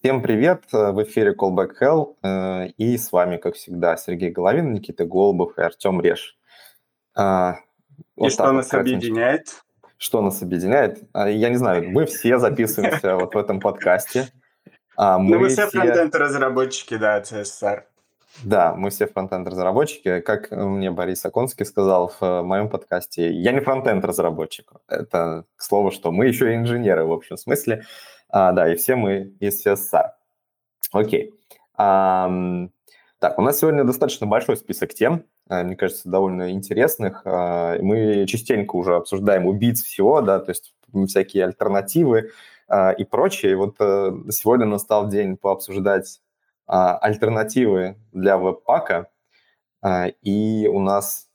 Всем привет! В эфире Callback Hell. э, И с вами, как всегда, Сергей Головин, Никита Голубов и Артем Реш. А, И Вот что так вот нас кратенько. объединяет? Что нас объединяет? А, Я не знаю, мы все записываемся вот в этом подкасте. А, Ну, мы все все, фронтенд-разработчики, да, CSR. да, мы все фронтенд-разработчики. Как мне Борис Аконский сказал в моем подкасте, я не фронтенд-разработчик. Это к слову, что мы еще и инженеры в общем смысле. А, да, и все мы из CSR. Окей. Ам, Так, у нас сегодня достаточно большой список тем, э, мне кажется, довольно интересных. А, Мы частенько уже обсуждаем убийц всего, да, то есть всякие альтернативы а, и прочее. И вот э, сегодня настал день пообсуждать а, альтернативы для веб-пака. А, И у нас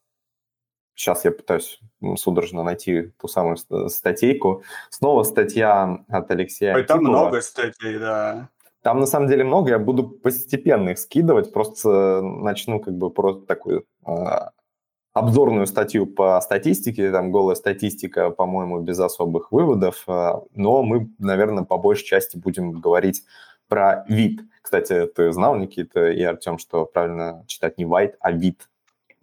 Сейчас я пытаюсь судорожно найти ту самую ст- статейку. Снова статья от Алексея Ой, там много статей, да. Там на самом деле много, я буду постепенно их скидывать, просто начну как бы просто такую а, обзорную статью по статистике, там голая статистика, по-моему, без особых выводов, а, но мы, наверное, по большей части будем говорить про вид. Кстати, ты знал, Никита и Артем, что правильно читать не white, а вид.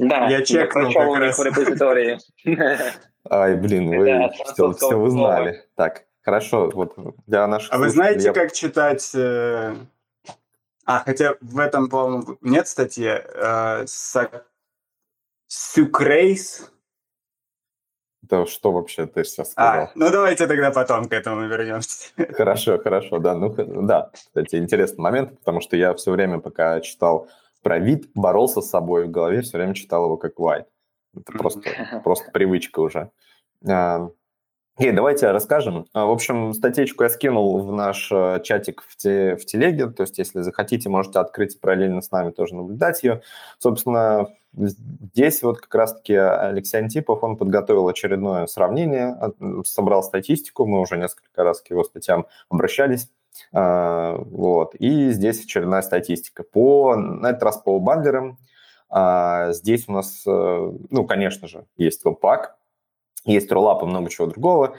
Да, Я чекнул как раз. в репозитории. Ай, блин, вы все, все вы слова. знали. Так, хорошо, вот для наших А вы знаете, я- как читать... э, А, хотя в этом, по-моему, нет статьи. э, Сюкрейс. Это что вообще ты сейчас А, сказал? ну давайте тогда потом к этому вернемся. Хорошо, хорошо, да. Ну, да, кстати, интересный момент, потому что я все время, пока читал про вид, боролся с собой в голове, все время читал его как white. Это просто, просто привычка уже. А, И давайте расскажем. А, В общем, статейку я скинул в наш э, чатик в, те, в телеге, то есть если захотите, можете открыть и параллельно с нами тоже наблюдать ее. Собственно, здесь вот как раз-таки Алексей Антипов, он подготовил очередное сравнение, собрал статистику, мы уже несколько раз к его статьям обращались. А, Вот. И здесь очередная статистика. По, на этот раз по бандлерам. А, Здесь у нас, э, ну, конечно же, есть веб-пак, есть роллап и много чего другого.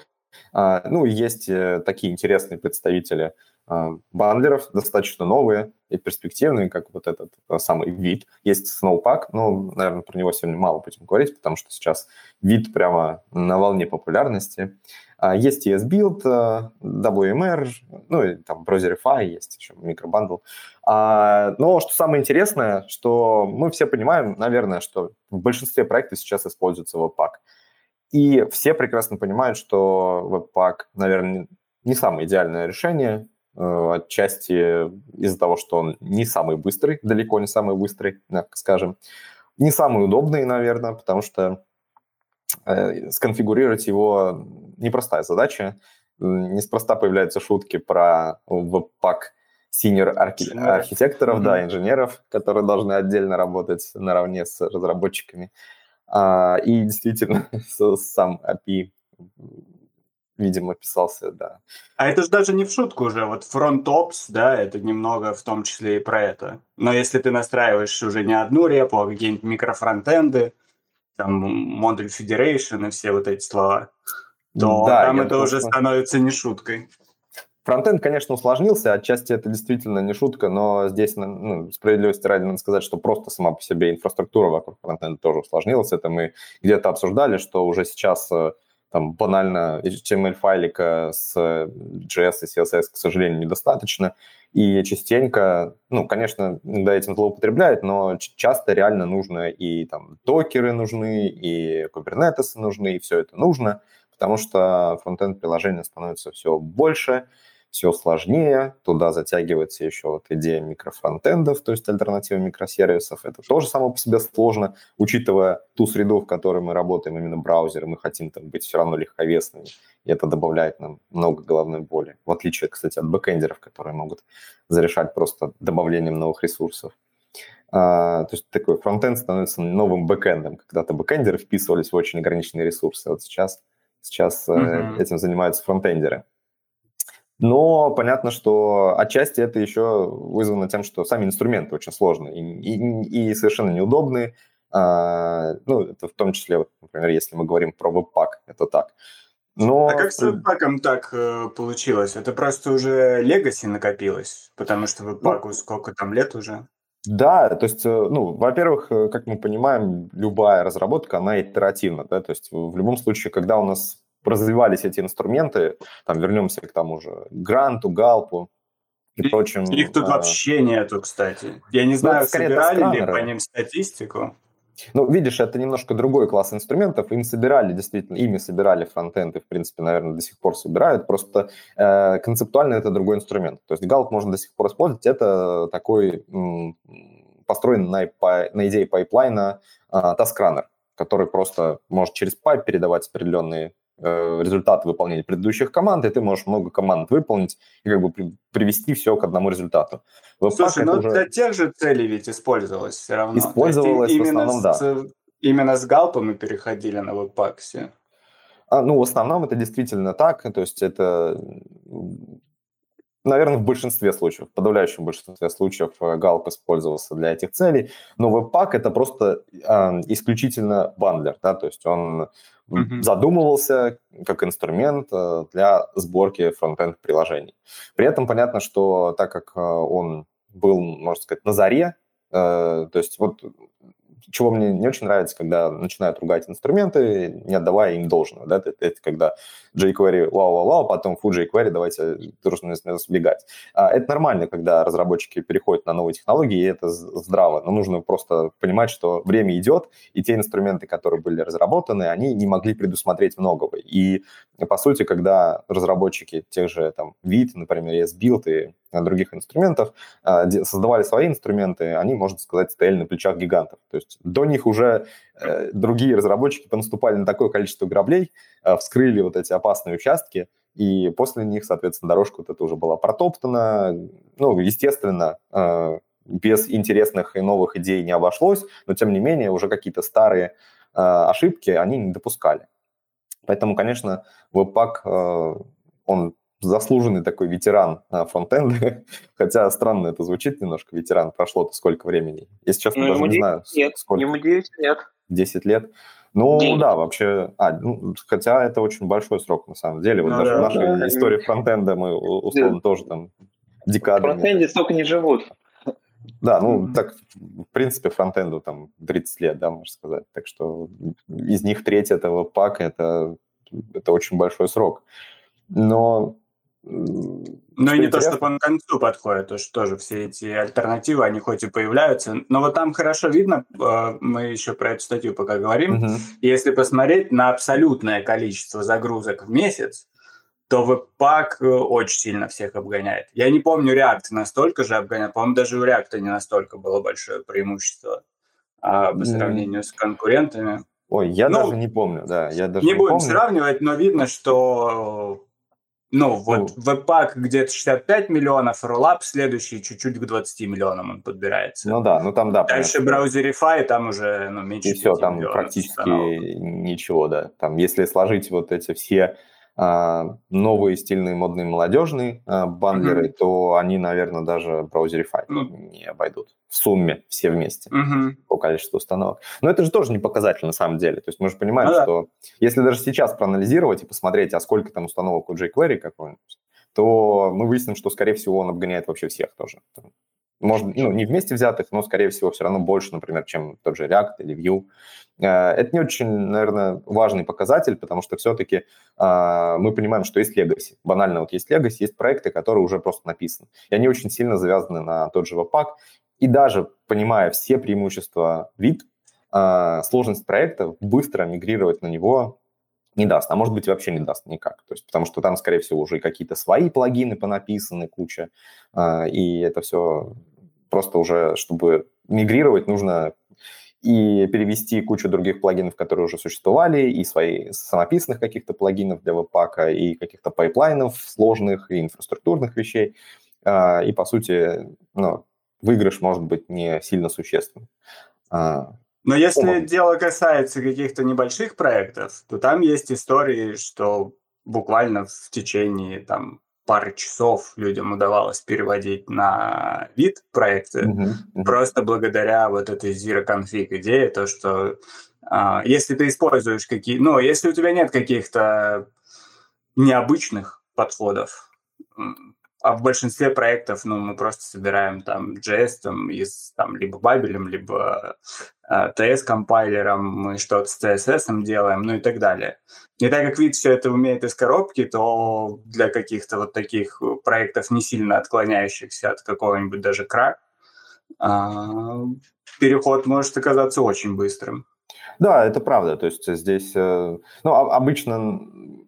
А, Ну, есть э, такие интересные представители а, бандлеров, достаточно новые и перспективные, как вот этот а, самый вид. Есть Snowpack, ну, наверное, про него сегодня мало будем говорить, потому что сейчас вид прямо на волне популярности. А, Есть ESBuild, а, WMR, ну, и там Browserify есть еще, микробандл. Но что самое интересное, что мы все понимаем, наверное, что в большинстве проектов сейчас используется Webpack. И все прекрасно понимают, что Webpack, наверное, не самое идеальное решение, э, отчасти из-за того, что он не самый быстрый, далеко не самый быстрый, мягко скажем, не самый удобный, наверное, потому что э, сконфигурировать его непростая задача. Неспроста появляются шутки про Webpack Инженеров. архитекторов, да, Мгм. инженеров, которые должны отдельно работать наравне с разработчиками. И действительно, сам API, видимо, писался, да. А это же даже не в шутку уже. Вот фронт-опс, да, это немного в том числе и про это. Но если ты настраиваешь уже не одну репу, а какие-нибудь микрофронтенды, там модуль Federation и все вот эти слова, то Да, там это уже просто- становится не шуткой. Фронтенд, конечно, усложнился, отчасти это действительно не шутка, но здесь, ну, справедливости ради, надо сказать, что просто сама по себе инфраструктура вокруг фронтенда тоже усложнилась. Это мы где-то обсуждали, что уже сейчас э, там банально HTML-файлика с JS и CSS, к сожалению, недостаточно. И частенько, ну, конечно, иногда этим злоупотребляют, но часто реально нужно и там докеры нужны, и кубернетесы нужны, и все это нужно, потому что фронтенд-приложения становится все больше, все сложнее, туда затягивается еще вот идея микрофронтендов, то есть альтернатива микросервисов. Это тоже само по себе сложно, учитывая ту среду, в которой мы работаем, именно браузеры, мы хотим там быть все равно легковесными, и это добавляет нам много головной боли, в отличие, кстати, от бэкэндеров, которые могут зарешать просто добавлением новых ресурсов. А, то есть такой фронтенд становится новым бэкэндом. Когда-то бэкэндеры вписывались в очень ограниченные ресурсы, а вот сейчас, сейчас Мгм. этим занимаются фронтендеры. Но понятно, что отчасти это еще вызвано тем, что сами инструменты очень сложные и, и, и совершенно неудобные. А, ну, это в том числе, вот, например, если мы говорим про веб-пак, это так. Но... А как с веб-паком так э, получилось? Это просто уже легаси накопилось? Потому что веб-паку ну, сколько там лет уже? Да, то есть, э, ну, во-первых, э, как мы понимаем, любая разработка, она итеративна, да, то есть в любом случае, когда у нас развивались эти инструменты, там, вернемся к тому же Grunt у, Gulp у и прочим. Их тут а... вообще нету, кстати. Я не ну, знаю, ну, собирали ли по ним статистику. Ну, видишь, это немножко другой класс инструментов. Им собирали, действительно, ими собирали фронтенды, в принципе, наверное, до сих пор собирают. Просто э, концептуально это другой инструмент. То есть Gulp можно до сих пор использовать. Это такой м, построен на, на идее пайплайна э, task runner, который просто может через pipe передавать определенные результаты выполнения предыдущих команд, и ты можешь много команд выполнить и как бы при, привести все к одному результату. Webpack Слушай, но ну уже... для тех же целей ведь использовалось все равно. Использовалось в основном, с, да. Именно с галпом мы переходили на Webpack все. А, ну, в основном это действительно так, то есть это Наверное, в большинстве случаев, в подавляющем большинстве случаев э, Галп использовался для этих целей, но Webpack это просто э, исключительно бандлер, да, то есть он mm-hmm. задумывался как инструмент э, для сборки фронтенд приложений. При этом понятно, что так как э, он был, можно сказать, на заре, э, то есть вот чего мне не очень нравится, когда начинают ругать инструменты, не отдавая им должного. Да? Это, это когда jQuery вау-вау-вау, потом фу jQuery, давайте дружно сбегать. А, это нормально, когда разработчики переходят на новые технологии, и это здраво. Но нужно просто понимать, что время идет, и те инструменты, которые были разработаны, они не могли предусмотреть многого. И, по сути, когда разработчики тех же там вид, например, ESBuild и других инструментов, а, создавали свои инструменты, они, можно сказать, стояли на плечах гигантов. То есть до них уже другие разработчики понаступали на такое количество граблей, э, вскрыли вот эти опасные участки, и после них, соответственно, дорожка вот эта уже была протоптана. Ну, естественно, э, без интересных и новых идей не обошлось, но, тем не менее, уже какие-то старые ошибки они не допускали. Поэтому, конечно, Webpack, он заслуженный такой ветеран фронтенда, хотя странно это звучит немножко, ветеран, прошло-то сколько времени? Если честно, ну, даже не знаю, нет, сколько. Ему 10 лет. 10 лет. Ну, 9. да, вообще, а, ну, хотя это очень большой срок, на самом деле. Вот ну, даже да, в нашей да, истории да. фронтенда мы, условно, да. тоже там декады. В фронтенде столько не живут. Да, ну, mm-hmm. так, в принципе, фронтенду там 30 лет, да, можно сказать. Так что из них треть этого пака это, это очень большой срок. Но ну и не то, чтобы он к концу подходит, то что тоже все эти альтернативы, они хоть и появляются, но вот там хорошо видно, э, мы еще про эту статью пока говорим, угу. если посмотреть на абсолютное количество загрузок в месяц, то Webpack э, очень сильно всех обгоняет. Я не помню, React настолько же обгоняет, по-моему, даже у React не настолько было большое преимущество а, по сравнению mm. с конкурентами. Ой, я ну, даже не помню, да. Я даже не, не будем помню. сравнивать, но видно, что ну, вот веб-пак где-то 65 миллионов, Rollup следующий чуть-чуть к 20 миллионам он подбирается. Ну да, ну там да. Дальше Browserify, там уже ну, меньше И все, там практически установок. ничего, да. Там если сложить вот эти все новые стильные, модные, молодежные а, бандлеры, mm-hmm. то они, наверное, даже Browserify mm-hmm. не обойдут в сумме все вместе mm-hmm. по количеству установок. Но это же тоже не показатель на самом деле. То есть мы же понимаем, ну, что если даже сейчас проанализировать и посмотреть, а сколько там установок у jQuery какой-нибудь, то мы выясним, что, скорее всего, он обгоняет вообще всех тоже. Может, ну, не вместе взятых, но, скорее всего, все равно больше, например, чем тот же React или Vue. Э, это не очень, наверное, важный показатель, потому что все-таки а, мы понимаем, что есть legacy. Банально вот есть legacy, есть проекты, которые уже просто написаны. И они очень сильно завязаны на тот же Webpack. И даже понимая все преимущества вид, а, сложность проекта, быстро мигрировать на него не даст, а может быть вообще не даст никак. То есть, потому что там, скорее всего, уже какие-то свои плагины понаписаны, куча, а, и это все просто уже, чтобы мигрировать, нужно и перевести кучу других плагинов, которые уже существовали, и свои самописных каких-то плагинов для Webpack а, и каких-то пайплайнов сложных, и инфраструктурных вещей. А, и, по сути, ну, выигрыш может быть не сильно существенным. А, Но если О, дело касается каких-то небольших проектов, то там есть истории, что буквально в течение там пары часов людям удавалось переводить на вид проекты, mm-hmm. Mm-hmm. просто благодаря вот этой zero config идее, то, что а, если ты используешь какие... Ну, если у тебя нет каких-то необычных подходов. А в большинстве проектов, ну, мы просто собираем там JS там, из там либо бабелем, либо э, TS-компайлером, мы что-то с CSS делаем, ну и так далее. И так как вид все это умеет из коробки, то для каких-то вот таких проектов, не сильно отклоняющихся от какого-нибудь даже кра, э, переход может оказаться очень быстрым. Да, это правда. То есть здесь, э, ну, обычно,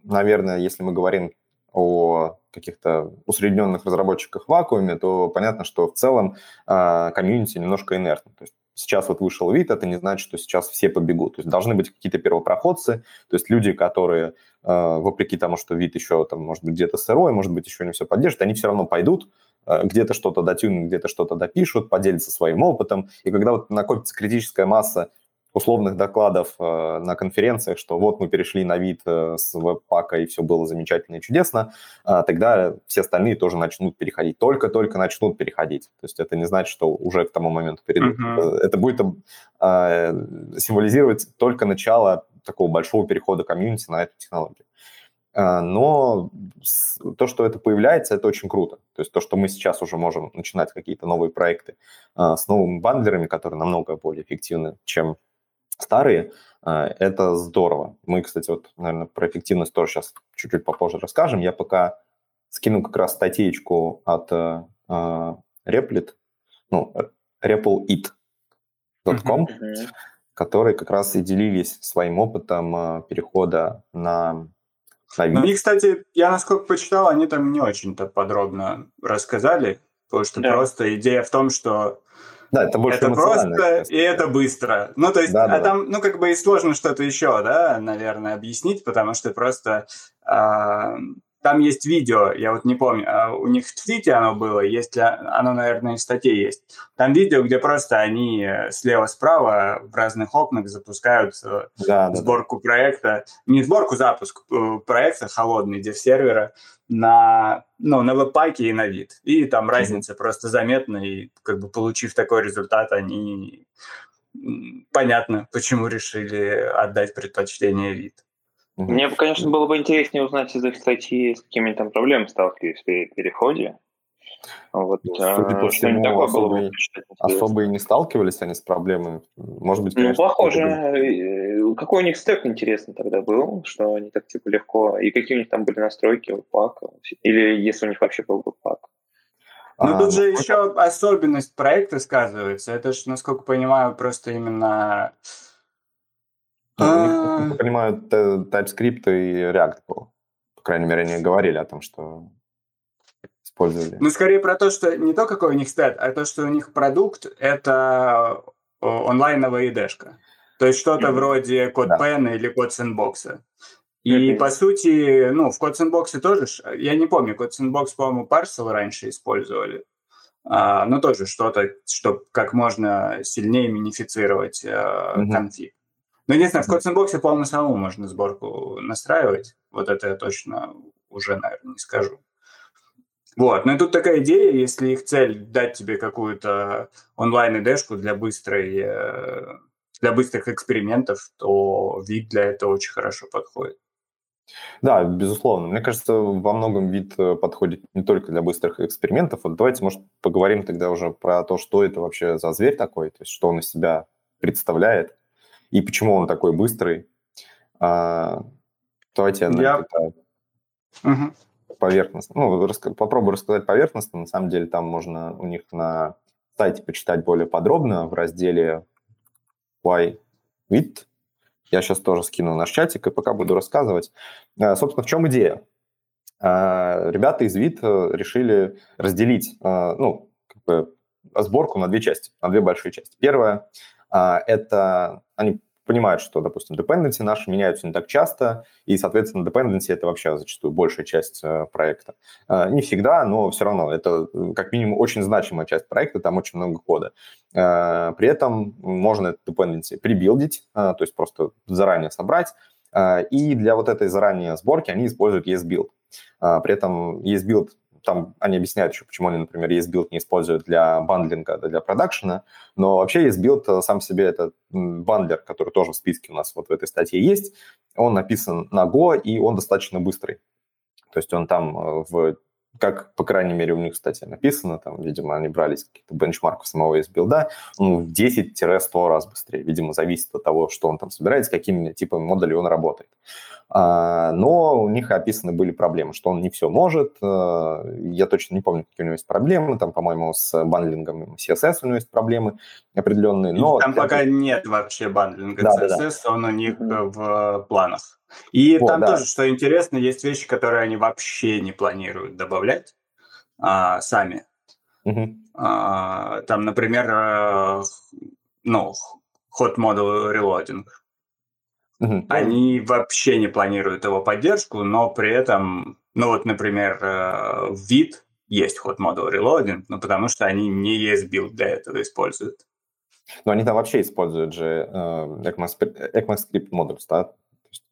наверное, если мы говорим о каких-то усредненных разработчиках в вакууме, то понятно, что в целом э, комьюнити немножко инертно. То есть сейчас вот вышел вид, это не значит, что сейчас все побегут. То есть должны быть какие-то первопроходцы, то есть люди, которые, э, вопреки тому, что вид еще, там, может быть, где-то сырой, может быть, еще не все поддержит, они все равно пойдут, э, где-то что-то дотюнут, где-то что-то допишут, поделятся своим опытом. И когда вот накопится критическая масса условных докладов э, на конференциях, что вот мы перешли на вид э, с веб-пака и все было замечательно и чудесно, э, тогда все остальные тоже начнут переходить. Только-только начнут переходить. То есть это не значит, что уже к тому моменту перейдут. Uh-huh. Это будет символизировать только начало такого большого перехода комьюнити на эту технологию. Но то, что это появляется, это очень круто. То есть то, что мы сейчас уже можем начинать какие-то новые проекты с новыми бандлерами, которые намного более эффективны, чем старые, а, это здорово. Мы, кстати, вот, наверное, про эффективность тоже сейчас чуть-чуть попозже расскажем. Я пока скину как раз статейку от uh, Replit, ну, replit.com, mm-hmm. которые как раз и делились своим опытом uh, перехода на ну, они, кстати, я насколько почитал, они там не очень-то подробно рассказали, потому что да. просто идея в том, что да, это больше Это просто и это быстро. Ну, то есть, да, а да, там, ну, как бы и сложно что-то еще, да, наверное, объяснить, потому что просто э, там есть видео, я вот не помню, а у них в твите оно было, есть ли, оно, наверное, в статье есть. Там видео, где просто они слева-справа в разных окнах запускают э, да, сборку да, да. проекта, не сборку, запуск э, проекта холодный, где сервера на, ну, на веб-паке и на вид. И там mm-hmm. разница просто заметна, и как бы получив такой результат, они понятно, почему решили отдать предпочтение вид. Мне, конечно, было бы интереснее узнать из их статьи, с какими там проблемами сталкивались при переходе. Вот, ну, Судя по всему, особо, и, особо и не сталкивались они с проблемами. Может быть, ну, конечно, Ну, похоже. Э, какой у них стек, интересно, тогда был, что они так типа легко... И какие у них там были настройки веб-пак? Или если у них вообще был веб-пак? Ну, а, тут же еще особенность проекта сказывается. Это же, насколько понимаю, просто именно ну, а... понимаю, TypeScript и React был. По крайней мере, они говорили о том, что использовали. Ну, скорее про то, что не то, какой у них стат, а то, что у них продукт – это онлайновая id То есть что-то mm-hmm. вроде код да. или код сэндбокса. И, mm-hmm. по сути, ну, в код сэндбоксе тоже, я не помню, код сэндбокс, по-моему, парсел раньше использовали. А, но тоже что-то, чтобы как можно сильнее минифицировать а, mm-hmm. конфиг. Ну, единственное, в CodeSandbox, по-моему, самому можно сборку настраивать. Вот это я точно уже, наверное, не скажу. Вот, ну и тут такая идея, если их цель дать тебе какую-то онлайн-идешку для быстрой, э, для быстрых экспериментов, то вид для этого очень хорошо подходит. Да, безусловно. Мне кажется, во многом вид э, подходит не только для быстрых экспериментов. Вот давайте, может, поговорим тогда уже про то, что это вообще за зверь такой, то есть что он из себя представляет и почему он такой быстрый. А, давайте я, я... Угу. поверхностно, ну, раска... попробую рассказать поверхностно. На самом деле там можно у них на сайте почитать более подробно в разделе Why With. Я сейчас тоже скину наш чатик и пока буду рассказывать. А, собственно, в чем идея? А, ребята из ВИД э, решили разделить, а, ну, как бы сборку на две части, на две большие части. Первая – это они понимают, что, допустим, dependency наши меняются не так часто, и, соответственно, dependency – это вообще зачастую большая часть э, проекта. Э, не всегда, но все равно это как минимум очень значимая часть проекта, там очень много кода. Э, при этом можно это dependency прибилдить, то есть просто заранее собрать, и для вот этой заранее сборки они используют ESBuild. При этом ESBuild там они объясняют еще, почему они, например, ESBuild не используют для бандлинга, для продакшена, но вообще ESBuild э, сам себе это бандлер, который тоже в списке у нас вот в этой статье есть, он написан на Go, и он достаточно быстрый. То есть он там э, в как, по крайней мере, у них, кстати, написано, там, видимо, они брали из каких-то бенчмарков самого S-билда, ну, в 10-100 раз быстрее. Видимо, зависит от того, что он там собирает, с какими типами модулей он работает. А, но у них описаны были проблемы, что он не все может. А, я точно не помню, какие у него есть проблемы. Там, по-моему, с бандлингом CSS у него есть проблемы определенные. Но там пока нет вообще бандлинга да, CSS, да, да. он у них в планах. И вот, там да. тоже, что интересно, есть вещи, которые они вообще не планируют добавлять а, сами. Угу. А, там, например, э, ну, hot model reloading. Угу. Они вообще не планируют его поддержку, но при этом, ну вот, например, э, вид есть hot model reloading, ну потому что они не esbuild для этого используют. Но они там вообще используют же э, ECMAScript модуль, да?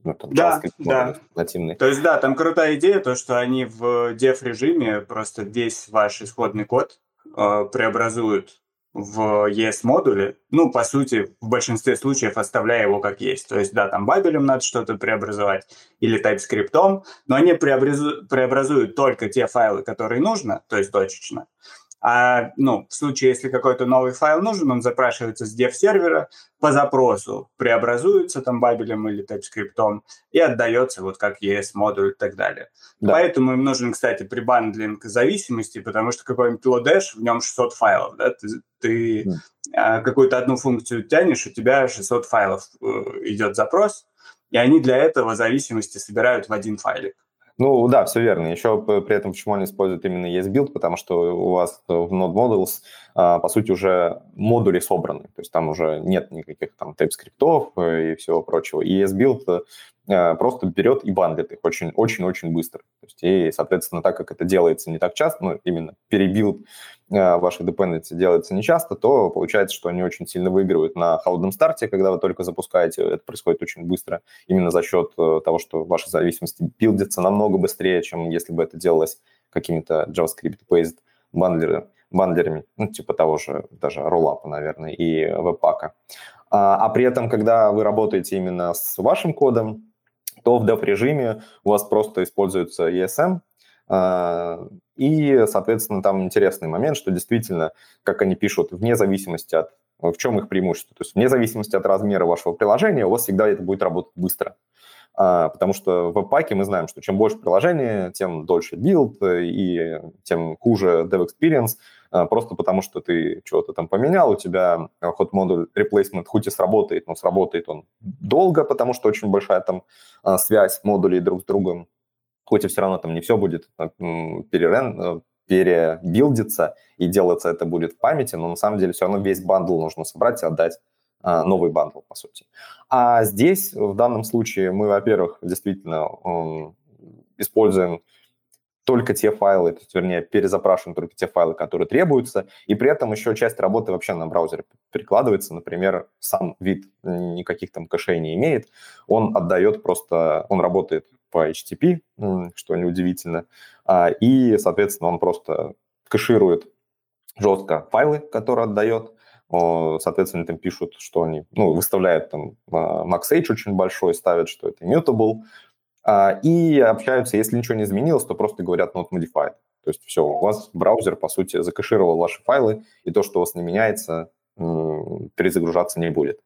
ну, там, да, да. нативный. То есть, да, там крутая идея, то, что они в dev-режиме просто весь ваш исходный код э, преобразуют в ES-модули, ну, по сути, в большинстве случаев оставляя его как есть. То есть, да, там Babel ем надо что-то преобразовать или TypeScript, но они преобразуют, только те файлы, которые нужно, то есть точечно, а ну, в случае, если какой-то новый файл нужен, он запрашивается с dev-сервера по запросу, преобразуется там бабелем или TypeScript и отдается вот как ES-модуль и так далее. Да. Поэтому им нужен, кстати, прибандлинг зависимости, потому что какой-нибудь Lodash, в нем 600 файлов, да, ты, ты mm. какую-то одну функцию тянешь, у тебя 600 файлов э, идет запрос, и они для этого зависимости собирают в один файлик. Ну да, все верно. Еще при этом почему они используют именно ESBuild, потому что у вас в Node Models, а, по сути, уже модули собраны. То есть там уже нет никаких там TypeScript и всего прочего. И ESBuild э, просто берет и бандлит их очень-очень-очень быстро. То есть, и, соответственно, так как это делается не так часто, ну, именно перебилд Э, ваших dependency делается нечасто, то получается, что они очень сильно выигрывают на холодном старте, когда вы только запускаете. Это происходит очень быстро, именно за счет э, того, что ваши зависимости билдятся намного быстрее, чем если бы это делалось какими-то JavaScript-based бандлерами, бандлерами, ну, типа того же, даже роллапа, наверное, и веб-пака. А, а при этом, когда вы работаете именно с вашим кодом, то в dev-режиме у вас просто используется ESM, а, и, соответственно, там интересный момент, что действительно, как они пишут, вне зависимости от в чем их преимущество? То есть вне зависимости от размера вашего приложения у вас всегда это будет работать быстро. А, потому что в Webpack е мы знаем, что чем больше приложения, тем дольше билд и тем хуже dev experience, просто потому что ты чего-то там поменял, у тебя hot module replacement хоть и сработает, но сработает он долго, потому что очень большая там связь модулей друг с другом хоть и все равно там не все будет э, перерен, э, перебилдиться, и делаться это будет в памяти, но на самом деле все равно весь бандл нужно собрать и отдать а, новый бандл, по сути. А здесь, в данном случае, мы, во-первых, действительно используем только те файлы, то есть, вернее, перезапрашиваем только те файлы, которые требуются, и при этом еще часть работы вообще на браузере перекладывается. Например, сам Vite никаких там кэшей не имеет, он отдает просто, он работает по HTTP, что неудивительно, а, и, соответственно, он просто кэширует жестко файлы, которые отдает, соответственно, там пишут, что они, ну, выставляют там а, MaxH очень большой, ставят, что это immutable, а, и общаются, если ничего не изменилось, то просто говорят not modified. То есть все, у вас браузер, по сути, закэшировал ваши файлы, и то, что у вас не меняется, перезагружаться не будет.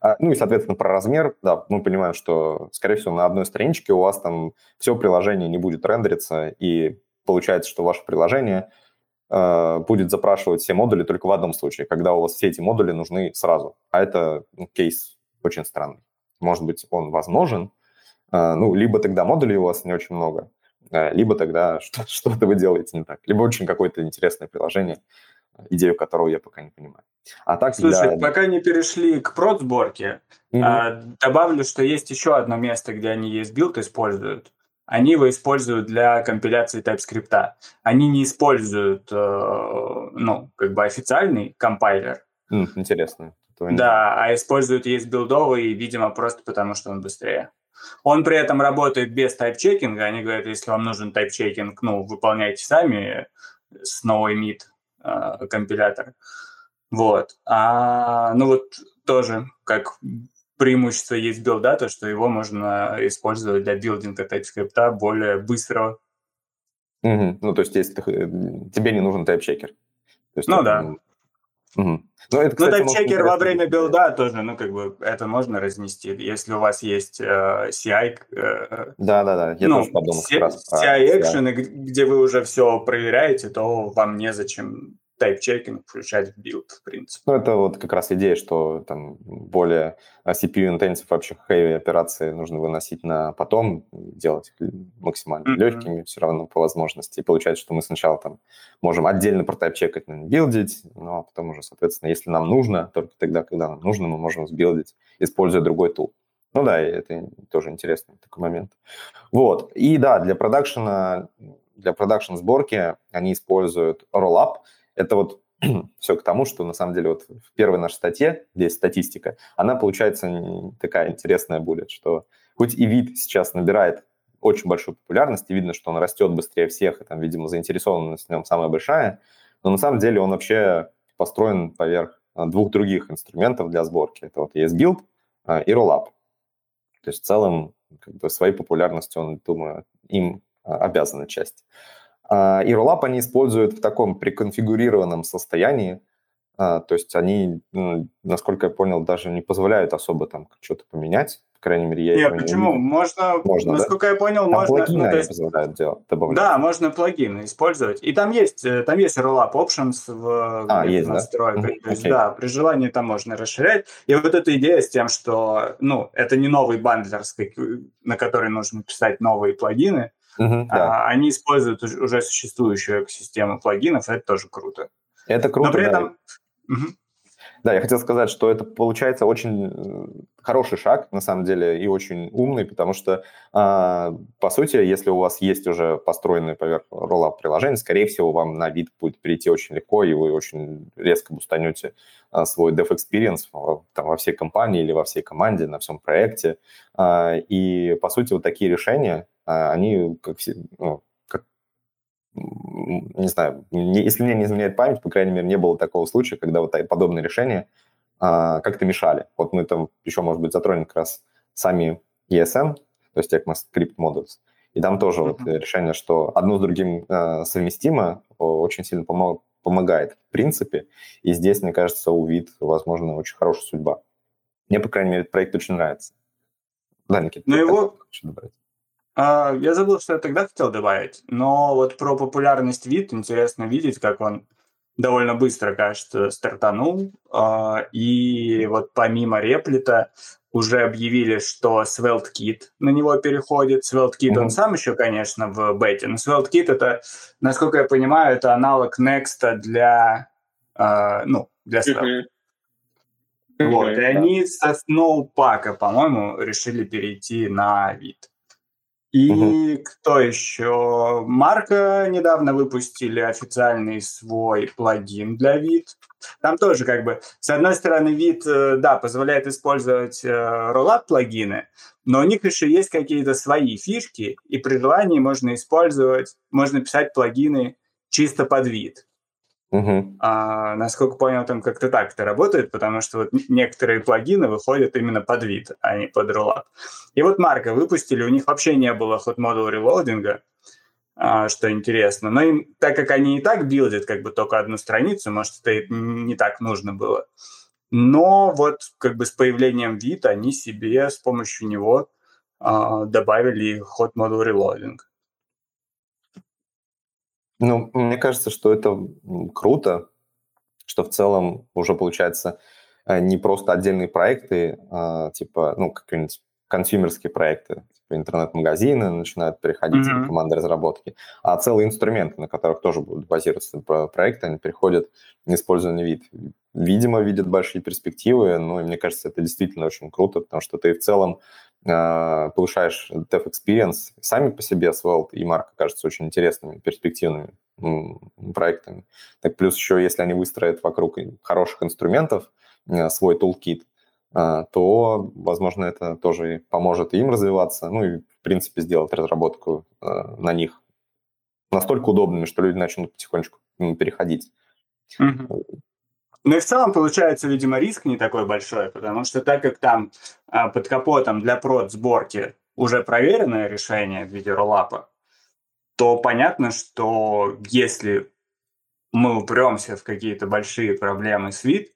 А, ну и, соответственно, про размер, да, мы понимаем, что, скорее всего, на одной страничке у вас там все приложение не будет рендериться, и получается, что ваше приложение э, будет запрашивать все модули только в одном случае, когда у вас все эти модули нужны сразу. А это ну, кейс очень странный. Может быть, он возможен, ну, либо тогда модулей у вас не очень много, э, либо тогда что-то вы делаете не так, либо очень какое-то интересное приложение, идею которого я пока не понимаю. А так Слушай, для... пока не перешли к прод-сборке, mm-hmm. а, добавлю, что есть еще одно место, где они esbuild используют. Они его используют для компиляции TypeScript. Они не используют, э, ну, как бы официальный compiler. Mm, интересно. Да, а используют esbuild овый, видимо, просто потому, что он быстрее. Он при этом работает без type checking а. Они говорят, если вам нужен type checking, ну, выполняйте сами с noEmit э, компилятор. Вот. А, ну вот тоже как преимущество есть билда, то, что его можно использовать для билдинга TypeScript более быстрого, Угу. Ну, то есть, если ты, тебе не нужен тайп-чекер. ну, да. Угу. Ну, это, кстати, ну, тайп-чекер во время билда тоже, ну, как бы, это можно разнести. Если у вас есть э, CI... Э, Да-да-да, я ну, тоже подумал как раз CI-экшены, где вы уже все проверяете, то вам незачем тайп-чекинг включать в билд, в принципе. Ну, это вот как раз идея, что там более CPU-intensive вообще heavy операции нужно выносить на потом, делать максимально mm-hmm. легкими все равно по возможности. И получается, что мы сначала там можем отдельно протайпчекать, билдить, ну, а потом уже, соответственно, если нам нужно, только тогда, когда нам нужно, мы можем сбилдить, используя другой tool. Ну да, это тоже интересный такой момент. Вот. И да, для продакшена, для продакшн сборки они используют Rollup – это вот все к тому, что на самом деле вот в первой нашей статье, здесь статистика, она получается такая интересная будет, что хоть и вид сейчас набирает очень большую популярность, и видно, что он растет быстрее всех, и там, видимо, заинтересованность в нем самая большая, но на самом деле он вообще построен поверх а, двух других инструментов для сборки. Это вот ESBuild а, и Rollup. То есть в целом как бы, своей популярностью он, думаю, им а, обязана часть. А, и Rollup они используют в таком приконфигурированном состоянии, а, то есть они, насколько я понял, даже не позволяют особо там что-то поменять. По крайней мере, я Нет, почему? Не можно, можно, насколько да? я понял, там можно... плагины ну, есть, позволяют делать, добавлять. Да, можно плагины использовать. И там есть, э, там есть Rollup Options в, а, есть, настройках. Да? То есть, okay. да, при желании там можно расширять. И вот эта идея с тем, что, ну, это не новый бандлер, на который нужно писать новые плагины, Угу, да. а, они используют уже существующую экосистему плагинов, это тоже круто. Это круто, Но при этом... Да. Угу. Да, я хотел сказать, что это получается очень э, хороший шаг, на самом деле, и очень умный, потому что, а, по сути, если у вас есть уже построенное поверх rollup приложение, скорее всего, вам на вид будет перейти очень легко, и вы очень резко бустанете а, свой dev experience там, во всей компании или во всей команде, на всем проекте. И, по сути, вот такие решения, они как, ну, не знаю, если мне не изменяет память, по крайней мере, не было такого случая, когда вот подобные решения а, как-то мешали. Вот мы там еще, может быть, затронем как раз сами ESM, то есть ECMAScript Models, и там тоже mm-hmm. вот решение, что одно с другим а, совместимо, очень сильно помог, помогает в принципе, и здесь, мне кажется, у вид, возможно, очень хорошая судьба. Мне, по крайней мере, этот проект очень нравится. Да, Никита, Но его... добавить? А, я забыл, что я тогда хотел добавить, но вот про популярность вид интересно видеть, как он довольно быстро, кажется, стартанул. А, и вот помимо реплита уже объявили, что SvelteKit на него переходит. SvelteKit, mm-hmm. он сам еще, конечно, в бете, но SvelteKit это, насколько я понимаю, это аналог Next для, uh, ну, для Svelte. Mm-hmm. Вот, mm-hmm, и они со Snowpack, по-моему, решили перейти на вид. И угу. кто еще? Марка недавно выпустили официальный свой плагин для вид. Там тоже как бы, с одной стороны, вид, э, да, позволяет использовать rollup э, плагины, но у них еще есть какие-то свои фишки, и при желании можно использовать, можно писать плагины чисто под вид. Угу. А, насколько понял, там как-то так это работает, потому что вот некоторые плагины выходят именно под вид, а не под rollup. И вот Марка выпустили, у них вообще не было hot model релоудинга, а, что интересно. Но им, так как они и так билдят как бы только одну страницу, может, это не так нужно было. Но вот как бы с появлением вид они себе с помощью него а, добавили hot model reloading. Ну, мне кажется, что это круто, что в целом уже получается э, не просто отдельные проекты, а, типа, ну, какие-нибудь консюмерские проекты, типа интернет-магазины начинают переходить mm-hmm. в команды разработки, а целые инструменты, на которых тоже будут базироваться проекты, они переходят на использованный вид. Видимо, видят большие перспективы, ну, и мне кажется, это действительно очень круто, потому что ты в целом а, повышаешь dev experience. Сами по себе Svelte и Mark кажутся очень интересными, перспективными проектами. Так плюс еще, если они выстроят вокруг хороших инструментов э, свой toolkit, то, возможно, это тоже поможет им развиваться, ну и, в принципе, сделать разработку э, на них настолько удобными, что люди начнут потихонечку переходить. Mm-hmm. Ну и в целом получается, видимо, риск не такой большой, потому что так как там а, под капотом для прод сборки уже проверенное решение в виде роллапа, то понятно, что если мы упремся в какие-то большие проблемы с вид,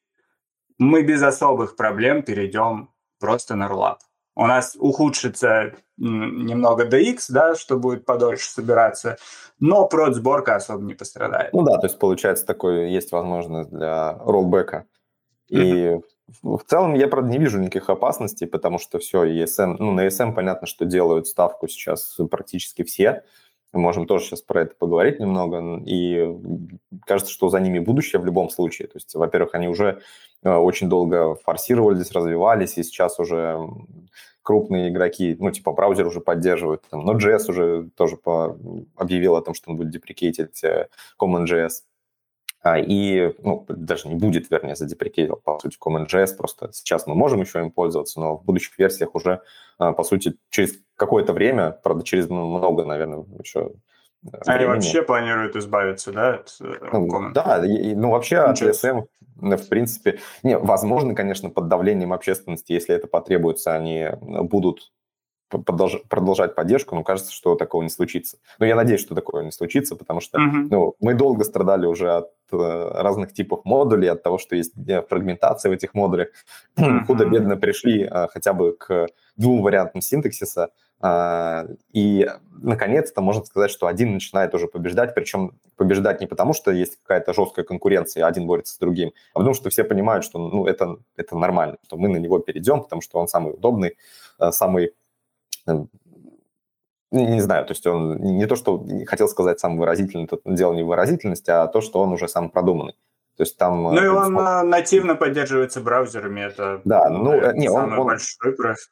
мы без особых проблем перейдем просто на рулап. У нас ухудшится немного DX, да, что будет подольше собираться, но прод-сборка особо не пострадает. Ну да, то есть получается такой, есть возможность для роллбека. И в целом я, правда, не вижу никаких опасностей, потому что все, ESM, ну, на ESM понятно, что делают ставку сейчас практически все. Мы можем тоже сейчас про это поговорить немного. И кажется, что за ними будущее в любом случае. То есть, во-первых, они уже э, очень долго форсировались, развивались, и сейчас уже крупные игроки, ну, типа, браузер уже поддерживают. Там, Node.js уже тоже по, объявил о том, что он будет деприкейтить э, CommonJS. А, и, ну, даже не будет, вернее, задеприкейтил, по сути, CommonJS, просто сейчас мы можем еще им пользоваться, но в будущих версиях уже, а, по сути, через какое-то время, правда, через много, наверное, еще э, Они времени. вообще планируют избавиться, да, от э, ну, Да, и, ну вообще от ESM, в принципе, не, возможно, конечно, под давлением общественности, если это потребуется, они будут продолжать поддержку, но кажется, что такого не случится. Но я надеюсь, что такого не случится, потому что uh-huh. ну, мы долго страдали уже от э, разных типов модулей, от того, что есть э, фрагментация в этих модулях. Uh-huh. Худо-бедно пришли э, хотя бы к двум вариантам синтаксиса, э, и, наконец-то, можно сказать, что один начинает уже побеждать, причем побеждать не потому, что есть какая-то жесткая конкуренция, один борется с другим, а потому что все понимают, что ну, это, это нормально, что мы на него перейдем, потому что он самый удобный, э, самый не знаю, то есть он не то, что хотел сказать сам выразительный, тут дело не в выразительности, а то, что он уже сам продуманный. То есть там... Ну и он смог... нативно поддерживается браузерами, это да, ну, не, самый он, большой плюс.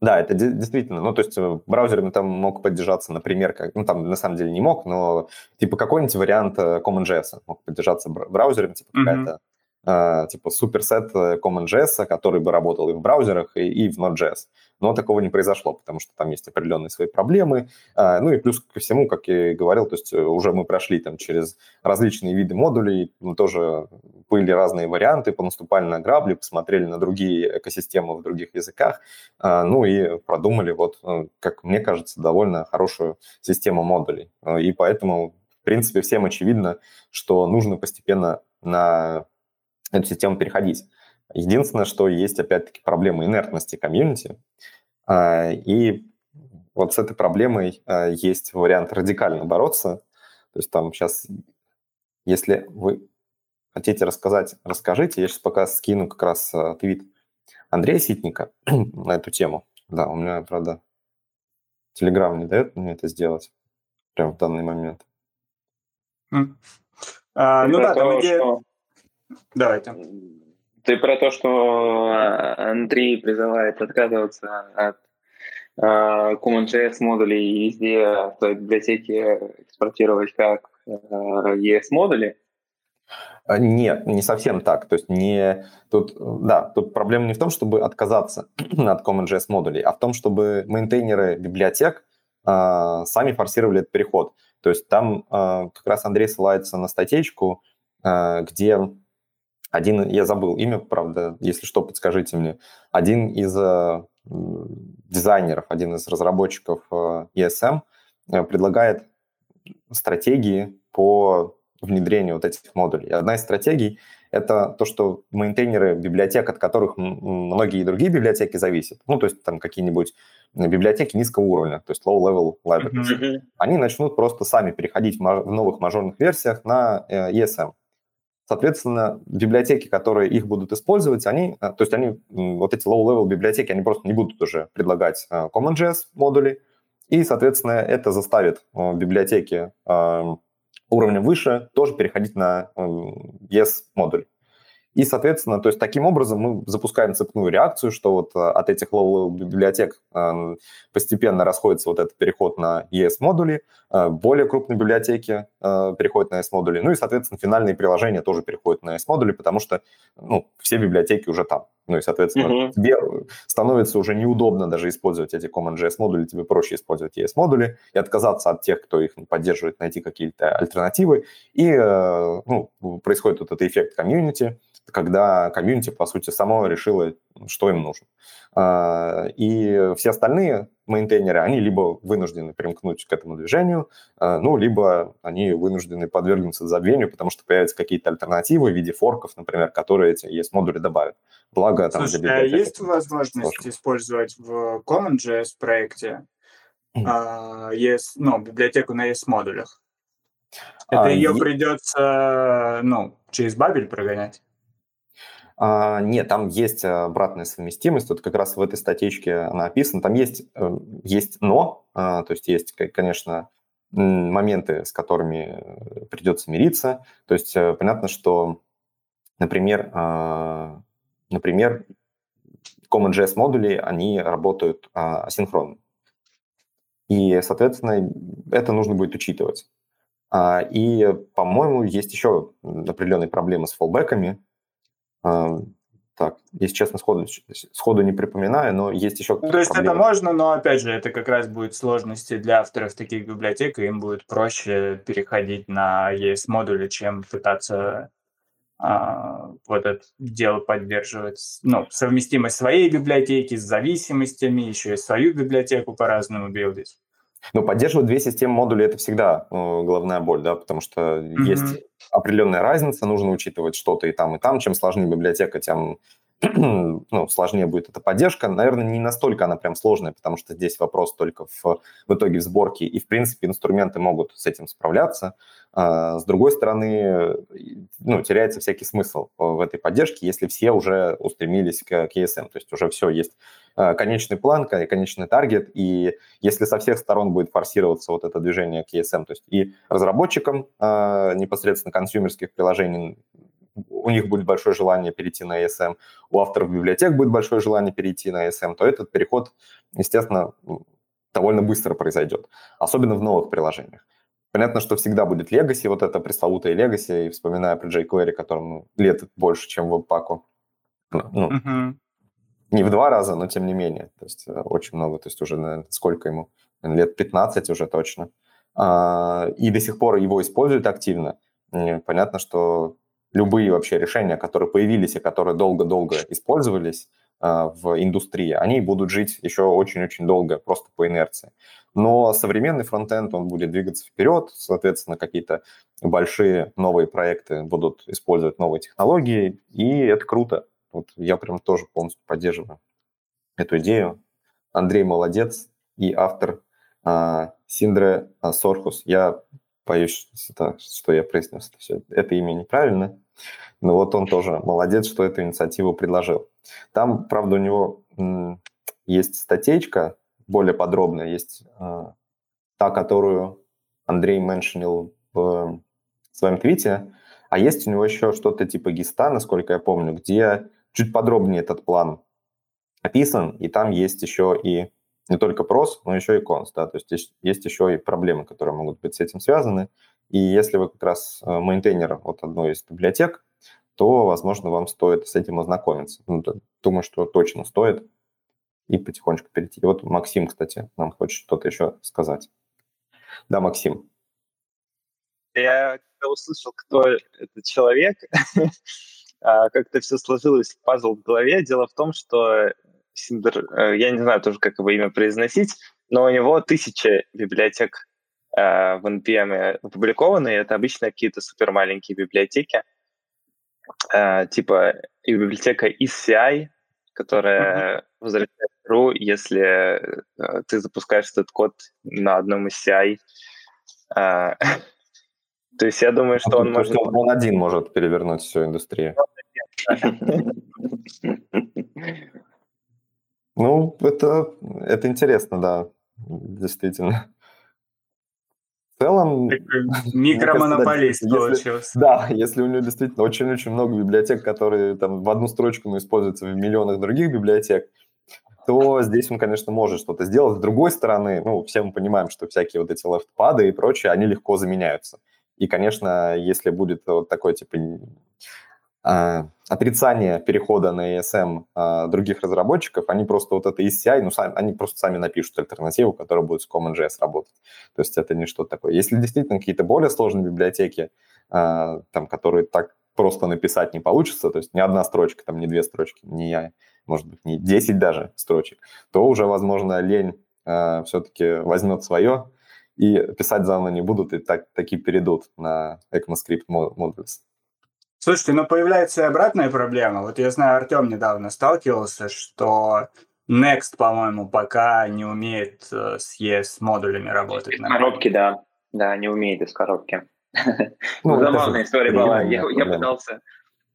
Да, это действительно, ну, то есть э, браузерами там мог поддержаться, например, как, ну, там на самом деле не мог, но типа какой-нибудь вариант э, CommonJS мог поддержаться браузерами, типа mm-hmm. какая-то типа суперсет CommonJS, который бы работал и в браузерах, и, и в Node.js но такого не произошло, потому что там есть определенные свои проблемы. А, ну и плюс ко всему, как я и говорил, то есть э, уже мы прошли там через различные виды модулей, мы тоже были разные варианты, понаступали на грабли, посмотрели на другие экосистемы в других языках, а, ну и продумали вот, э, как мне кажется, довольно хорошую систему модулей. Э, и поэтому, в принципе, всем очевидно, что нужно постепенно на эту систему переходить. Единственное, что есть, опять-таки, проблема инертности комьюнити. А, и вот с этой проблемой а, есть вариант радикально бороться. То есть там сейчас, если вы хотите рассказать, расскажите. Я сейчас пока скину как раз а, твит Андрея Ситника на эту тему. Да, у меня, правда, Телеграм не дает мне это сделать прямо в данный момент. А, ну да, там идея... Что... Давайте. Ты про то, что э, Андрей призывает отказываться от э, CommonJS модулей и везде в той библиотеке экспортировать как э, ES модули? А, нет, не совсем так. То есть не тут, да, тут проблема не в том, чтобы отказаться от CommonJS модулей, а в том, чтобы мейнтейнеры библиотек э, сами форсировали этот переход. То есть там э, как раз Андрей ссылается на статейку, э, где один, я забыл имя, правда, если что, подскажите мне. Один из э, дизайнеров, один из разработчиков э, ESM э, предлагает стратегии по внедрению вот этих модулей. Одна из стратегий – это то, что мейнтейнеры библиотек, от которых многие другие библиотеки зависят, ну, то есть там какие-нибудь библиотеки низкого уровня, то есть low-level libraries, mm-hmm. они начнут просто сами переходить в новых мажорных версиях на ESM. Соответственно, библиотеки, которые их будут использовать, они, э, то есть они, вот эти low-level библиотеки, они просто не будут уже предлагать э, CommonJS модули, и, соответственно, это заставит э, библиотеки уровня выше тоже переходить на ES модуль. И, соответственно, то есть таким образом мы запускаем цепную реакцию, что вот э, от этих low библиотек э, постепенно расходится вот этот переход на ES-модули, э, более крупные библиотеки переходят на ES-модули, ну и, соответственно, финальные приложения тоже переходят на ES-модули, потому что ну, все библиотеки уже там. Ну и, соответственно, mm-hmm. тебе становится уже неудобно даже использовать эти CommonJS модули, тебе проще использовать ES модули и отказаться от тех, кто их не поддерживает, найти какие-то альтернативы. И ну, происходит вот этот эффект комьюнити, когда комьюнити, по сути, само решило что им нужно. А, и все остальные мейнтейнеры, они либо вынуждены примкнуть к этому движению, а, ну, либо они вынуждены подвергнуться забвению, потому что появятся какие-то альтернативы в виде форков, например, которые эти ES-модули добавят. Благо, там... Слушай, а есть возможность сложно. использовать в CommonJS проекте а, ES, ну, библиотеку на ES-модулях? Это а, ее и... придется, ну, через Бабель прогонять? А, нет, там есть обратная совместимость. Вот как раз в этой статейке она описана. Там есть, э, есть но, а, то есть есть, конечно, моменты, с которыми придется мириться. То есть э, понятно, что, например, а, например, CommonJS модули, они работают асинхронно. И, соответственно, это нужно будет учитывать. И, по-моему, есть еще определенные проблемы с фоллбеками, так, если честно, сходу, сходу не припоминаю, но есть еще ну, То есть проблемы. это можно, но, опять же, это как раз будет сложности для авторов таких библиотек, и им будет проще переходить на ES-модули, чем пытаться а, вот это дело поддерживать. Ну, совместимость своей библиотеки с зависимостями, еще и свою библиотеку по-разному билдить. Ну, поддерживать две системы модулей – это всегда ну, головная боль, да, потому что mm-hmm. есть определенная разница, нужно учитывать что-то и там, и там. Чем сложнее библиотека, тем ну, сложнее будет эта поддержка. Наверное, не настолько она прям сложная, потому что здесь вопрос только в, в итоге в сборке, и, в принципе, инструменты могут с этим справляться. А, с другой стороны, ну, теряется всякий смысл в этой поддержке, если все уже устремились к, ESM, то есть уже все, есть а, конечный план, конечный таргет, и если со всех сторон будет форсироваться вот это движение к ESM, то есть и разработчикам а, непосредственно консюмерских приложений у них будет большое желание перейти на ESM, у авторов библиотек будет большое желание перейти на ESM, то этот переход, естественно, довольно быстро произойдет, особенно в новых приложениях. Понятно, что всегда будет Legacy, вот это пресловутое Legacy, и вспоминая про jQuery, которому лет больше, чем веб-паку. Ну, uh-huh. Не в два раза, но тем не менее. То есть э, очень много, то есть уже наверное, сколько ему? Лет 15 уже точно. А, и до сих пор его используют активно. Понятно, что любые вообще решения, которые появились и которые долго-долго использовались а, в индустрии, они будут жить еще очень-очень долго, просто по инерции. Но современный фронтенд, он будет двигаться вперед, соответственно, какие-то большие новые проекты будут использовать новые технологии, и это круто. Вот я прям тоже полностью поддерживаю эту идею. Андрей молодец и автор а, Синдре Сорхус. Я боюсь, что, что я произнес все. это имя неправильно, но вот он тоже молодец, что эту инициативу предложил. Там, правда, у него есть статейка более подробная, есть э, та, которую Андрей меншинил в своем твите, а есть у него еще что-то типа ГИСТа, насколько я помню, где чуть подробнее этот план описан, и там есть еще и не только pros, но еще и cons, да, то есть есть, есть еще и проблемы, которые могут быть с этим связаны. И если вы как раз э, мейнтейнер от одной из библиотек, то, возможно, вам стоит с этим ознакомиться. Ну, думаю, что точно стоит и потихонечку перейти. И вот Максим, кстати, нам хочет что-то еще сказать. Да, Максим. Я когда услышал, кто этот человек, а, как-то все сложилось, пазл в голове. Дело в том, что Синдер, э, я не знаю тоже, как его имя произносить, но у него тысяча библиотек э, в NPM опубликованы, и это обычно какие-то супер маленькие библиотеки, э, типа и библиотека ECI, которая mm-hmm. возвращает true, если ты запускаешь этот код на одном ECI. То есть я думаю, что он может... Он один может перевернуть всю индустрию. Ну, это, это интересно, да, действительно. В целом... Микромонополист получился. Да, если у него действительно очень-очень много библиотек, которые там в одну строчку но используются в миллионах других библиотек, то здесь он, конечно, может что-то сделать. С другой стороны, ну, все мы понимаем, что всякие вот эти лефтпады и прочее, они легко заменяются. И, конечно, если будет вот такой, типа, отрицание перехода на ESM а, других разработчиков, они просто вот это ECI, ну, сами, они просто сами напишут альтернативу, которая будет с CommonJS работать. То есть это не что-то такое. Если действительно какие-то более сложные библиотеки, а, там, которые так просто написать не получится, то есть не одна строчка, там не две строчки, я, может быть, не 10 даже строчек, то уже, возможно, лень э, все-таки возьмет свое, и писать заново не будут, и так, таки перейдут на ECMAScript Modules. Слушайте, но появляется и обратная проблема. Вот я знаю, Артем недавно сталкивался, что Next, по-моему, пока не умеет э, с ES-модулями работать. Из коробки, да. Да, не умеет из коробки. Ну, Забавная история была. Я, я пытался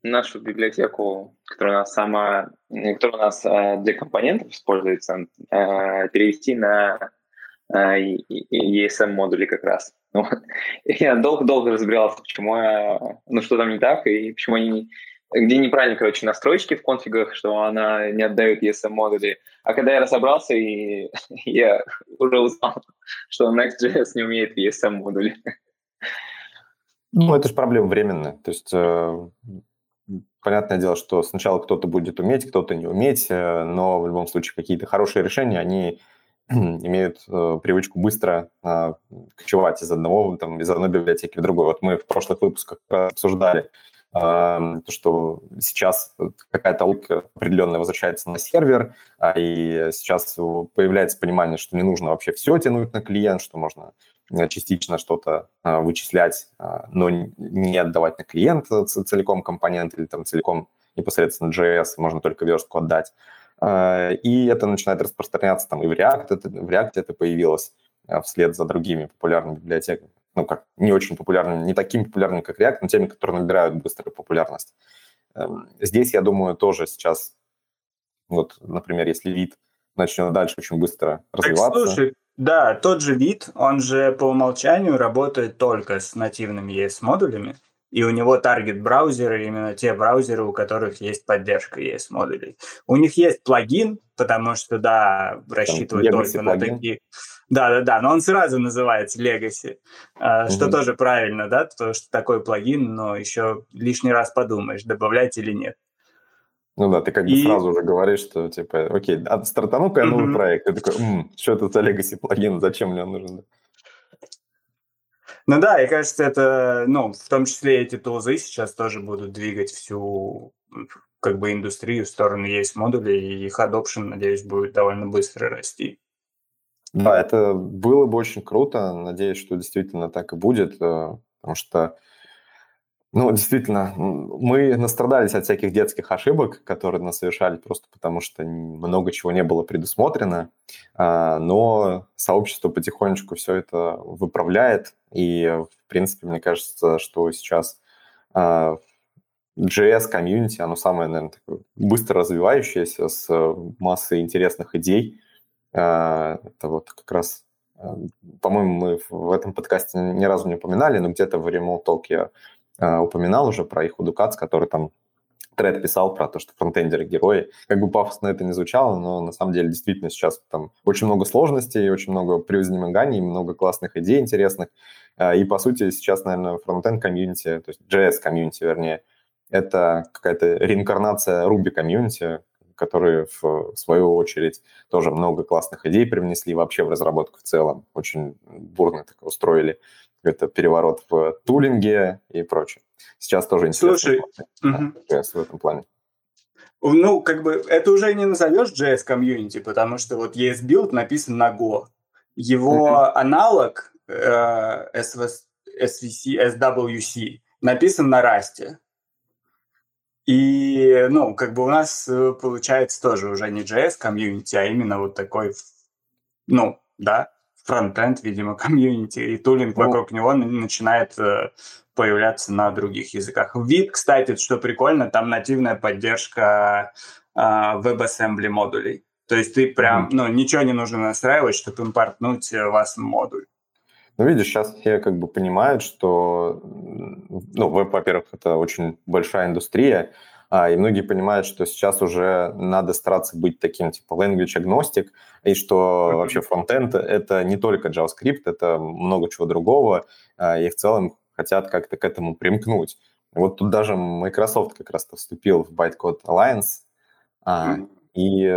нашу библиотеку, которая у нас сама, которая у нас э, для компонентов используется, э, перевести на ESM-модули как раз. Вот. Я долго-долго разбирался, почему, ну что там не так, и почему они где неправильно, короче, настройки в конфигах, что она не отдает ESM-модули. А когда я разобрался, и я уже узнал, что Next.js не умеет ESM-модули. Ну, это же проблема временная. То есть, э, понятное дело, что сначала кто-то будет уметь, кто-то не уметь, э, но в любом случае какие-то хорошие решения, они имеют э, привычку быстро э, кочевать из одного, там, из одной библиотеки в другую. Вот мы в прошлых выпусках обсуждали то, что сейчас какая-то логика определенная возвращается на сервер, а, и сейчас появляется понимание, что не нужно вообще все тянуть на клиент, что можно э, частично что-то а, вычислять, а, но не отдавать на клиента целиком компонент или там целиком непосредственно JS, можно только верстку отдать. И это начинает распространяться там и в React, это, в React это появилось вслед за другими популярными библиотеками ну, как не очень популярными, не такими популярными, как React, но теми, которые набирают быструю популярность. Эм, здесь, я думаю, тоже сейчас, вот, например, если вид начнет дальше очень быстро развиваться. Так, слушай, да, тот же вид, он же по умолчанию работает только с нативными ES-модулями, и у него таргет браузеры именно те браузеры, у которых есть поддержка ES-модулей. У них есть плагин, потому что, да, рассчитывать только на такие... Да-да-да, но он сразу называется Legacy, угу. что тоже правильно, да, потому что такой плагин, но еще лишний раз подумаешь, добавлять или нет. Ну да, ты как бы и... сразу же говоришь, что типа, окей, а стартану-ка я новый mm проект. Ты такой, М, что это за Legacy плагин, зачем мне он нужен? Ну да, и кажется, это, ну, в том числе эти тулзы сейчас тоже будут двигать всю как бы индустрию в сторону есть модулей, и их adoption, надеюсь, будет довольно быстро расти. Да, это было бы очень круто. Надеюсь, что действительно так и будет, э, потому что, ну, действительно, мы настрадались от всяких детских ошибок, которые нас совершали просто потому, что много чего не было предусмотрено, а, но сообщество потихонечку все это выправляет, и, в принципе, мне кажется, что сейчас JS-комьюнити, оно самое, наверное, такое быстро развивающееся, с массой интересных идей, а, это вот как раз, а, по-моему, мы в этом подкасте ни разу не упоминали, но где-то в Remote Talk я а, упоминал уже про их Удукац, который там тред писал про то, что фронтендеры герои. Как бы пафосно это не звучало, но на самом деле действительно сейчас там очень много сложностей, очень много превознемоганий, много классных идей интересных. И, по сути, сейчас, наверное, фронтенд комьюнити, то есть JS комьюнити, вернее, это какая-то реинкарнация Ruby комьюнити, которые в свою очередь тоже много классных идей привнесли вообще в разработку в целом. Очень бурно так устроили это переворот в тулинге и прочее. Сейчас тоже интересно. Слушай, угу. в этом плане. Ну, как бы это уже не назовешь JS комьюнити, потому что вот esbuild написан на Go. Его uh-huh. аналог э, SVC, SWC написан на Rust. И, ну, как бы у нас э, получается тоже уже не JS комьюнити, а именно вот такой, ну, да, фронтенд, видимо, комьюнити, и тулинг ну, вокруг него начинает э, появляться на других языках. Вид, кстати, что прикольно, там нативная поддержка э, WebAssembly модулей. То есть ты прям, mm-hmm. ну, ничего не нужно настраивать, чтобы импортнуть э, вас модуль. Ну, видишь, сейчас все как бы понимают, что, ну, веб, во-первых, это очень большая индустрия, а, и многие понимают, что сейчас уже надо стараться быть таким, типа, language agnostic, и что mm-hmm. вообще фронтенд — это не только JavaScript, это много чего другого, а, и в целом хотят как-то к этому примкнуть. Вот тут даже Microsoft как раз-то вступил в Bytecode Alliance, mm-hmm. И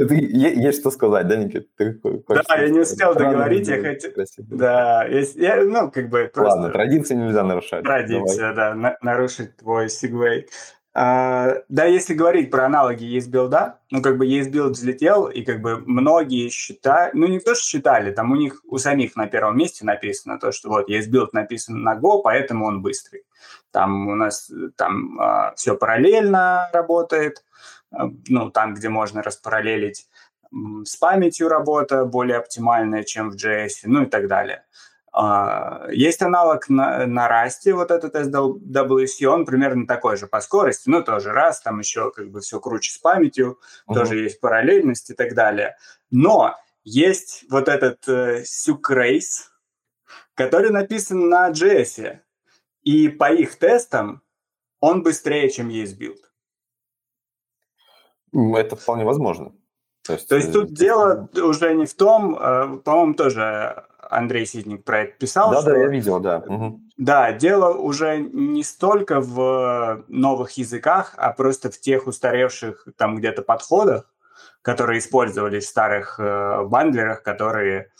есть что сказать, да, Никит? Да, я не успел договорить, я хотел... Да, ну, как бы Ладно, традиции нельзя нарушать. Традиция, да, нарушить твой segue. А, да, если говорить про аналоги esbuild а, ну, как бы esbuild взлетел, и как бы многие считают, ну, не то, что считали, там у них, у самих на первом месте написано то, что вот esbuild написан на Go, поэтому он быстрый. Там у нас там а, все параллельно работает, а, ну, там, где можно распараллелить с памятью работа более оптимальная, чем в JS, ну и так далее. А, есть аналог на, на Расте, вот этот SWC, он примерно такой же по скорости, ну, тоже раз, там еще как бы все круче с памятью, uh-huh. тоже есть параллельность и так далее. Но есть вот этот э, Sucrase, который написан на JS, и по их тестам он быстрее, чем esbuild. Это вполне возможно. То есть, То есть тут дело уже не в том, э, по-моему, тоже Андрей Ситник про это писал. Да, что, да, я видел, да. Угу. Да, дело уже не столько в новых языках, а просто в тех устаревших там где-то подходах, которые использовались в старых э, бандлерах, которые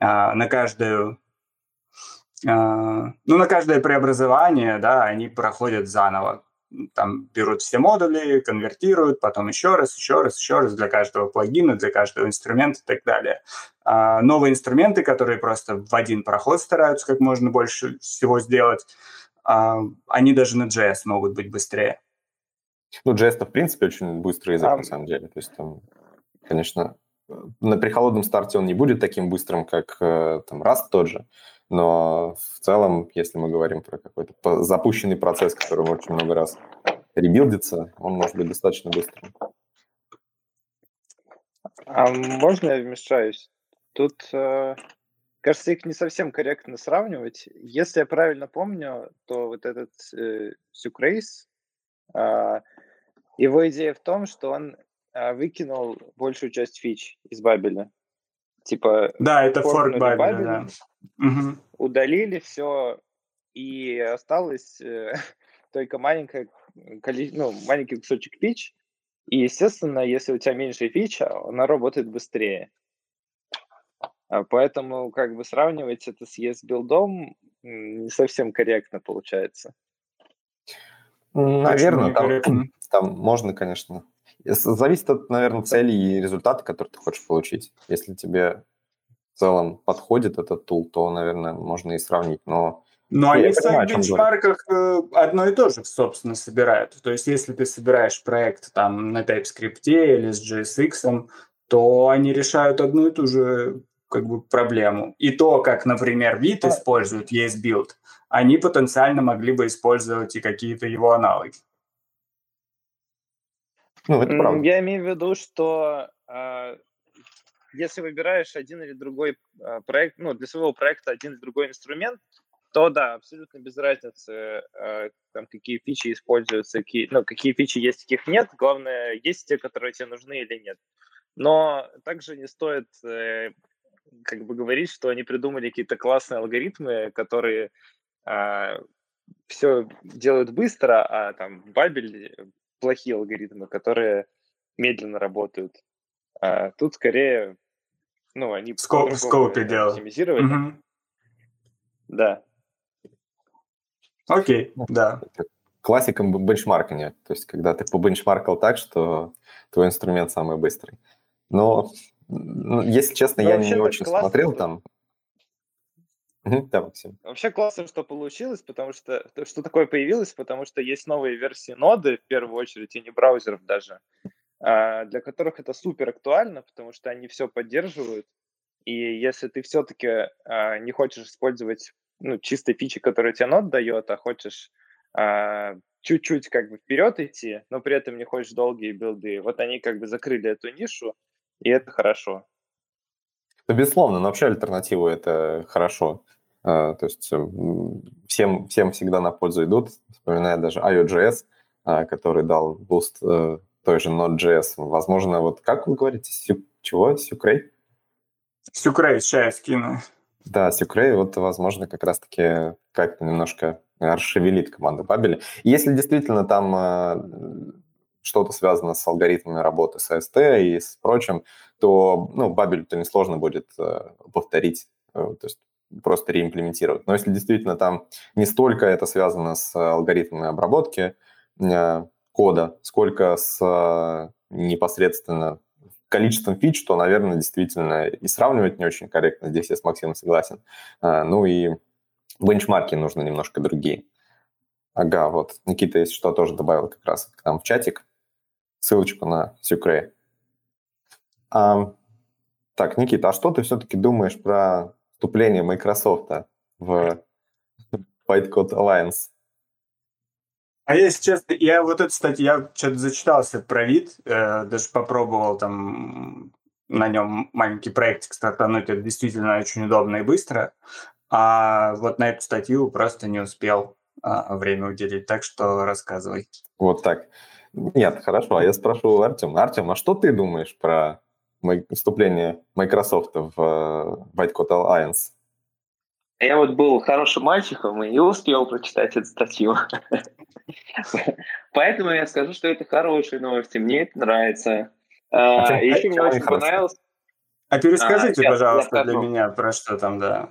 э, на каждую э, ну, на каждое преобразование, да, они проходят заново там берут все модули, конвертируют, потом еще раз, еще раз, еще раз для каждого плагина, для каждого инструмента и так далее. А новые инструменты, которые просто в один проход стараются как можно больше всего сделать, а, они даже на JS могут быть быстрее. Ну, JS, в принципе, очень быстрый язык, а... на самом деле. То есть там, конечно, на при холодном старте он не будет таким быстрым, как э, там Rust тот же, но в целом, если мы говорим про какой-то запущенный процесс, который очень много раз ребилдится, он может быть достаточно быстрым. А можно я вмешаюсь? Тут, э, кажется, их не совсем корректно сравнивать. Если я правильно помню, то вот этот э, Сюкрейс, э, его идея в том, что он э, выкинул большую часть фич из Бабеля. Типа, да, это форк Бабеля, да. Угу. Удалили все, и осталось э, только маленькое, ну, маленький кусочек фич. И, естественно, если у тебя меньше фича, она работает быстрее. А поэтому как бы сравнивать это с ES-билдом не совсем корректно получается. Наверное, там, там можно, конечно. Зависит от, наверное, цели и результата, которые ты хочешь получить. Если тебе в целом подходит этот тул, то, наверное, можно и сравнить. Но ну, они в своих бенчмарках э, одно и то же, собственно, собирают. То есть, если ты собираешь проект там на TypeScript или с JSX, то они решают одну и ту же как бы проблему. И то, как, например, вид использует ESBuild, они потенциально могли бы использовать и какие-то его аналоги. Ну, это правда. Я имею в виду, что э, если выбираешь один или другой э, проект, ну, для своего проекта один или другой инструмент, то да, абсолютно без разницы, э, там, какие фичи используются, какие, ну, какие фичи есть, каких нет. Главное, есть те, которые тебе нужны или нет. Но также не стоит э, как бы говорить, что они придумали какие-то классные алгоритмы, которые э, все делают быстро, а там Бабель плохие алгоритмы, которые медленно работают. А тут скорее, ну, они Скоп, в скопе делают. Угу. Да. Окей, да. Классиком бенчмаркания. То есть, когда ты побенчмаркал так, что твой инструмент самый быстрый. Но ну, если честно, Но ну, я не очень классно. смотрел там. Да, Максим. Вообще классно, что получилось, потому что что такое появилось, потому что есть новые версии ноды, в первую очередь, и не браузеров даже, для которых это супер актуально, потому что они все поддерживают. И если ты все-таки а, не хочешь использовать ну, чистой фичи, которую тебе нод дает, а хочешь а, чуть-чуть как бы вперед идти, но при этом не хочешь долгие билды, вот они как бы закрыли эту нишу, и это хорошо. Ну, безусловно, но вообще альтернативу это хорошо. То есть всем, всем всегда на пользу идут, вспоминая даже io.js, который дал буст uh, той же Node.js. Возможно, вот как вы говорите, сю, чего? Sucrase? Sucrase, сейчас скину. Да, Сюкрей, вот, возможно, как раз-таки как-то немножко расшевелит команду Бабеля. Если действительно там что-то связано с алгоритмами работы с AST и с прочим, то ну, Бабель-то несложно будет э, повторить, э, то есть просто реимплементировать. Но если действительно там не столько это связано с алгоритмами обработки э, кода, сколько с э, непосредственно количеством фич, то, наверное, действительно и сравнивать не очень корректно. Здесь я с Максимом согласен. Э, ну и бенчмарки нужны немножко другие. Ага, вот Никита, если что, тоже добавил как раз к нам в чатик ссылочку на Сюкре. А, так, Никита, а что ты все-таки думаешь про вступление Microsoft в White Code Alliance? А если честно, я вот это, кстати, я что-то зачитался про вид, э, даже попробовал там на нем маленький проектик стартануть, это действительно очень удобно и быстро. А вот на эту статью просто не успел а, время уделить, так что рассказывай. Вот так. Нет, хорошо, а я спрошу Артем. Артем, а что ты думаешь про вступление Microsoft в э, White Code Alliance? Я вот был хорошим мальчиком и успел прочитать эту статью. Поэтому я скажу, что это хорошие новости, мне это нравится. А, а еще мне очень понравилось... А перескажите, а, пожалуйста, для меня, про что там, да.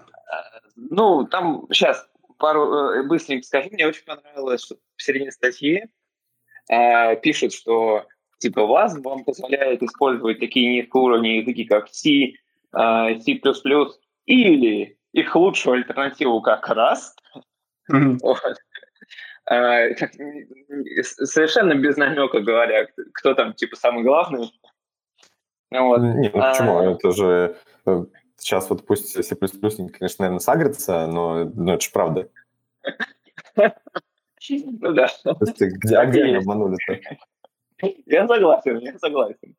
Ну, там сейчас пару э, быстренько скажу. Мне очень понравилось, что в середине статьи пишут, что типа WASM вам позволяет использовать такие низкоуровневые языки, как C, C++, или их лучшую альтернативу как Rust. Mm-hmm. Вот. Э, совершенно без намека говоря, кто там типа самый главный. Вот. Не, ну почему? А, это же э, сейчас вот пусть C++, конечно, наверное, сагрится, но, но это же правда. Ну да. Где, а где они обманули-то? Я согласен, я согласен.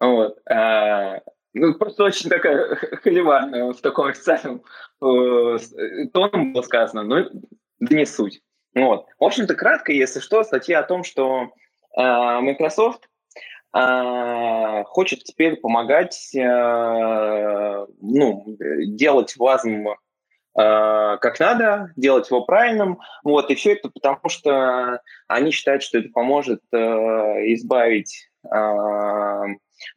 Вот. А, ну, просто очень такая холиварная в таком официальном э, тоном было сказано, но да не суть. Вот. В общем-то, кратко, если что, статья о том, что э, Microsoft э, хочет теперь помогать э, ну, делать WASM э, как надо, делать его правильным. Вот, и все это потому, что они считают, что это поможет э, избавить э,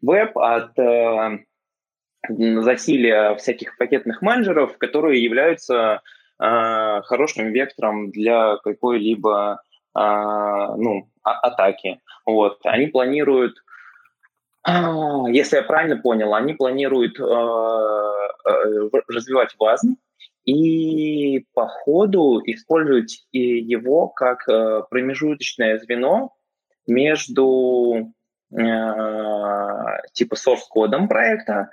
веб от э, засилия всяких пакетных менеджеров, которые являются э, хорошим вектором для какой-либо э, ну, а- атаки. Вот. Они планируют, э, если я правильно понял, они планируют э, э, развивать WASM и по ходу использовать его как э, промежуточное звено между типа source-кодом проекта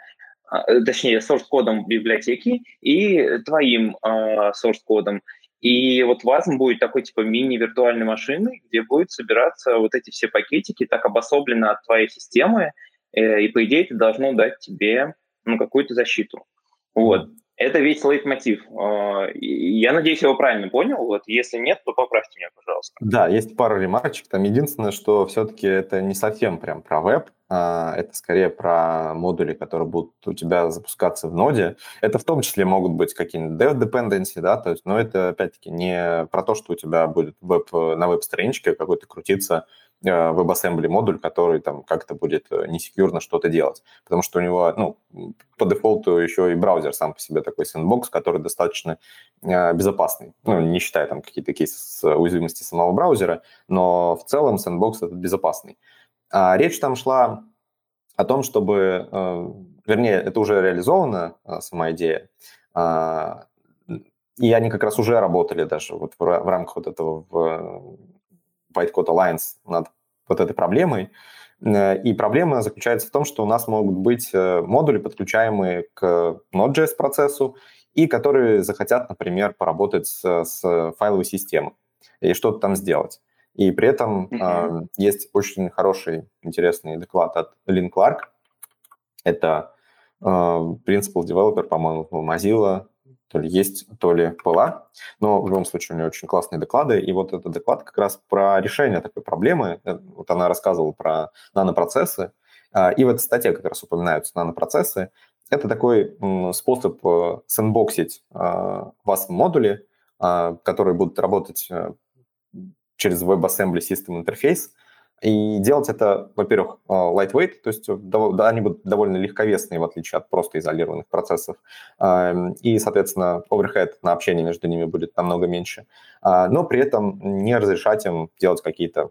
а, э, точнее, source-кодом библиотеки и твоим э, source-кодом. И вот WASM будет такой типа мини-виртуальной машины, где будут собираться вот эти все пакетики так обособленно от твоей системы, э, и по идее это должно дать тебе ну, какую-то защиту. Вот. Это весь лейтмотив. А, я надеюсь, я его правильно понял. Вот, если нет, то поправьте меня, пожалуйста. Да, есть пару ремарочек. Там единственное, что все-таки это не совсем прям про веб, а это скорее про модули, которые будут у тебя запускаться в ноде. Это в том числе могут быть какие-нибудь dev dependency, да, то есть, но это опять-таки не про то, что у тебя будет веб, на веб-страничке какой-то крутиться WebAssembly модуль, который там как-то будет э, несекьюрно что-то делать. Потому что у него, ну, по дефолту еще и браузер сам по себе такой сэндбокс, который достаточно э, безопасный. Ну, не считая там какие-то кейсы с уязвимости самого браузера, но в целом сэндбокс этот безопасный. А речь там шла о том, чтобы, вернее, это уже реализована сама идея, а, и они как раз уже работали даже вот в, рамках вот этого White Code Alliance над вот этой проблемой. Э, и проблема заключается в том, что у нас могут быть э, модули, подключаемые к Node.js процессу, и которые захотят, например, поработать с, с файловой системой и что-то там сделать. И при этом mm-hmm. э, есть очень хороший, интересный доклад от Лин Кларк. Это э, Principal Developer, по-моему, Mozilla, то ли есть, то ли была. Но в любом случае у нее очень классные доклады. И вот этот доклад как раз про решение такой проблемы. Э, вот она рассказывала про нанопроцессы. А, и в этой статье как раз упоминаются нанопроцессы. Это такой способ э, сэндбоксить а, вас в модули, а, которые будут работать э, через WebAssembly System Interface, И делать это, во-первых, э, lightweight, то есть да, они будут довольно легковесные, в отличие от просто изолированных процессов. Эм, и, соответственно, overhead на общение между ними будет намного меньше. А, но при этом не разрешать им делать какие-то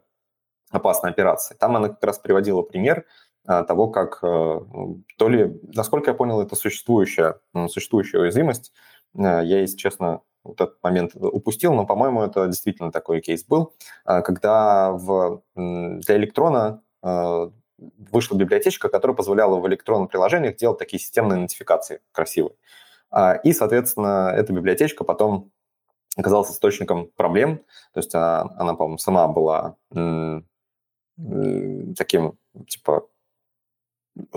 опасные операции. Там она как раз приводила пример э, того, как то ли, насколько я понял, это существующая, существующая уязвимость. Я, если честно, вот этот момент упустил, но, по-моему, это действительно такой кейс был, а, когда в, для электрона а, вышла библиотечка, которая позволяла в электронных приложениях делать такие системные нотификации красивые. А, и, соответственно, эта библиотечка потом оказалась источником проблем. То есть она, она по-моему, сама была таким, типа,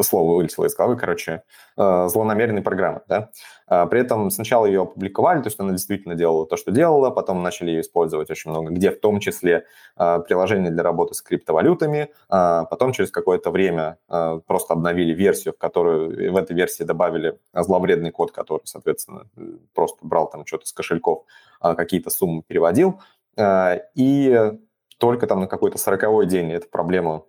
слово вылетело из головы, короче, э, злонамеренной программы, да. А, при этом сначала ее опубликовали, то есть она действительно делала то, что делала, потом начали ее использовать очень много, где в том числе а, приложения для работы с криптовалютами, потом через какое-то время просто обновили версию, в которую в этой версии добавили зловредный код, который, соответственно, просто брал там что-то с кошельков, какие-то суммы переводил, и только там на какой-то сороковой день эту проблему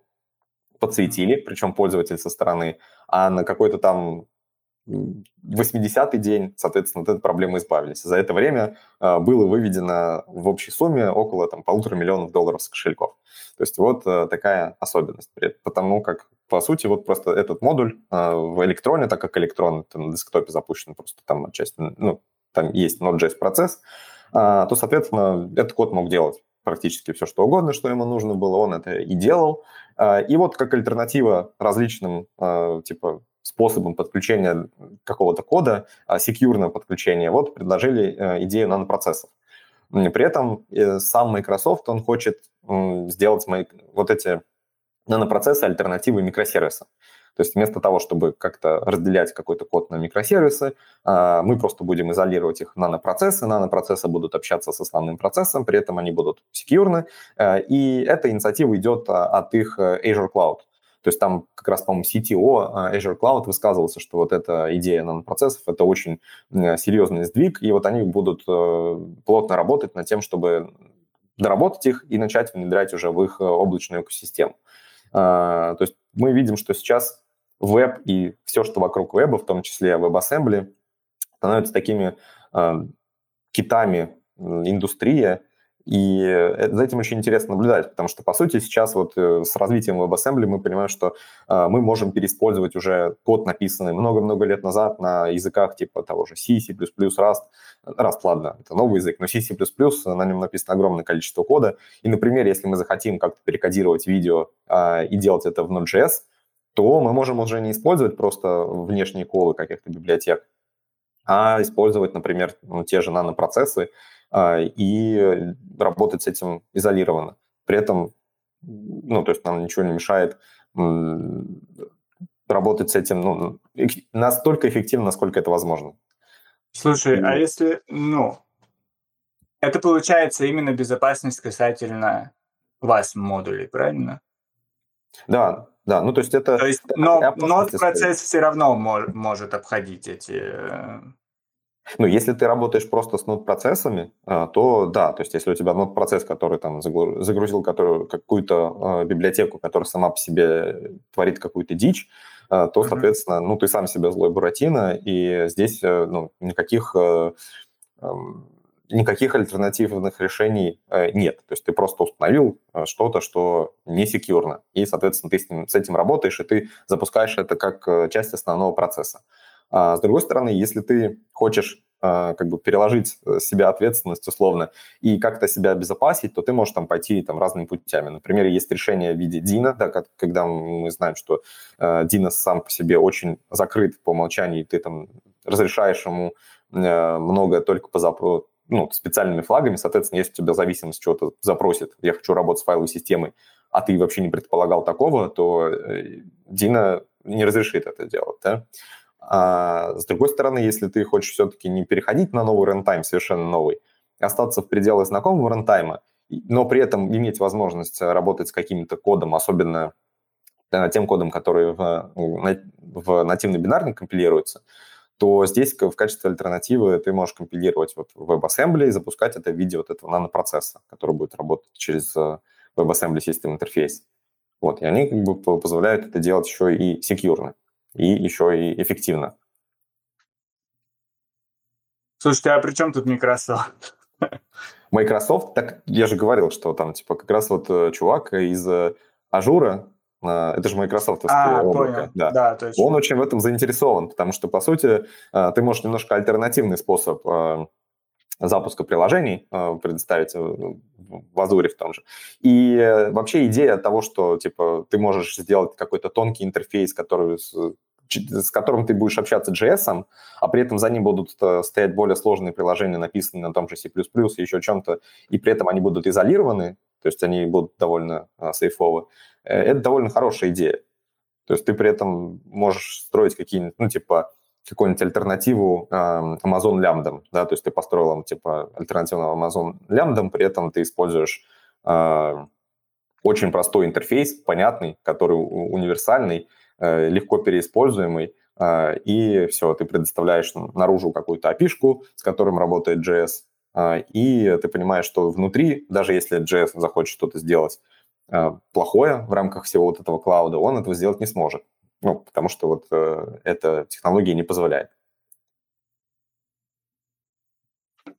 подсветили, причем пользователь со стороны, а на какой-то там 80-й день, соответственно, от этой проблемы избавились. За это время э, было выведено в общей сумме около там, полутора миллионов долларов с кошельков. То есть вот э, такая особенность. Потому как, по сути, вот просто этот модуль э, в электроне, так как электрон это на десктопе запущен, просто там отчасти, ну, там есть Node.js процесс, то, соответственно, этот код мог делать практически все, что угодно, что ему нужно было, он это и делал. А, и вот как альтернатива различным а, типа способам подключения какого-то кода, а, секьюрного подключения, вот предложили э, идею нанопроцессов. При этом э, сам Microsoft, он хочет сделать вот эти нанопроцессы альтернативой микросервисам. То есть вместо того, чтобы как-то разделять какой-то код на микросервисы, а, мы просто будем изолировать их нанопроцессы. Нанопроцессы будут общаться с основным процессом, при этом они будут секьюрны. А, и эта инициатива идет а, от их э, Azure Cloud. То есть там как раз, по-моему, CTO Azure Cloud высказывался, что вот эта идея нанопроцессов – это очень серьезный сдвиг, и вот они будут э, плотно работать над тем, чтобы доработать их и начать внедрять уже в их э, облачную экосистему. То есть мы видим, что сейчас веб и все, что вокруг веба, в том числе WebAssembly, становятся такими э, китами индустрии, и за этим очень интересно наблюдать, потому что, по сути, сейчас вот э, с развитием WebAssembly мы понимаем, что э, мы можем переиспользовать уже код, написанный много-много лет назад на языках типа того же C, C++, Rust. Rust, ладно, это новый язык, но C, C++, на нем написано огромное количество кода. И, например, если мы захотим как-то перекодировать видео э, и делать это в Node.js, то мы можем уже не использовать просто внешние колы каких-то библиотек, а использовать, например, ну, те же нанопроцессы а, и работать с этим изолированно. При этом, ну, то есть нам ничего не мешает работать с этим ну, настолько эффективно, насколько это возможно. Слушай, а если, ну, это получается именно безопасность касательно вас модулей, правильно? Да, да, ну то есть это... То есть, но, но процесс все равно мож, может обходить эти... Э, ну, если ты работаешь просто с нод-процессами, а, то да, то есть если у тебя нод-процесс, который там загрузил который, какую-то э, библиотеку, которая сама по себе творит какую-то дичь, э, то, соответственно, ну, ты сам себе злой Буратино, и здесь э, ну, никаких э, никаких альтернативных решений э, нет. То есть ты просто установил э, что-то, что не секьюрно. И, соответственно, ты с, ним, с этим работаешь, и ты запускаешь это как э, часть основного процесса. А с другой стороны, если ты хочешь как бы переложить себя ответственность условно и как-то себя обезопасить, то ты можешь там пойти там разными путями. Например, есть решение в виде Дина, да, когда мы знаем, что Дина сам по себе очень закрыт по умолчанию, и ты там разрешаешь ему многое только по, запу ну, специальными флагами, соответственно, если у тебя зависимость чего-то запросит, я хочу работать с файловой системой, а ты вообще не предполагал такого, то э, Дина не разрешит это делать, да? А с другой стороны, если ты хочешь все-таки не переходить на новый рантайм, совершенно новый, остаться в пределах знакомого рантайма, но при этом иметь возможность работать с каким-то кодом, особенно э, тем кодом, который в, в нативный бинарник компилируется, то здесь в качестве альтернативы ты можешь компилировать вот WebAssembly и запускать это в виде вот этого нанопроцесса, который будет работать через э, WebAssembly System Interface. Вот, и они как бы позволяют это делать еще и секьюрно, и еще и эффективно. Слушайте, а при чем тут Microsoft? Microsoft, так я же говорил, что там типа как раз вот э, чувак из Azure, а, это же Microsoft а, облако, да. да точно. он очень в этом заинтересован, потому что, по сути, а, ты можешь немножко альтернативный способ а, запуска приложений предоставить в Azure в том же. И э, вообще идея того, что типа ты можешь сделать какой-то тонкий интерфейс, который с которым ты будешь общаться JS, а при этом за ним будут э, стоять более сложные приложения, написанные на том же C++, и еще чем-то, и при этом они будут изолированы, то есть они будут довольно а, сейфовы. Э, это довольно хорошая идея. То есть ты при этом можешь строить какие-нибудь, ну, типа, какую-нибудь альтернативу э, Amazon лямбдам, да, то есть ты построил, типа, альтернативу Amazon лямбдам, при этом ты используешь э, очень простой интерфейс, понятный, который универсальный, э, легко переиспользуемый, э, и все, ты предоставляешь наружу какую-то api с которым работает JS, и ты понимаешь, что внутри, даже если JS захочет что-то сделать, Э, плохое в рамках всего вот этого клауда, он этого сделать не сможет. Ну, потому что вот э, эта технология не позволяет.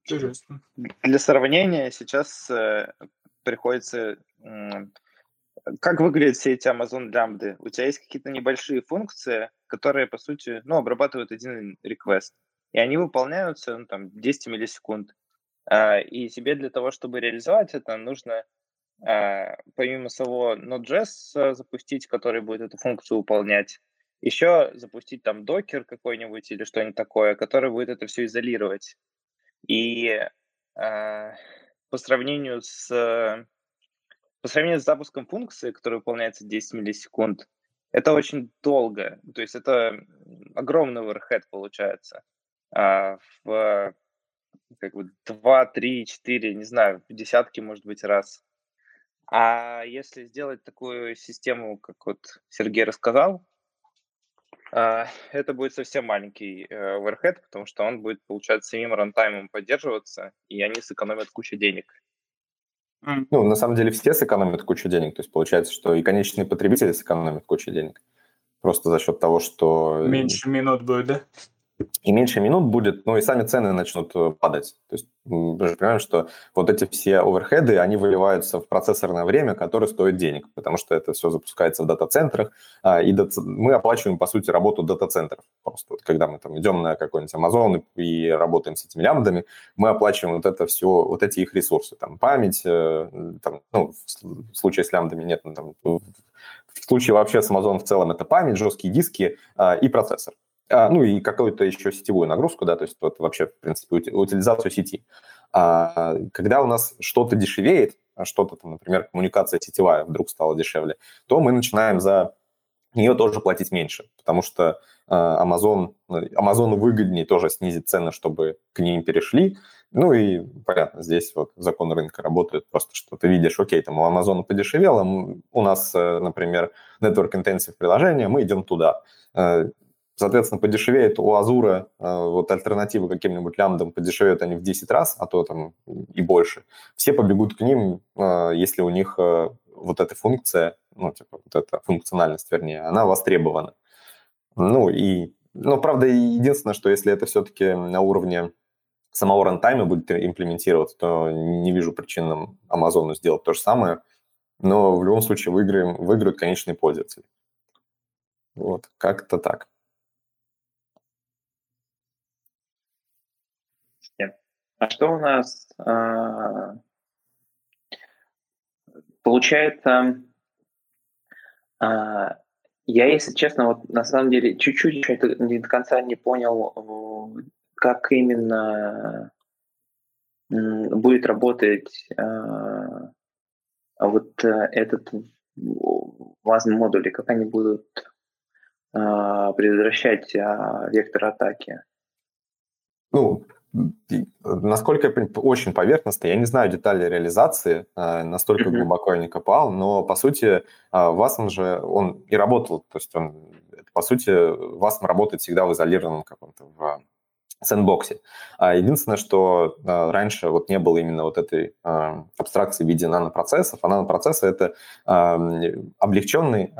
Интересно. Для сравнения сейчас э, приходится... Как выглядят все эти Amazon лямбды? У тебя есть какие-то небольшие функции, которые, по сути, ну, обрабатывают один request. И они выполняются, ну, там, 10 миллисекунд. Э, и тебе для того, чтобы реализовать это, нужно Э, помимо самого Node.js э, запустить, который будет эту функцию выполнять, еще запустить там докер какой-нибудь или что-нибудь такое, который будет это все изолировать. И э, по сравнению с по сравнению с запуском функции, которая выполняется 10 миллисекунд, это очень долго. То есть это огромный overhead получается. А в как бы 2, 3, 4, не знаю, десятки, может быть, раз. А если сделать такую систему, как вот Сергей рассказал, а, это будет совсем маленький э, overhead, потому что он будет, получается, самим рантаймом поддерживаться, и они сэкономят кучу денег. Ну, на самом деле все сэкономят кучу денег. То есть получается, что и конечные потребители сэкономят кучу денег. Просто за счет того, что... Меньше минут будет, да? И меньше минут будет, ну и сами цены начнут э, падать. То есть мы же понимаем, что вот эти все оверхеды, они выливаются в процессорное время, которое стоит денег, потому что это все запускается в дата-центрах, а, и мы оплачиваем, по сути, работу дата-центров. Просто вот, когда мы там идем на какой-нибудь Amazon и работаем с этими лямбдами, мы оплачиваем вот это все, вот эти их ресурсы, там память, э, там, ну, в случае с лямбдами нет, ну, там, в случае вообще с Amazon в целом это память, жесткие диски а, и процессор а, ну и какую-то еще сетевую нагрузку, да, то есть вот вообще, в принципе, утилизацию сети. А, когда у нас что-то дешевеет, а что-то там, например, коммуникация сетевая вдруг стала дешевле, то мы начинаем за нее тоже платить меньше, потому что а, Amazon, Amazon выгоднее тоже снизить цены, чтобы к ним перешли. Ну и, понятно, здесь вот закон рынка работает, просто что ты видишь, окей, там у Amazon подешевело, у нас, э, например, Network Intensive приложение, мы идем туда. Соответственно, подешевеет у Азура, э, вот альтернативы каким-нибудь лямбдам подешевеют они в 10 раз, а то там и больше. Все побегут к ним, э, если у них э, вот эта функция, ну, типа, вот эта функциональность, вернее, она востребована. Ну, и, ну, правда, единственное, что если это все-таки на уровне самого рантайма будет имплементироваться, то не вижу причин нам Амазону сделать то же самое, но в любом случае выиграем, выиграют конечные пользователи. Вот, как-то так. А что у нас э, получается? Э, я, если честно, вот на самом деле чуть-чуть не до конца не понял, как именно будет работать э, вот этот важный модуль, как они будут э, предотвращать э, вектор атаки. Ну, Насколько я понимаю, очень поверхностно. Я не знаю детали реализации, а, настолько mm-hmm. глубоко я не копал, но, по сути, а, Васм же, он и работал, то есть он, по сути, Васм работает всегда в изолированном каком-то, в сэндбоксе. А единственное, что раньше вот не было именно вот этой абстракции в виде нанопроцессов, а нанопроцессы – это а, облегченный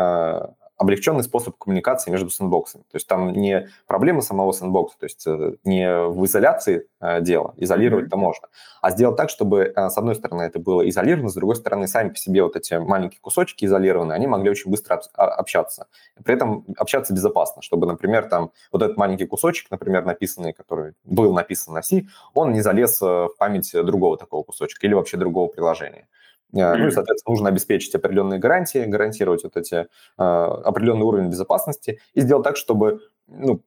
облегченный способ коммуникации между сэндбоксами. То есть там не проблема самого сэндбокса, то есть э, не в изоляции э, дела, изолировать-то можно, а сделать так, чтобы э, с одной стороны это было изолировано, с другой стороны сами по себе вот эти маленькие кусочки изолированные, они могли очень быстро а, общаться. При этом общаться безопасно, чтобы, например, там вот этот маленький кусочек, например, написанный, который был написан на C, он не залез в память другого такого кусочка или вообще другого приложения. Mm-hmm. Ну и, соответственно, нужно обеспечить определенные гарантии, гарантировать вот эти а, определенный уровень безопасности и сделать так, чтобы ну,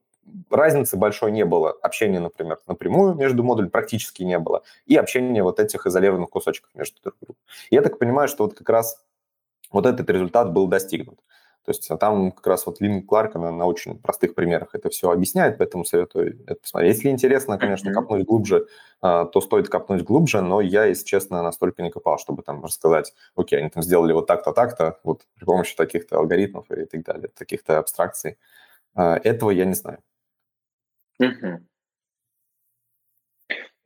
разницы большой не было. Общения, например, напрямую между модулями практически не было. И общения вот этих изолированных кусочков между друг другом. Я так понимаю, что вот как раз вот этот результат был достигнут. То есть а там как раз вот Лин Кларк, она на очень простых примерах это все объясняет, поэтому советую это посмотреть. Если интересно, конечно, копнуть глубже, а, то стоит копнуть глубже, но я, если честно, настолько не копал, чтобы там рассказать, окей, они там сделали вот так-то, так-то, вот при помощи таких-то алгоритмов и так далее, таких-то абстракций. А, этого я не знаю.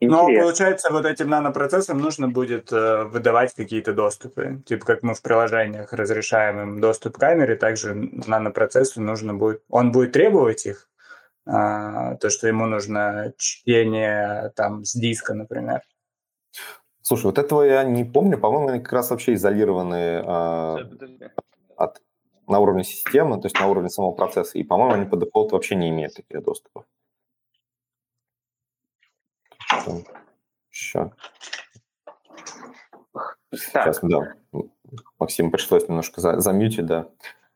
Но получается, вот этим нанопроцессам нужно будет э, выдавать какие-то доступы. Типа как мы в приложениях разрешаем им доступ к камере, также нанопроцессу нужно будет... Он будет требовать их, э, то, что ему нужно чтение там с диска, например. Слушай, вот этого я не помню. По-моему, они как раз вообще изолированы э, от, на уровне системы, то есть на уровне самого процесса. И, по-моему, они по дефолту вообще не имеют таких доступов. Еще. Сейчас, да. Максим пришлось немножко за, замьютить, да.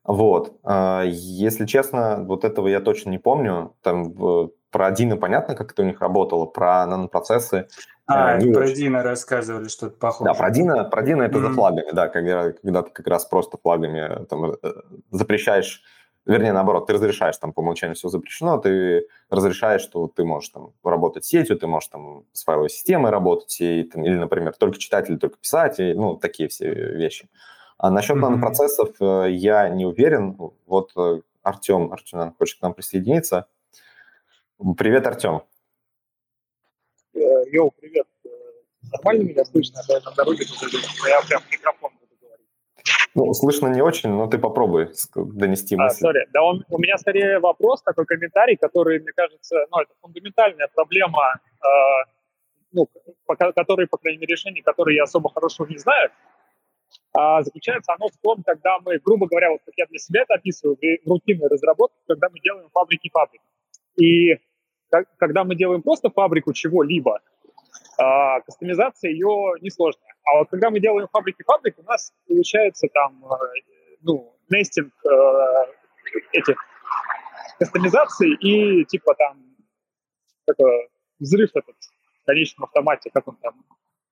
Вот. А, если честно, вот этого я точно не помню. Там про Дина понятно, как это у них работало, про нанопроцессы. А, не про очень. Дина рассказывали что-то похожее. Да, про Дина, про Дина это mm-hmm. за флагами, да, когда, когда ты как раз просто флагами там, э, запрещаешь вернее, наоборот, ты разрешаешь, там по умолчанию все запрещено, ты разрешаешь, что ты можешь там работать сетью, ты можешь там с файловой системой работать, и, там, или, например, только читать или только писать, и, ну, такие все вещи. А насчет mm-hmm. нанопроцессов э, я не уверен. Вот э, Артем, Артем хочет к нам присоединиться. Привет, Артем. Э, йоу, привет. Нормально меня слышно? Я на дороге, я прям микрофон ну, слышно не очень, но ты попробуй донести а, мысль. Sorry. Да, он, у меня скорее вопрос, такой комментарий, который, мне кажется, ну, это фундаментальная проблема, э, ну, по, которой, по крайней мере, решение, которое я особо хорошего не знаю, а, заключается оно в том, когда мы, грубо говоря, вот как я для себя это описываю, в рутинной разработке, когда мы делаем фабрики фабрик. И когда мы делаем просто фабрику чего-либо, а, кастомизация ее несложная. А вот когда мы делаем фабрики-фабрик, у нас получается там, э, ну, нестинг э, этих кастомизаций и типа там такой взрыв этот в конечном автомате, как он там,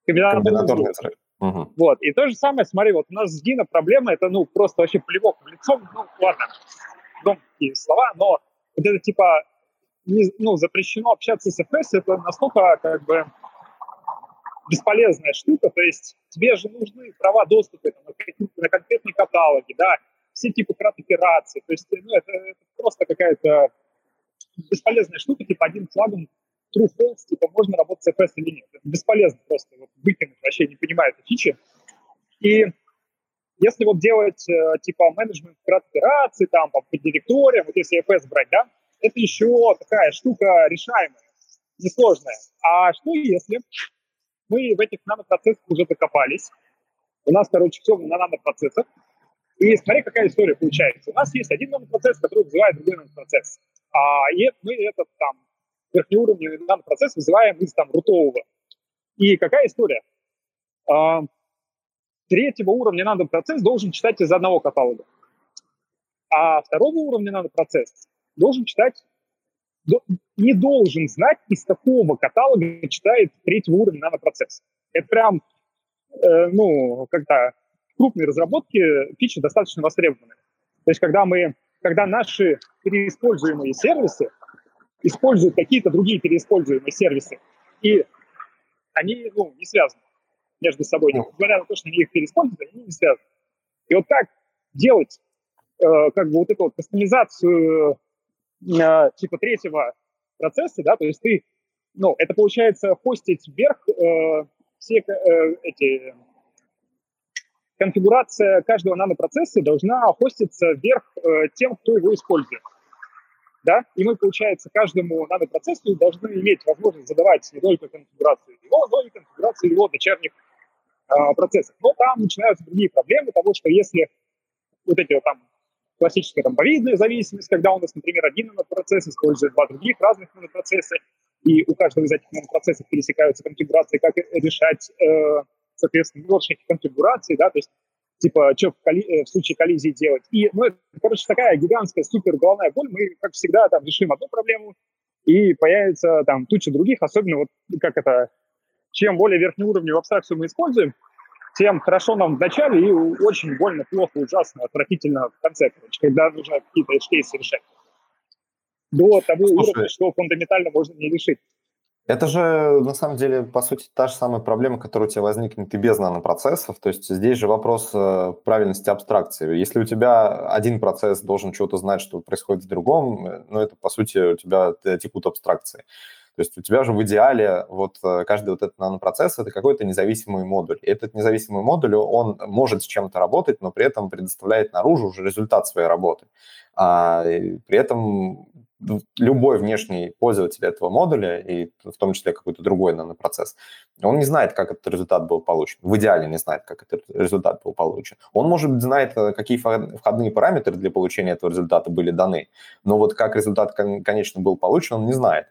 комбинаторный взрыв. Угу. Вот, и то же самое, смотри, вот у нас с Дина проблема, это, ну, просто вообще плевок в лицо, ну, ладно, дом такие слова, но вот это, типа, не, ну, запрещено общаться с FS, это настолько, как бы, бесполезная штука, то есть тебе же нужны права доступа там, на, конкретные каталоги, да, все типы крат операций, то есть ну, это, это просто какая-то бесполезная штука, типа один флагом true false, типа можно работать с FS или нет. Это бесполезно просто вот, выкинуть, вообще не понимаю этой фичи. И если вот делать э, типа менеджмент операций, там, по директориям, вот если FS брать, да, это еще такая штука решаемая, несложная. А что если мы в этих нанопроцессах уже докопались. У нас, короче, все на нанопроцессах. И смотри, какая история получается. У нас есть один нанопроцесс, который вызывает другой нанопроцесс. А мы этот там верхнеуровневый нанопроцесс вызываем из там рутового. И какая история? А, третьего уровня нанопроцесс должен читать из одного каталога. А второго уровня нанопроцесс должен читать не должен знать, из какого каталога читает третьего уровня нанопроцесс. Это прям, э, ну, когда крупные разработки фичи достаточно востребованы. То есть когда мы, когда наши переиспользуемые сервисы используют какие-то другие переиспользуемые сервисы, и они, ну, не связаны между собой, несмотря на то, что они их переиспользуют, они не связаны. И вот как делать э, как бы вот эту вот кастомизацию э, типа третьего процессы, да, то есть ты, ну, это получается хостить вверх э, все э, эти конфигурация каждого нанопроцесса должна хоститься вверх э, тем, кто его использует. Да? И мы, получается, каждому нанопроцессу должны иметь возможность задавать не только конфигурацию его, но и конфигурацию его дочерних э, процессов. Но там начинаются другие проблемы того, что если вот эти вот там классическая там повидная зависимость, когда у нас, например, один нанопроцесс использует два других разных нанопроцесса, и у каждого из этих нанопроцессов пересекаются конфигурации, как решать э, соответственно, небольших конфигураций, да, то есть типа, что в, колли... Э, в случае коллизии делать. И, ну, это, короче, такая гигантская супер головная боль. Мы, как всегда, там решим одну проблему, и появится там туча других, особенно вот как это, чем более верхний уровень в абстракцию мы используем, тем хорошо нам в начале и очень больно, плохо, ужасно, отвратительно в конце, короче, когда нужно какие-то кейсы решать. До того Слушай, уровня, что фундаментально можно не решить. Это же, на самом деле, по сути, та же самая проблема, которая у тебя возникнет и без нанопроцессов. То есть здесь же вопрос э, правильности абстракции. Если у тебя один процесс должен чего-то знать, что происходит в другом, э, ну, это, по сути, у тебя текут абстракции. То есть у тебя же в идеале вот э, каждый вот этот нанопроцесс – это какой-то независимый модуль. И этот независимый модуль, он может с чем-то работать, но при этом предоставляет наружу уже результат своей работы. А, при этом любой внешний пользователь этого модуля, и в том числе какой-то другой нанопроцесс, он не знает, как этот результат был получен. В идеале не знает, как этот результат был получен. Он, может быть, знает, э, какие входные параметры для получения этого результата были даны, но вот как результат конечно был получен, он не знает.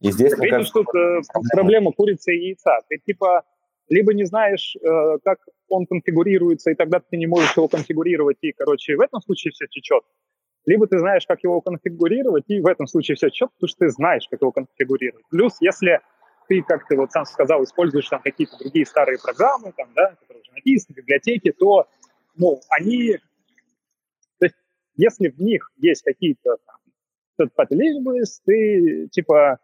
И здесь, мне кажется, тут э, проблема курицы и яйца. Ты типа либо не знаешь, э, как он конфигурируется, и тогда ты не можешь его конфигурировать, и, короче, в этом случае все течет либо ты знаешь, как его конфигурировать, и в этом случае все четко, потому что ты знаешь, как его конфигурировать. Плюс, если ты, как ты вот сам сказал, используешь там какие-то другие старые программы, там, да, которые уже написаны, библиотеки, то, ну, они, то есть, если в них есть какие-то там, ты, типа,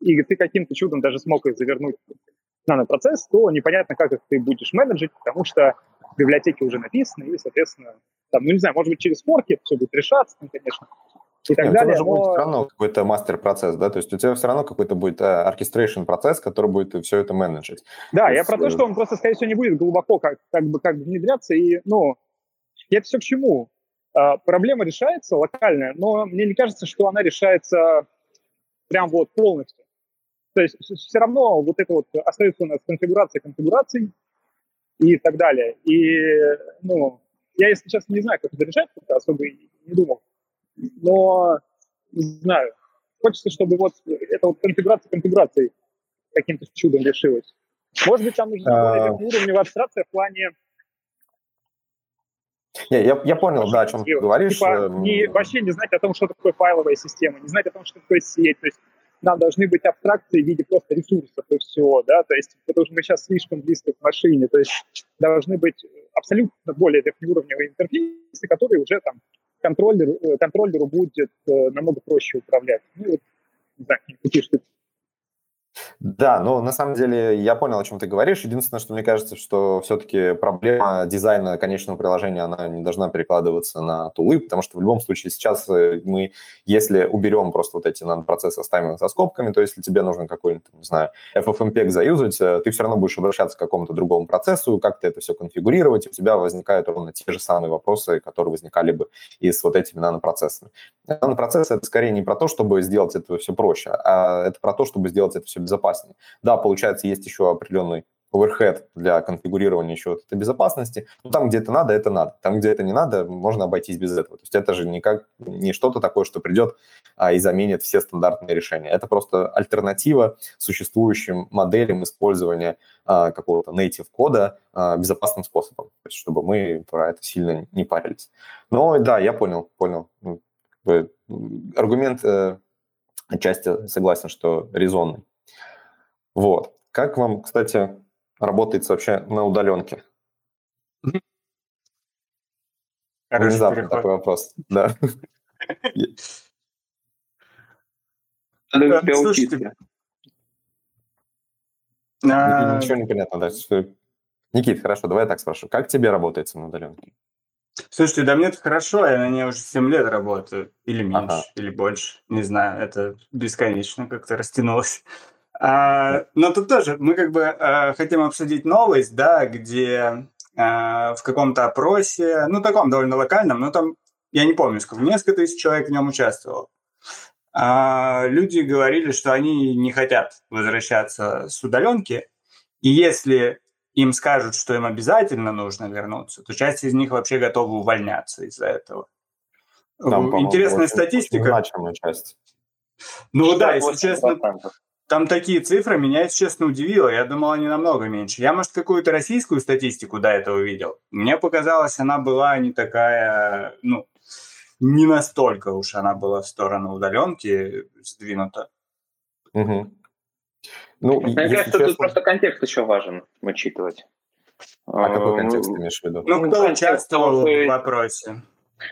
и ты каким-то чудом даже смог их завернуть в нанопроцесс, то непонятно, как их ты будешь менеджить, потому что библиотеки уже написаны, и, соответственно, там, ну, не знаю, может быть, через форки все будет решаться, ну, конечно, и так Нет, далее. У тебя но... будет все равно какой-то мастер-процесс, да, то есть у тебя все равно какой-то будет оркестрейшн процесс, который будет все это менеджить. Да, то я есть... про то, э, что он просто, скорее всего, не будет глубоко как, как бы как бы внедряться, и, ну, это все к чему? А, проблема решается локальная, но мне не кажется, что она решается прям вот полностью. То есть все равно вот это вот остается у нас конфигурация конфигураций и так далее. И, ну, я, если честно, не знаю, как это решать, пока особо и не думал. Но, не знаю, хочется, чтобы вот эта вот конфигурация конфигурации каким-то чудом решилась. Может быть, там нужна более уровневая абстракция в плане не, я, я понял, да, о чем ты говоришь. Типа, эм, не, вообще не знать о том, что такое файловая система, не знать о том, что такое сеть. То есть нам должны быть абстракции в виде просто ресурсов и все, да, то есть потому что мы сейчас слишком близко к машине, то есть должны быть абсолютно более верхнеуровневые интерфейсы, которые уже там контроллер, э, контроллеру будет э, намного проще управлять. Ну, вот, не знаю, какие штуки. Да, ну на самом деле я понял, о чем ты говоришь. Единственное, что мне кажется, что все-таки проблема дизайна конечного приложения, она не должна перекладываться на тулы, потому что в любом случае сейчас э, мы, если уберем просто вот эти процессы, оставим их за скобками, то если тебе нужно какой-нибудь, не знаю, FFmpeg заюзать, э, ты все равно будешь обращаться к какому-то другому процессу, как ты это все конфигурировать, и у тебя возникают ровно те же самые вопросы, которые возникали бы и с вот этими нанопроцессами. Нанопроцессы – это скорее не про то, чтобы сделать это все проще, а это про то, чтобы сделать это все безопаснее. Да, получается, есть еще определенный overhead для конфигурирования еще вот этой безопасности. Но там, где это надо, это надо. Там, где это не надо, можно обойтись без этого. То есть это же никак не что-то такое, что придет а, и заменит все стандартные решения. Это просто альтернатива существующим моделям использования а, какого-то native кода а, безопасным способом, то есть чтобы мы про это сильно не парились. Но да, я понял, понял. Ну, аргумент э, отчасти согласен, что резонный. Вот. Как вам, кстати, работает вообще на удаленке? Внезапно такой вопрос. Да. Слушайте, а, Ничего не понятно, да. Никит, хорошо, давай я так спрошу. Как тебе работает на удаленке? Слушайте, да мне это хорошо, я на ней уже 7 лет работаю. Или меньше, ага. или больше. Не знаю, это бесконечно как-то растянулось. А, но тут тоже мы как бы а, хотим обсудить новость, да, где а, в каком-то опросе, ну, таком довольно локальном, но там, я не помню, сколько, несколько тысяч человек в нем участвовало. А, люди говорили, что они не хотят возвращаться с удаленки, и если им скажут, что им обязательно нужно вернуться, то часть из них вообще готова увольняться из-за этого. Там, Интересная очень, статистика. Очень часть. Ну да, если честно, там такие цифры меня, если честно, удивило. Я думал, они намного меньше. Я, может, какую-то российскую статистику до этого видел. Мне показалось, она была не такая, ну, не настолько уж она была в сторону удаленки сдвинута. Угу. Ну, Мне кажется, честно... тут просто контекст еще важен учитывать. А какой контекст ты имеешь в виду? Ну, ну кто участвовал в вопросе?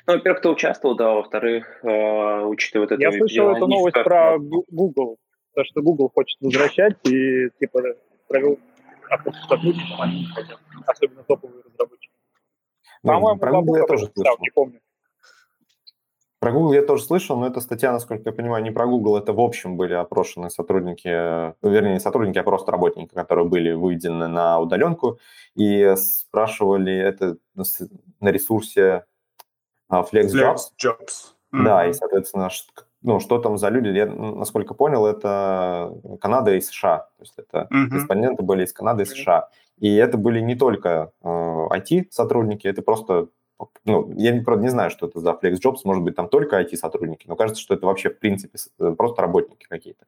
Ну, во-первых, кто участвовал, да, во-вторых, э, учитывая вот это... Я слышал эту новость про Google, то, что Google хочет возвращать и, типа, провел опрос сотрудников, они хотят, особенно топовые разработчики. По-моему, про Google я тоже слышал. Не помню. Про Google я тоже слышал, но эта статья, насколько я понимаю, не про Google, это в общем были опрошены сотрудники, ну, вернее, не сотрудники, а просто работники, которые были выведены на удаленку, и спрашивали это на ресурсе а, FlexJobs. FlexJobs. Mm-hmm. Да, и, соответственно, ну, что там за люди, я, насколько понял, это Канада и США. То есть это mm-hmm. респонденты были из Канады и США. И это были не только э, IT-сотрудники, это просто ну, я правда не знаю, что это за FlexJobs, может быть, там только IT-сотрудники, но кажется, что это вообще, в принципе, э, просто работники какие-то.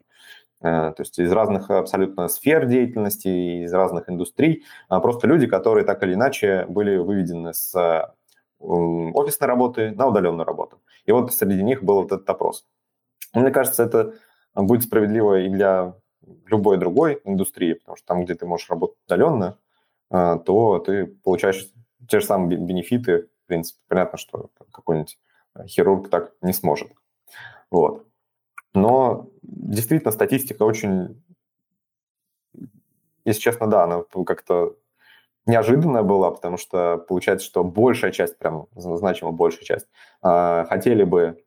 Э, то есть из разных абсолютно сфер деятельности, из разных индустрий, а просто люди, которые так или иначе были выведены с офисной работы на удаленную работу. И вот среди них был вот этот опрос. Мне кажется, это будет справедливо и для любой другой индустрии, потому что там, где ты можешь работать удаленно, э, то ты получаешь те же самые бенефиты принципе, понятно, что какой-нибудь э, хирург так не сможет. Вот. Но действительно статистика очень, если честно, да, она как-то неожиданная была, потому что получается, что большая часть, прям значимо большая часть, э, хотели бы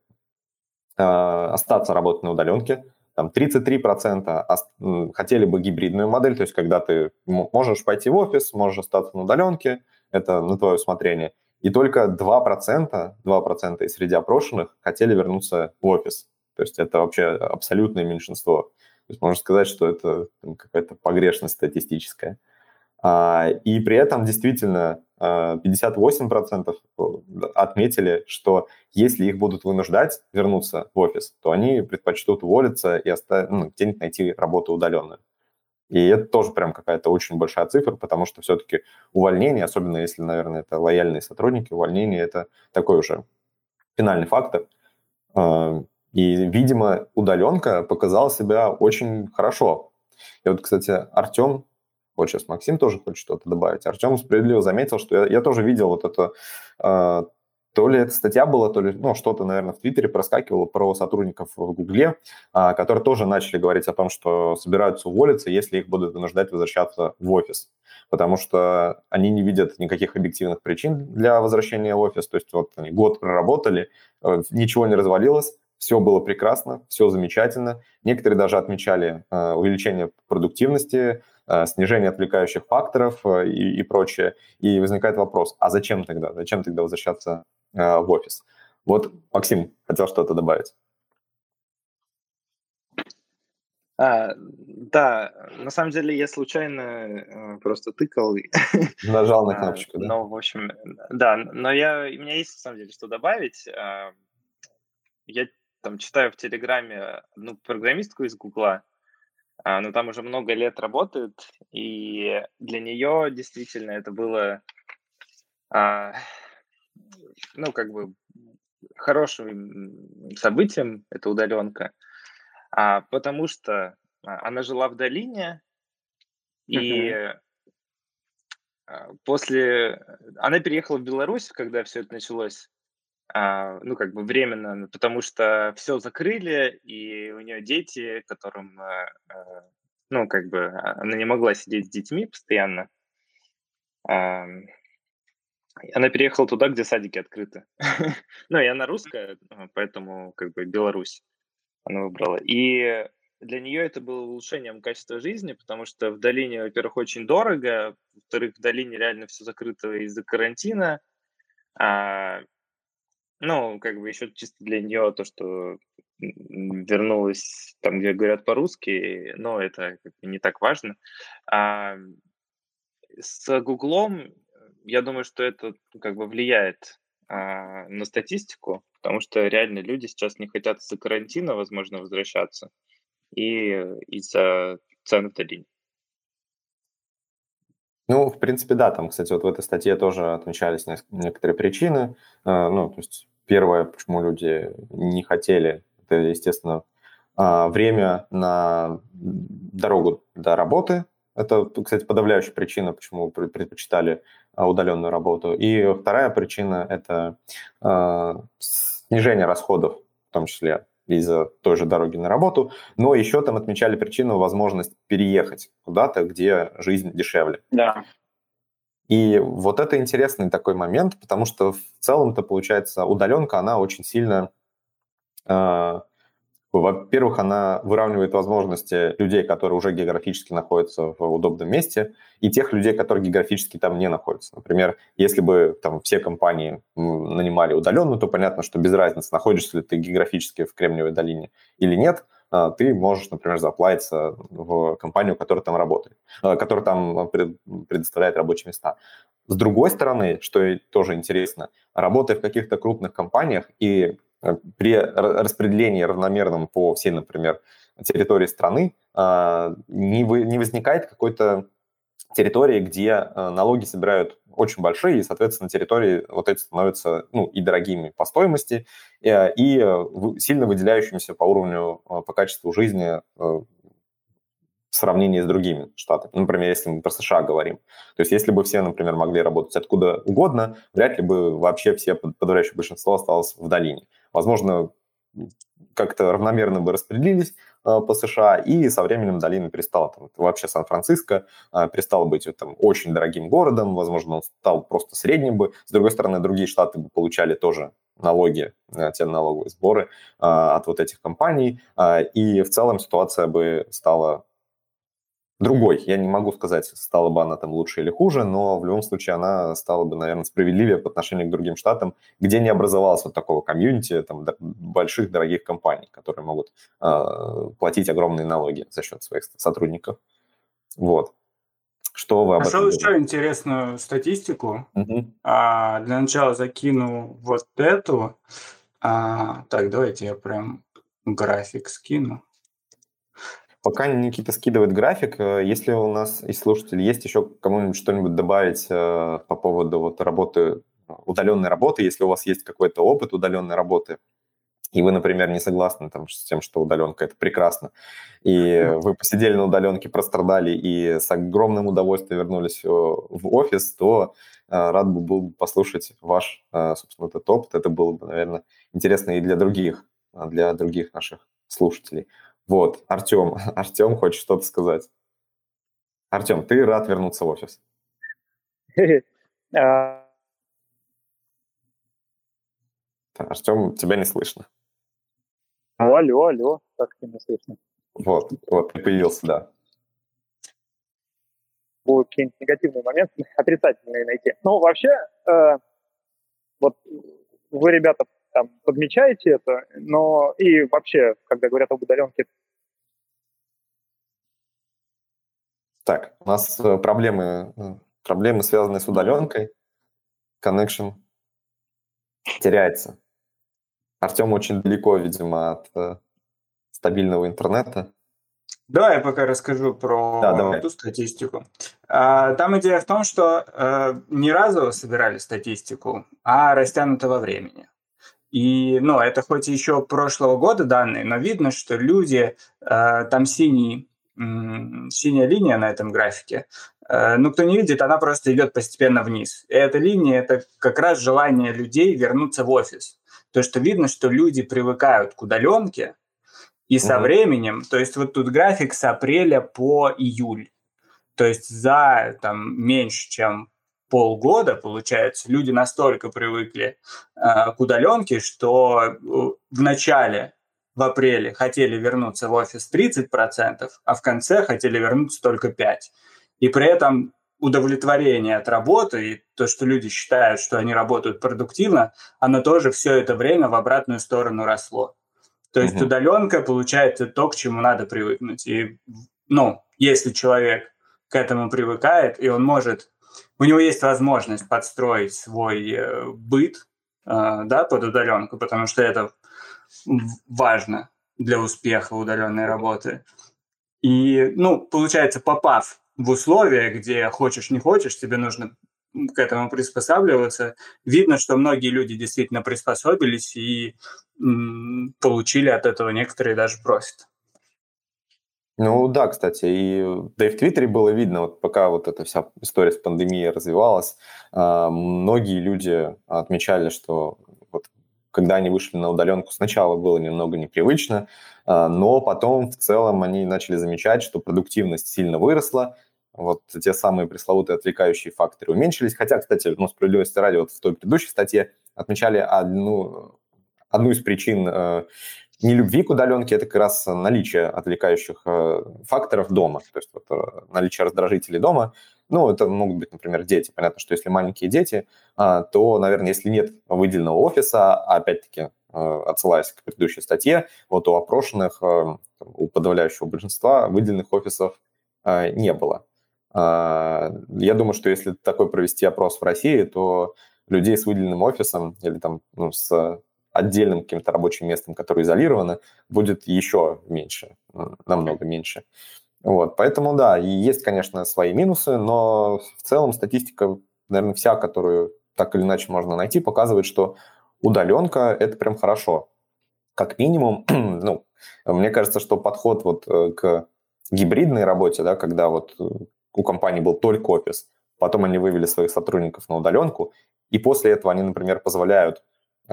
остаться работать на удаленке, там 33% хотели бы гибридную модель, то есть когда ты можешь пойти в офис, можешь остаться на удаленке, это на твое усмотрение, и только 2%, 2% из среди опрошенных хотели вернуться в офис. То есть это вообще абсолютное меньшинство. То есть можно сказать, что это какая-то погрешность статистическая. А, и при этом действительно 58% а, отметили, что если их будут вынуждать вернуться в офис, то они предпочтут уволиться и оставить, ну, где-нибудь найти работу удаленную. И это тоже прям какая-то очень большая цифра, потому что все-таки увольнение, особенно если, наверное, это лояльные сотрудники, увольнение – это такой уже финальный фактор. А, и, видимо, удаленка показала себя очень хорошо. И вот, кстати, Артем, вот сейчас Максим тоже хочет что-то добавить. Артем справедливо заметил, что я, я тоже видел вот это а, то ли эта статья была, то ли ну, что-то, наверное, в Твиттере проскакивало про сотрудников в Гугле, а, которые тоже начали говорить о том, что собираются уволиться, если их будут вынуждать возвращаться в офис. Потому что они не видят никаких объективных причин для возвращения в офис. То есть вот они год проработали, э, ничего не развалилось, все было прекрасно, все замечательно. Некоторые даже отмечали э, увеличение продуктивности, э, снижение отвлекающих факторов и, и прочее. И возникает вопрос, а зачем тогда? Зачем тогда возвращаться Э, в офис. Вот, Максим, хотел что-то добавить. А, да, на самом деле я случайно э, просто тыкал. Нажал на а, кнопочку, да? Ну, в общем, да, но я, у меня есть на самом деле что добавить. А, я там читаю в Телеграме одну программистку из Гугла, а, но там уже много лет работает, и для нее действительно это было ну, как бы хорошим событием, эта удаленка, а, потому что а, она жила в долине, и uh-huh. после... Она переехала в Беларусь, когда все это началось, а, ну, как бы временно, потому что все закрыли, и у нее дети, которым, ну, как бы она не могла сидеть с детьми постоянно. Она переехала туда, где садики открыты. ну, и она русская, поэтому как бы Беларусь она выбрала. И для нее это было улучшением качества жизни, потому что в долине, во-первых, очень дорого, во-вторых, в долине реально все закрыто из-за карантина. А, ну, как бы еще чисто для нее то, что вернулась там, где говорят по-русски, но это как бы не так важно. А, с Гуглом, я думаю, что это как бы влияет а, на статистику, потому что реально люди сейчас не хотят из-за карантина, возможно, возвращаться и из-за цен в долине. Ну, в принципе, да, там, кстати, вот в этой статье тоже отмечались некоторые причины. А, ну, то есть первое, почему люди не хотели, это, естественно, а, время на дорогу до работы. Это, кстати, подавляющая причина, почему предпочитали а, удаленную работу. И вторая причина – это снижение расходов, в том числе из-за той же дороги на работу, но еще там отмечали причину возможность переехать куда-то, где жизнь дешевле. Да. И вот это интересный такой момент, потому что в целом-то, получается, удаленка, она очень сильно а, во-первых, она выравнивает возможности людей, которые уже географически находятся в удобном месте, и тех людей, которые географически там не находятся. Например, если бы там все компании нанимали удаленно, то понятно, что без разницы, находишься ли ты географически в Кремниевой долине или нет, ты можешь, например, заплатиться в компанию, которая там работает, а, которая там предоставляет рабочие места. С другой стороны, что тоже интересно, работая в каких-то крупных компаниях и Э, при распределении равномерном по всей, например, территории страны а, не возникает какой-то территории, где э, налоги собирают очень большие, и, соответственно, территории вот эти становятся ну, и дорогими по стоимости, э, и сильно выделяющимися по уровню, по качеству жизни в сравнении с другими штатами. Например, если мы про США говорим. То есть если бы все, например, могли работать откуда угодно, вряд ли бы вообще все подавляющее большинство осталось в долине. Возможно, как-то равномерно бы распределились э, по США, и со временем долина перестала, там, вообще Сан-Франциско э, перестал быть там, очень дорогим городом, возможно, он стал просто средним бы. С другой стороны, другие штаты бы получали тоже налоги, э, те налоговые сборы э, от вот этих компаний, э, и в целом ситуация бы стала другой. Я не могу сказать, стала бы она там лучше или хуже, но в любом случае она стала бы, наверное, справедливее по отношению к другим штатам, где не образовалось вот такого комьюнити там, больших дорогих компаний, которые могут э, платить огромные налоги за счет своих сотрудников. Вот. Что вы об Нашел этом еще интересную статистику. Угу. А, для начала закину вот эту. А, так, давайте я прям график скину. Пока Никита скидывает график, э, если у нас из слушателей есть еще кому-нибудь что-нибудь добавить э, по поводу вот работы, удаленной работы, если у вас есть какой-то опыт удаленной работы, и вы, например, не согласны там, с тем, что удаленка – это прекрасно, и вы посидели на удаленке, прострадали и с огромным удовольствием вернулись в офис, то э, рад бы был послушать ваш, собственно, этот опыт. Это было бы, наверное, интересно и для других, для других наших слушателей. Вот, Артем, Артем хочет что-то сказать. Артем, ты рад вернуться в офис? А. Артем, тебя не слышно. Алло, алло, как тебя не слышно? Вот, вот, ты появился, да. Будут какие-нибудь негативные моменты, отрицательные найти. Ну, вообще, э, вот вы, ребята, там подмечаете это, но и вообще, когда говорят об удаленке, Так, у нас э, проблемы, э, проблемы связанные с удаленкой. Connection теряется. Артем очень далеко, видимо, от э, стабильного интернета. Давай я пока расскажу про да, давай. эту статистику. А, там идея в том, что э, не разово собирали статистику, а растянуто во времени. И, ну, это хоть еще прошлого года данные, но видно, что люди, э, там синий синяя линия на этом графике, э, ну, кто не видит, она просто идет постепенно вниз. И эта линия – это как раз желание людей вернуться в офис. То, что видно, что люди привыкают к удаленке, и со mm-hmm. временем, то есть вот тут график с апреля по июль, то есть за там меньше, чем полгода, получается, люди настолько привыкли э, к удаленке, что э, в начале, в апреле, хотели вернуться в офис 30%, а в конце хотели вернуться только 5%. И при этом удовлетворение от работы и то, что люди считают, что они работают продуктивно, оно тоже все это время в обратную сторону росло. То есть mm-hmm. удаленка получается то, к чему надо привыкнуть. И, ну, если человек к этому привыкает, и он может, у него есть возможность подстроить свой э, быт, э, да, под удаленку, потому что это важно для успеха удаленной работы. И, ну, получается, попав в условия, где хочешь не хочешь, тебе нужно к этому приспосабливаться. Видно, что многие люди действительно приспособились и м, получили от этого некоторые даже профит. Ну да, кстати, и да и в Твиттере было видно, вот пока вот эта вся история с пандемией развивалась, э, многие люди отмечали, что вот когда они вышли на удаленку, сначала было немного непривычно, э, но потом в целом они начали замечать, что продуктивность сильно выросла, вот те самые пресловутые отвлекающие факторы уменьшились. Хотя, кстати, ну, справедливости ради, вот в той предыдущей статье отмечали одну, одну из причин э, нелюбви к удаленке – это как раз наличие отвлекающих э, факторов дома, то есть вот, э, наличие раздражителей дома. Ну, это могут быть, например, дети. Понятно, что если маленькие дети, э, то, наверное, если нет выделенного офиса, а опять-таки, э, отсылаясь к предыдущей статье, вот у опрошенных, у подавляющего большинства выделенных офисов не было. А, я думаю, что если такой провести опрос в России, то людей с выделенным офисом или там ну, с отдельным каким-то рабочим местом, которое изолировано, будет еще меньше, намного меньше. Вот, поэтому да, есть, конечно, свои минусы, но в целом статистика, наверное, вся, которую так или иначе можно найти, показывает, что удаленка – это прям хорошо. Как минимум, ну, мне кажется, что подход вот э, к гибридной работе, да, когда вот у компании был только офис, потом они вывели своих сотрудников на удаленку, и после этого они, например, позволяют э,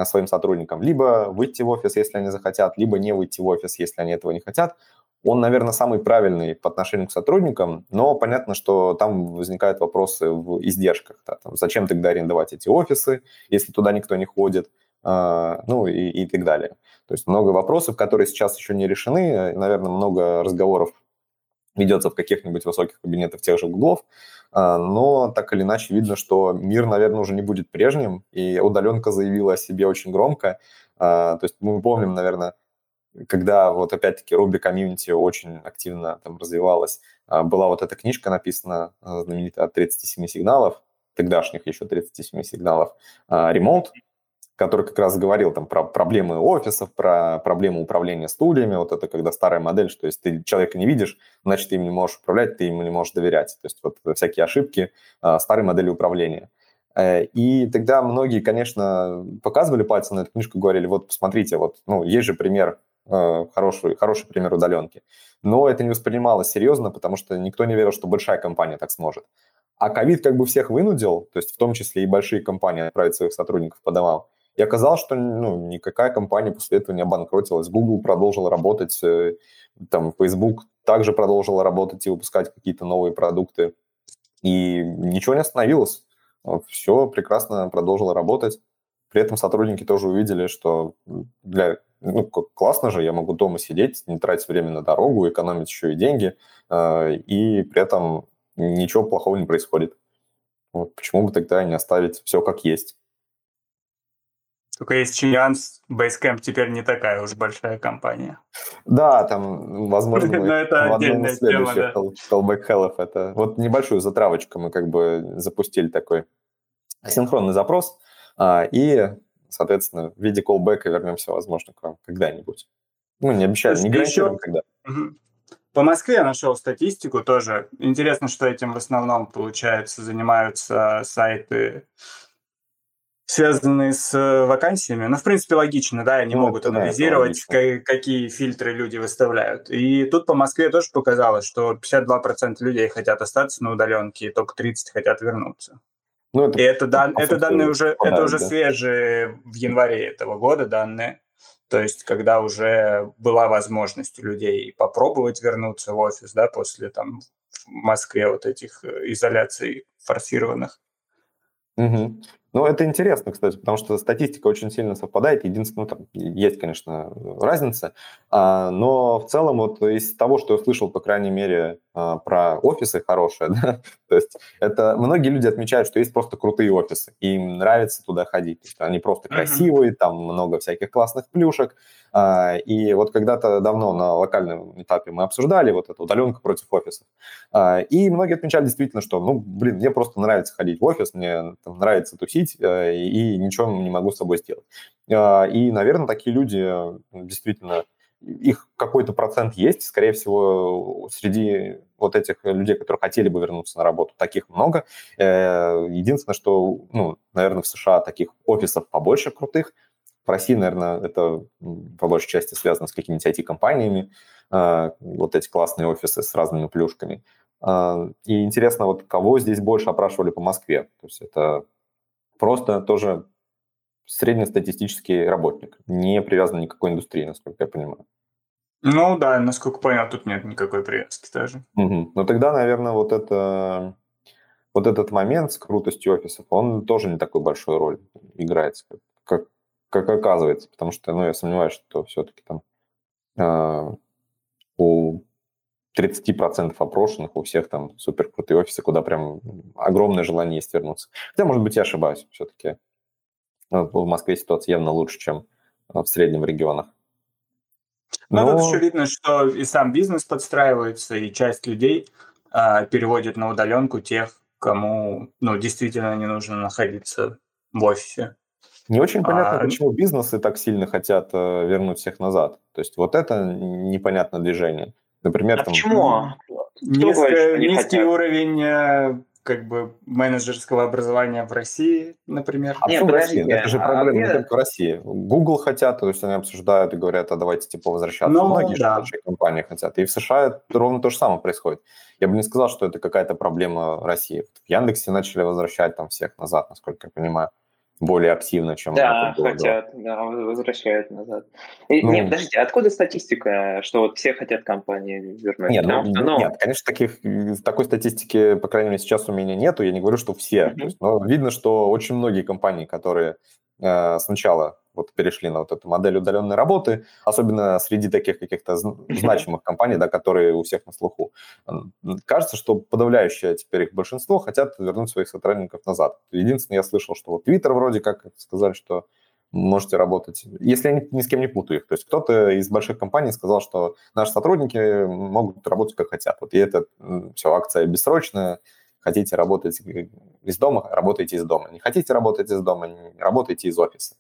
своим сотрудникам либо выйти в офис, если они захотят, либо не выйти в офис, если они этого не хотят, он, наверное, самый правильный по отношению к сотрудникам, но понятно, что там возникают вопросы в издержках. Да, там, зачем тогда арендовать эти офисы, если туда никто не ходит, э, ну и, и так далее. То есть много вопросов, которые сейчас еще не решены, наверное, много разговоров ведется в каких-нибудь высоких кабинетах тех же углов, а, но так или иначе видно, что мир, наверное, уже не будет прежним, и удаленка заявила о себе очень громко. А, то есть мы помним, наверное, когда вот опять-таки Ruby комьюнити очень активно там развивалась, а, была вот эта книжка написана, знаменитая от 37 сигналов, тогдашних еще 37 сигналов, ремонт, который как раз говорил там про проблемы офисов, про проблемы управления стульями. Вот это когда старая модель, что если ты человека не видишь, значит, ты им не можешь управлять, ты ему не можешь доверять. То есть вот всякие ошибки а, старой модели управления. Э, и тогда многие, конечно, показывали пальцем на эту книжку, говорили, вот посмотрите, вот, ну, есть же пример, э, хороший, хороший пример удаленки. Но это не воспринималось серьезно, потому что никто не верил, что большая компания так сможет. А ковид как бы всех вынудил, то есть в том числе и большие компании отправить своих сотрудников по домам. И оказалось, что ну, никакая компания после этого не обанкротилась. Google продолжил работать, э, там, Facebook также продолжил работать и выпускать какие-то новые продукты. И ничего не остановилось. Все прекрасно продолжило работать. При этом сотрудники тоже увидели, что для ну, классно же, я могу дома сидеть, не тратить время на дорогу, экономить еще и деньги, э, и при этом ничего плохого не происходит. Вот почему бы тогда не оставить все как есть? Только есть нюанс, Basecamp теперь не такая уж большая компания. Да, там, возможно, Но это отдельная тема, да. Callback Health, это вот небольшую затравочку мы как бы запустили такой синхронный запрос, а, и, соответственно, в виде callback вернемся, возможно, к вам когда-нибудь. Ну, не обещаю, не гарантируем, еще... когда. По Москве я нашел статистику тоже. Интересно, что этим в основном, получается, занимаются сайты связанные с э, вакансиями. Ну, в принципе, логично, да, они ну, могут анализировать, да, какие фильтры люди выставляют. И тут по Москве тоже показалось, что 52% людей хотят остаться на удаленке, и только 30% хотят вернуться. Ну, это, и это, дан, это данные уже, это уже да. свежие в январе этого года данные. То есть, когда уже была возможность у людей попробовать вернуться в офис, да, после там в Москве вот этих э, изоляций форсированных. Угу. Ну, это интересно, кстати, потому что статистика очень сильно совпадает. Единственное, ну, там есть, конечно, разница, а, но в целом вот из того, что я слышал, по крайней мере, а, про офисы хорошие, да, то есть это многие люди отмечают, что есть просто крутые офисы, и им нравится туда ходить. То есть они просто красивые, там много всяких классных плюшек. А, и вот когда-то давно на локальном этапе мы обсуждали вот эту удаленку против офисов. А, и многие отмечали действительно, что, ну, блин, мне просто нравится ходить в офис, мне там, нравится тусить, э, и ничего не могу с собой сделать. А, и, наверное, такие люди действительно их какой-то процент есть, скорее всего, среди вот этих людей, которые хотели бы вернуться на работу, таких много. Э, единственное, что, ну, наверное, в США таких офисов побольше крутых. В России, наверное, это по большей части связано с какими-нибудь IT-компаниями, э, вот эти классные офисы с разными плюшками. Э, и интересно, вот кого здесь больше опрашивали по Москве? То есть это просто тоже среднестатистический работник, не привязан ни к какой индустрии, насколько я понимаю. Ну да, насколько понял, тут нет никакой привязки даже. Угу. Ну тогда, наверное, вот это вот этот момент с крутостью офисов, он тоже не такой большой роль играет, как, как оказывается, потому что, ну, я сомневаюсь, что все-таки там э, у 30% опрошенных, у всех там супер крутые офисы, куда прям огромное желание есть вернуться. Хотя, может быть, я ошибаюсь все-таки. В Москве ситуация явно лучше, чем в среднем регионах. Но... Ну, тут еще видно, что и сам бизнес подстраивается, и часть людей а, переводит на удаленку тех, кому ну, действительно не нужно находиться в офисе. Не очень понятно, а... почему бизнесы так сильно хотят э, вернуть всех назад. То есть вот это непонятное движение. Например, а там... почему? Низко, низкий уровень э, как бы менеджерского образования в России, например? А Нет, в России? Это же проблема а не только в России. Google хотят, то есть они обсуждают и говорят, а давайте типа возвращаться. Ну, Многие да. большие компании хотят. И в США ровно то же самое происходит. Я бы не сказал, что это какая-то проблема России. В Яндексе начали возвращать там всех назад, насколько я понимаю более активно, чем да, это было хотят, да, возвращают назад. И, ну, нет, подождите, откуда статистика, что вот все хотят компании вернуть? Нет, ну, что, ну... нет, конечно, таких, такой статистики, по крайней мере, сейчас у меня нету, я не говорю, что все. Mm-hmm. есть, но видно, что очень многие компании, которые э, сначала вот перешли на вот эту модель удаленной работы, особенно среди таких каких-то значимых компаний, да, которые у всех на слуху. Кажется, что подавляющее теперь их большинство хотят вернуть своих сотрудников назад. Единственное, я слышал, что вот Twitter вроде как сказали, что можете работать, если я ни с кем не путаю их. То есть кто-то из больших компаний сказал, что наши сотрудники могут работать как хотят. Вот и это все, акция бессрочная, хотите работать из дома, работайте из дома. Не хотите работать из дома, работайте из офиса.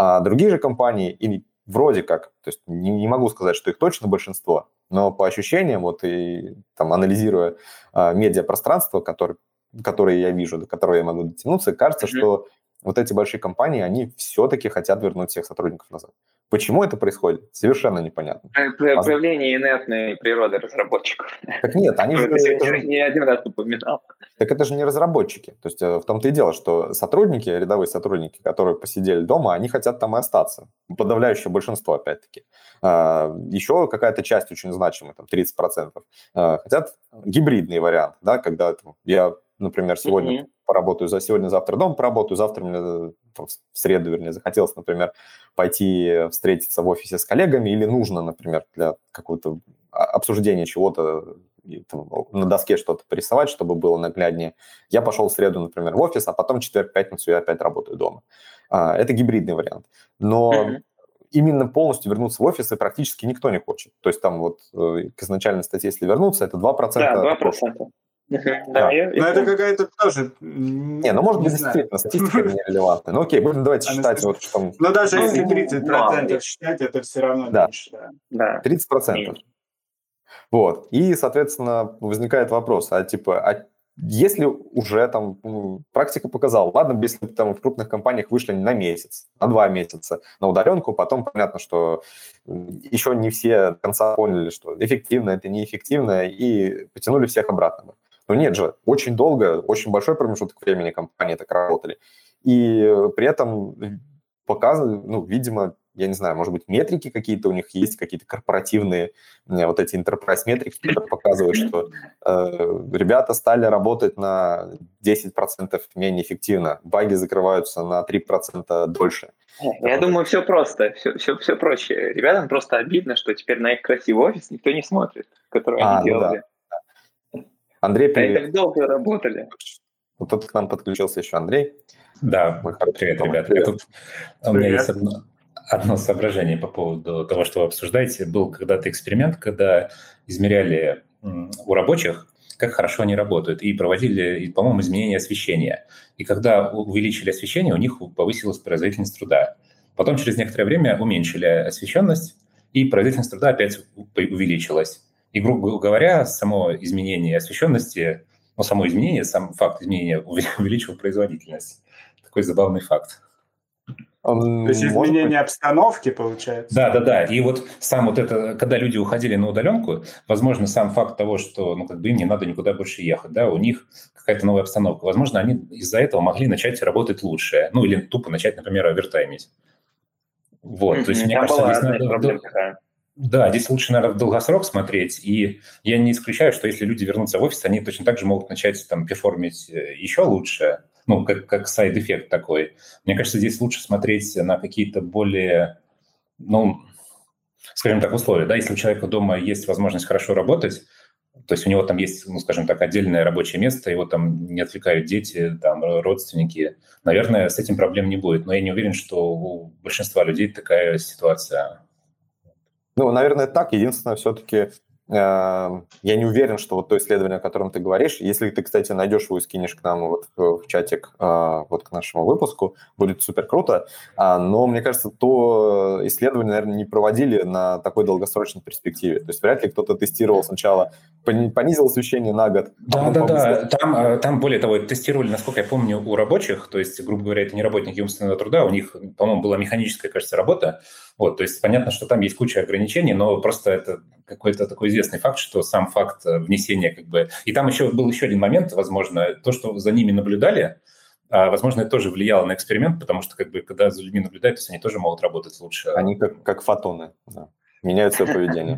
А другие же компании, и вроде как, то есть не, не могу сказать, что их точно большинство, но по ощущениям, вот и там анализируя а, медиапространство, которое, которое я вижу, до которого я могу дотянуться, кажется, mm-hmm. что вот эти большие компании, они все-таки хотят вернуть всех сотрудников назад. Почему это происходит, совершенно непонятно. Проявление инертной природы разработчиков. Так нет, они же... Это не один раз упоминал. Так это же не разработчики. То есть э, в том-то и дело, что сотрудники, рядовые сотрудники, которые посидели дома, они хотят там и остаться. Подавляющее большинство, опять-таки. А, Еще какая-то часть очень значимая, там 30%, а, хотят гибридный вариант, да, когда я, например, сегодня mm-hmm поработаю за сегодня, завтра дома поработаю, завтра мне, там, в среду, вернее, захотелось, например, пойти встретиться в офисе с коллегами или нужно, например, для какого-то обсуждения чего-то там, на доске что-то порисовать, чтобы было нагляднее. Я пошел в среду, например, в офис, а потом четверг, пятницу я опять работаю дома. А, это гибридный вариант. Но mm-hmm. именно полностью вернуться в офисы практически никто не хочет. То есть там вот э, к изначальной статье, если вернуться, это 2%. Да, 2%. Да, я, Но это какая-то тоже... Не, ну может быть действительно статистика нерелевантная. Ну окей, будем давайте считать вот что... Ну даже ну, если 30% процентов считать, это все равно да. меньше. Да, 30%. Вот. И, соответственно, возникает вопрос, а типа, а если уже там практика показала, ладно, если там в крупных компаниях вышли на месяц, на два месяца на удаленку, потом понятно, что еще не все до конца поняли, что эффективно это неэффективно, и потянули всех обратно. Но нет же, очень долго, очень большой промежуток времени компании так работали. И при этом показывают, ну, видимо, я не знаю, может быть, метрики какие-то у них есть, какие-то корпоративные вот эти enterprise метрики, которые показывают, что э, ребята стали работать на 10% менее эффективно, баги закрываются на 3% дольше. Я думаю, все просто, все, все, все проще. Ребятам просто обидно, что теперь на их красивый офис никто не смотрит, который а, они ну делали. Да. Андрей, привет. А долго работали. Вот тут к нам подключился еще Андрей. Да, привет, ребята. Привет. Тут, у меня есть одно, одно соображение по поводу того, что вы обсуждаете. Был когда-то эксперимент, когда измеряли у рабочих, как хорошо они работают, и проводили, по-моему, изменения освещения. И когда увеличили освещение, у них повысилась производительность труда. Потом через некоторое время уменьшили освещенность, и производительность труда опять увеличилась. И, грубо говоря, само изменение освещенности, ну, само изменение, сам факт изменения увеличил производительность такой забавный факт. То есть изменение быть... обстановки получается? Да, да, да. И вот сам вот это, когда люди уходили на удаленку, возможно, сам факт того, что ну, как бы им не надо никуда больше ехать, да, у них какая-то новая обстановка. Возможно, они из-за этого могли начать работать лучше. Ну, или тупо начать, например, овертаймить. Вот, mm-hmm. то есть, мне Там кажется, здесь надо... Да, здесь лучше, наверное, в долгосрок смотреть. И я не исключаю, что если люди вернутся в офис, они точно так же могут начать там perform ить э, еще лучше ну, как, как side effect такой. Мне кажется, здесь лучше смотреть на какие-то более, ну, скажем так, условия. Да? Если у человека дома есть возможность хорошо работать, то есть у него там есть, ну, скажем так, отдельное рабочее место, его там не отвлекают дети, там, родственники. Наверное, с этим проблем не будет. Но я не уверен, что у большинства людей такая ситуация. Ну, наверное, так. Единственное, все-таки Эм, я не уверен, что вот то исследование, о котором ты говоришь, если ты, кстати, найдешь его и скинешь к нам вот в чатик, э, вот к нашему выпуску, будет супер круто. А, но мне кажется, то исследование, наверное, не проводили на такой долгосрочной перспективе. То есть вряд ли кто-то тестировал сначала, понизил освещение на год. Да, да, да. Там, э, там, более того, тестировали, насколько я помню, у рабочих, то есть, грубо говоря, это не работники умственного труда, у них, по-моему, была механическая, кажется, работа, вот, то есть понятно, что там есть куча ограничений, но просто это какой-то такой известный факт, что сам факт э, внесения как бы... И там еще был еще один момент, возможно, то, что за ними наблюдали, а, возможно, это тоже влияло на эксперимент, потому что как бы когда за людьми наблюдают, то есть они тоже могут работать лучше. Они как, как фотоны, да меняют свое поведение.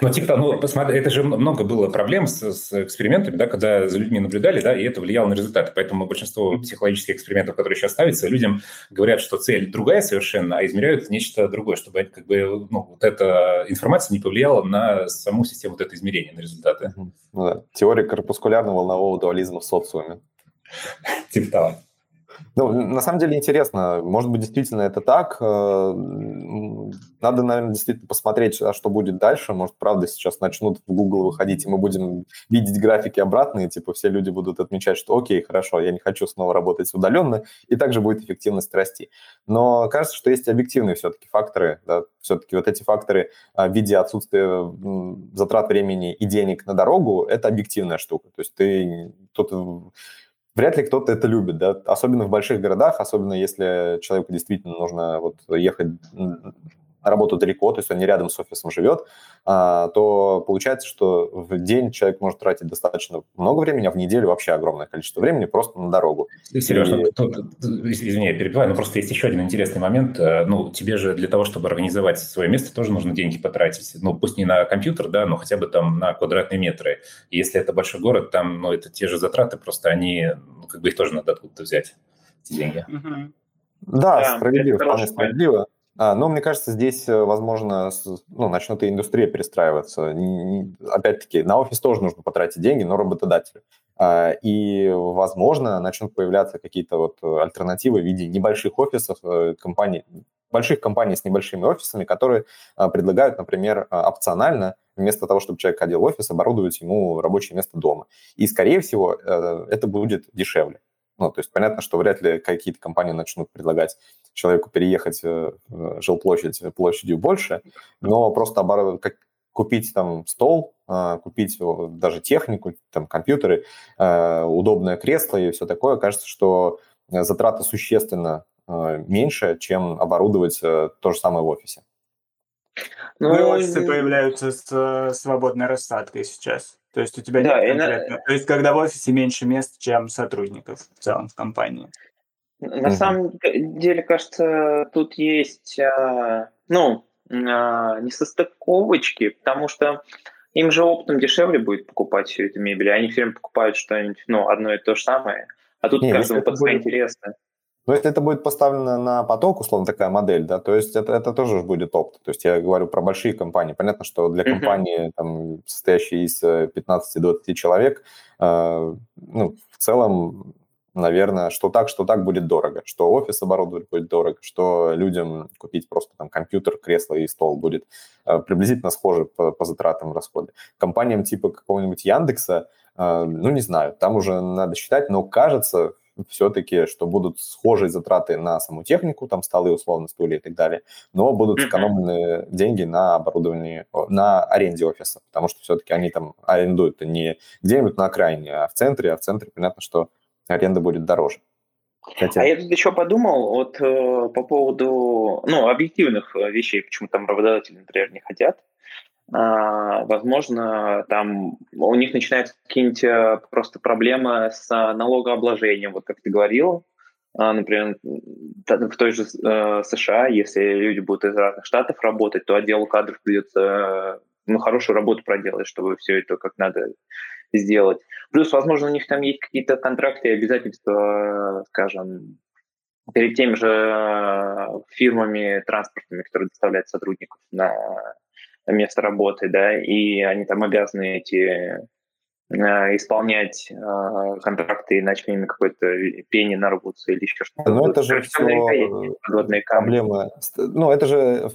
Ну, типа, ну, посмотри, это же много было проблем с, с экспериментами, да, когда за людьми наблюдали, да, и это влияло на результаты. Поэтому большинство психологических экспериментов, которые сейчас ставятся, людям говорят, что цель другая совершенно, а измеряют нечто другое, чтобы как бы, ну, вот эта информация не повлияла на саму систему вот этого измерения, на результаты. Ну, да. Теория корпускулярно-волнового дуализма в социуме. Типа того. Ну, на самом деле интересно. Может быть, действительно это так. Э, надо, наверное, действительно посмотреть, а что будет дальше. Может, правда, сейчас начнут в Google выходить, и мы будем видеть графики обратные, типа все люди будут отмечать, что окей, хорошо, я не хочу снова работать удаленно, и также будет эффективность расти. Но кажется, что есть объективные все-таки факторы, да, все-таки вот эти факторы а, в виде отсутствия затрат времени и денег на дорогу, это объективная штука. То есть ты тут вряд ли кто-то это любит, да, особенно в больших городах, особенно если человеку действительно нужно вот ехать на работу далеко, то есть он не рядом с офисом живет, а, то получается, что в день человек может тратить достаточно много времени, а в неделю вообще огромное количество времени просто на дорогу. Сережа, и... тут, извини, я перебиваю, но просто есть еще один интересный момент. Э, ну, тебе же для того, чтобы организовать свое место, тоже нужно деньги потратить. Ну, пусть не на компьютер, да, но хотя бы там на квадратные метры. И если это большой город, там, ну, это те же затраты, просто они, ну, как бы их тоже надо откуда-то взять, эти деньги. Да, да справедливо, вполне справедливо. А, но мне кажется, здесь, э, возможно, ну, начнет и индустрия перестраиваться. Опять-таки, на офис тоже нужно потратить деньги, но работодателю. А, и, возможно, начнут появляться какие-то вот альтернативы в виде небольших офисов, э, компаний, больших компаний с небольшими офисами, которые а, предлагают, например, опционально вместо того, чтобы человек ходил в офис, оборудовать ему рабочее место дома. И, скорее всего, э, это будет дешевле. Ну, то есть понятно, что вряд ли какие-то компании начнут предлагать человеку переехать э, в жилплощадь площадью больше, но просто оборот, как, купить там стол, э, купить даже технику, там компьютеры, э, удобное кресло и все такое, кажется, что затраты существенно меньше, чем оборудовать то же самое в офисе. Ну, и офисы появляются с свободной рассадкой сейчас. То есть у тебя да, нет конкретно... На... То есть когда в офисе меньше мест, чем сотрудников в целом в компании. На mm самом деле, кажется, тут есть а, ну, а, не состыковочки, потому что им же оптом дешевле будет покупать всю эту мебель, они все время покупают что-нибудь, ну, одно и то же самое, а тут каждому под свои интересы. Но если это будет поставлено на поток, условно такая модель, да, то есть это, это тоже будет опт. То есть я говорю про большие компании. Понятно, что для компании, там, состоящей из 15-20 э, человек, э, ну, в целом наверное, что так, что так будет дорого, что офис оборудовать будет дорого, что людям купить просто там компьютер, кресло и стол будет э, приблизительно схоже по, по затратам расходы. Компаниям типа какого-нибудь Яндекса, э, ну, не знаю, там уже надо считать, но кажется все-таки, что будут схожие затраты на саму технику, там столы, условно, стулья и так далее, но будут сэкономлены деньги на оборудовании, на аренде офиса, потому что все-таки они там арендуют не где-нибудь на окраине, а в центре, а в центре понятно, что аренда будет дороже. Хотя... А я тут еще подумал вот э, по поводу ну, объективных э, вещей, почему там работодатели, например, не хотят. А, возможно, там у них начинаются какие-нибудь э, просто проблемы с налогообложением, вот как ты говорил, а, например, в той же э, США, если люди будут из разных штатов работать, то отделу кадров придется э, ну, хорошую работу проделать, чтобы все это как надо сделать. Плюс, возможно, у них там есть какие-то контракты и обязательства, скажем, перед теми же э, фирмами транспортными, которые доставляют сотрудников на место работы, да, и они там обязаны эти э, исполнять э, контракты, иначе ними какой-то пени нарвутся или еще что-то. Ну, это же все проблемы. Ну, это же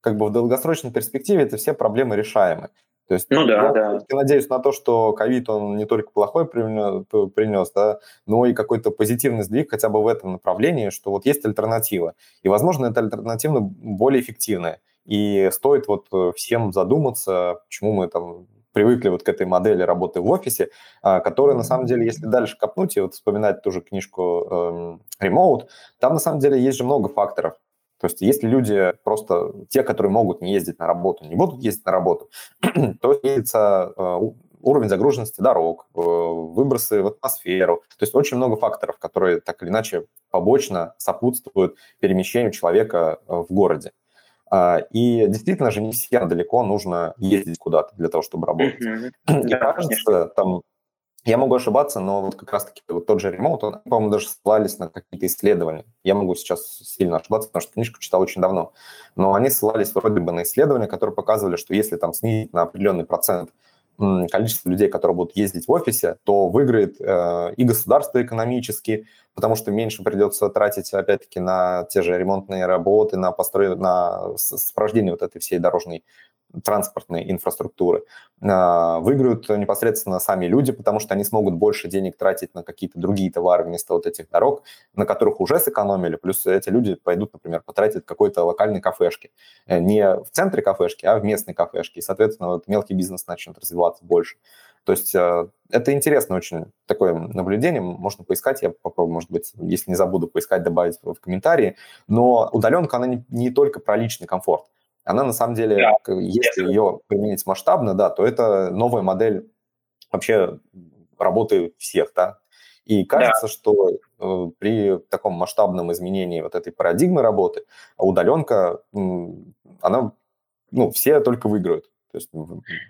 как бы в долгосрочной перспективе это все проблемы решаемы. То есть, ну да, я, да. Я надеюсь на то, что ковид, он не только плохой принес, да, но и какой-то позитивный сдвиг хотя бы в этом направлении, что вот есть альтернатива. И, возможно, эта альтернатива более эффективная. И стоит вот э, всем задуматься, почему мы там привыкли вот к этой модели работы в офисе, а, которая, на самом деле, если дальше копнуть и вот вспоминать ту же книжку эм, Remote, там, на самом деле, есть же много факторов. То есть если люди просто, те, которые могут не ездить на работу, не будут ездить на работу, то снизится э, уровень загруженности дорог, э, выбросы в атмосферу. То есть очень много факторов, которые так или иначе побочно сопутствуют перемещению человека в городе. А, и действительно же не всем далеко нужно ездить куда-то для того, чтобы работать. Mm-hmm. И кажется, там я могу ошибаться, но вот как раз-таки вот тот же ремонт, он, по-моему, даже ссылались на какие-то исследования. Я могу сейчас сильно ошибаться, потому что книжку читал очень давно. Но они ссылались вроде бы на исследования, которые показывали, что если там снизить на определенный процент количество людей, которые будут ездить в офисе, то выиграет э, и государство экономически, потому что меньше придется тратить, опять-таки, на те же ремонтные работы, на построй... на сопровождение вот этой всей дорожной транспортной инфраструктуры. А, выиграют непосредственно сами люди, потому что они смогут больше денег тратить на какие-то другие товары вместо вот этих дорог, на которых уже сэкономили. Плюс эти люди пойдут, например, потратят какой-то локальной кафешки. Э, не в центре кафешки, а в местной кафешке. И, соответственно, вот мелкий бизнес начнет развиваться больше. То есть э, это интересно очень такое наблюдение, можно поискать, я попробую, может быть, если не забуду поискать, добавить в комментарии. Но удаленка, она не, не только про личный комфорт она на самом деле, да. если ее применить масштабно, да, то это новая модель вообще работы всех, да. И кажется, да. что э, при таком масштабном изменении вот этой парадигмы работы удаленка, она, ну, все только выиграют. То есть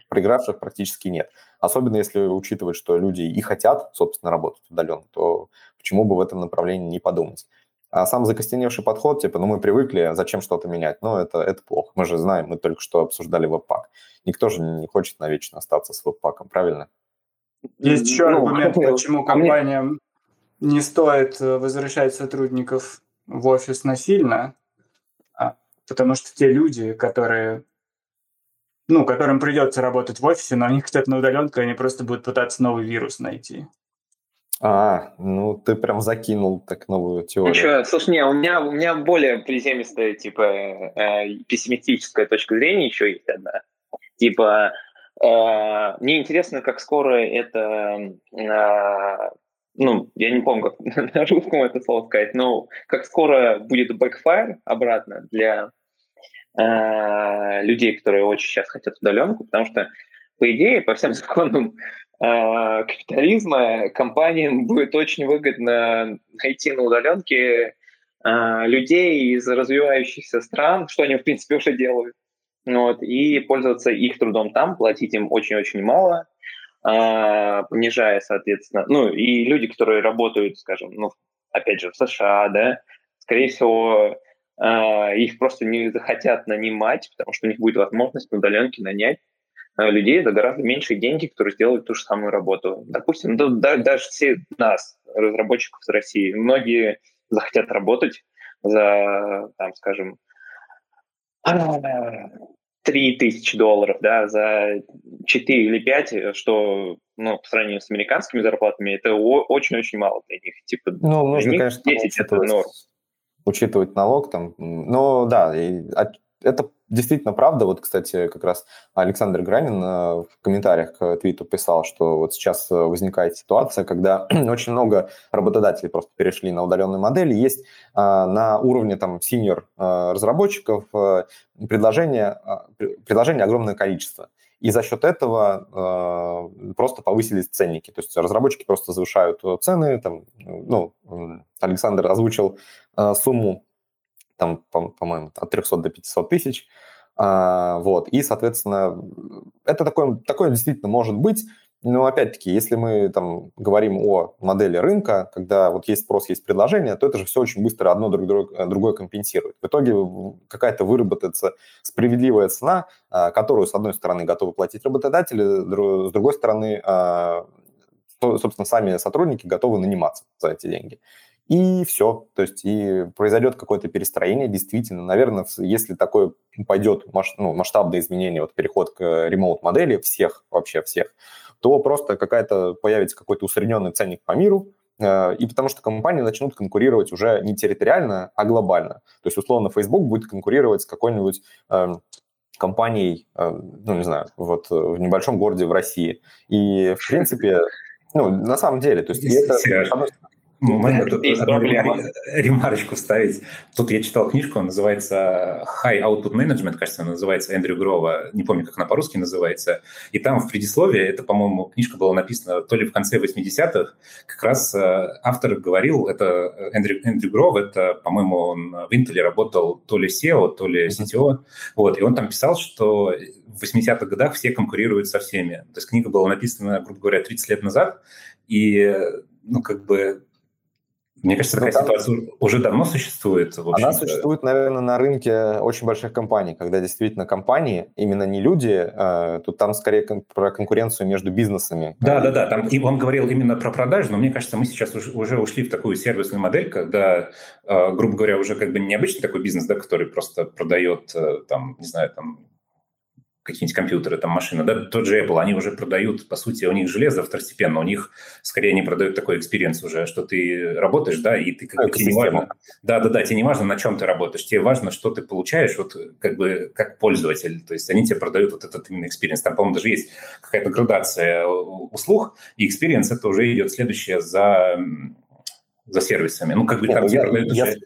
проигравших практически нет. Особенно если учитывать, что люди и хотят, собственно, работать удаленно, то почему бы в этом направлении не подумать? А сам закостеневший подход, типа, ну мы привыкли, зачем что-то менять? Ну это, это плохо. Мы же знаем, мы только что обсуждали веб-пак. Никто же не хочет навечно остаться с веб-паком, правильно? Есть еще ну, аргумент, почему а компаниям не стоит э, возвращать сотрудников в офис насильно, а, потому что те люди, которые ну, которым придется работать в офисе, но они хотят на удаленку, они просто будут пытаться новый вирус найти. А, ну ты прям закинул так новую теорию. Ничего, слушай, не, у меня, у меня более приземистая, типа, э, пессимистическая точка зрения еще есть одна. Типа, э, мне интересно, как скоро это, э, ну, я не помню, как на русском это слово сказать, но как скоро будет backfire обратно для э, людей, которые очень сейчас хотят удаленку, потому что, по идее, по всем законам Э, капитализма компаниям будет очень выгодно найти на удаленке э, людей из развивающихся стран, что они, в принципе, уже делают, вот, и пользоваться их трудом там, платить им очень-очень мало, э, понижая, соответственно, ну, и люди, которые работают, скажем, ну, опять же, в США, да, скорее всего, э, их просто не захотят нанимать, потому что у них будет возможность на удаленке нанять. Э, людей за гораздо меньшие деньги, которые сделают ту же самую работу. Допустим, да, да, даже все нас, разработчиков из России, многие захотят работать за, там, скажем, 3 тысячи долларов, да, за 4 или 5, что, ну, по сравнению с американскими зарплатами, это очень-очень мало для них. Типа, ну, нужно, конечно, 10 это норм. Учитывать налог там. Ну, да, и это действительно правда. Вот, кстати, как раз Александр Гранин э, в комментариях к твиту писал, что вот сейчас э, возникает ситуация, когда очень много работодателей просто перешли на удаленные модели. Есть а, на уровне там синьор э, разработчиков предложение, предложение огромное количество. И за счет этого э, просто повысились ценники. То есть разработчики просто завышают цены. Там, ну, Александр озвучил э, сумму там, по-моему, от 300 до 500 тысяч. А, вот, и, соответственно, это такое, такое действительно может быть, но, опять-таки, если мы там говорим о модели рынка, когда вот есть спрос, есть предложение, то это же все очень быстро одно друг друг, другое компенсирует. В итоге какая-то выработается справедливая цена, а, которую, с одной стороны, готовы платить работодатели, с другой стороны, а, собственно, сами сотрудники готовы наниматься за эти деньги и все. То есть и произойдет какое-то перестроение, действительно. Наверное, если такое пойдет ну, масштабное изменение, вот переход к ремоут-модели всех, вообще всех, то просто какая-то появится какой-то усредненный ценник по миру, э, и потому что компании начнут конкурировать уже не территориально, а глобально. То есть, условно, Facebook будет конкурировать с какой-нибудь э, компанией, э, ну, не знаю, вот в небольшом городе в России. И, в принципе, ну, на самом деле, то есть это, Момент, тут одну ремарочку ставить. Тут я читал книжку, называется High Output Management, кажется, она называется Эндрю Грова, не помню, как она по-русски называется. И там в предисловии, это, по-моему, книжка была написана то ли в конце 80-х, как раз э, автор говорил, это Эндрю, Эндрю Гров, это, по-моему, он в Intel работал то ли SEO, то ли CTO, вот, и он там писал, что в 80-х годах все конкурируют со всеми. То есть книга была написана, грубо говоря, 30 лет назад, и ну, как бы мне кажется, такая ну, ситуация уже давно существует. Она существует, наверное, на рынке очень больших компаний, когда действительно компании, именно не люди, э, тут там скорее кон- про конкуренцию между бизнесами. Да, да, да. Там, и он говорил именно про продажу, но мне кажется, мы сейчас уже, уже ушли в такую сервисную модель, когда, э, грубо говоря, уже как бы необычный такой бизнес, да, который просто продает, э, там, не знаю, там какие-нибудь компьютеры, там машины, да, тот же Apple, они уже продают, по сути, у них железо второстепенно, у них скорее они продают такой experience уже, что ты работаешь, да, и ты как бы тебе не важно, да, да, да, тебе не важно, на чем ты работаешь, тебе важно, что ты получаешь, вот как бы как пользователь, то есть они тебе продают вот этот именно experience. Там, по-моему, даже есть какая-то градация услуг, и experience это уже идет следующее за за сервисами. Ну, как бы там я, продают я, уже...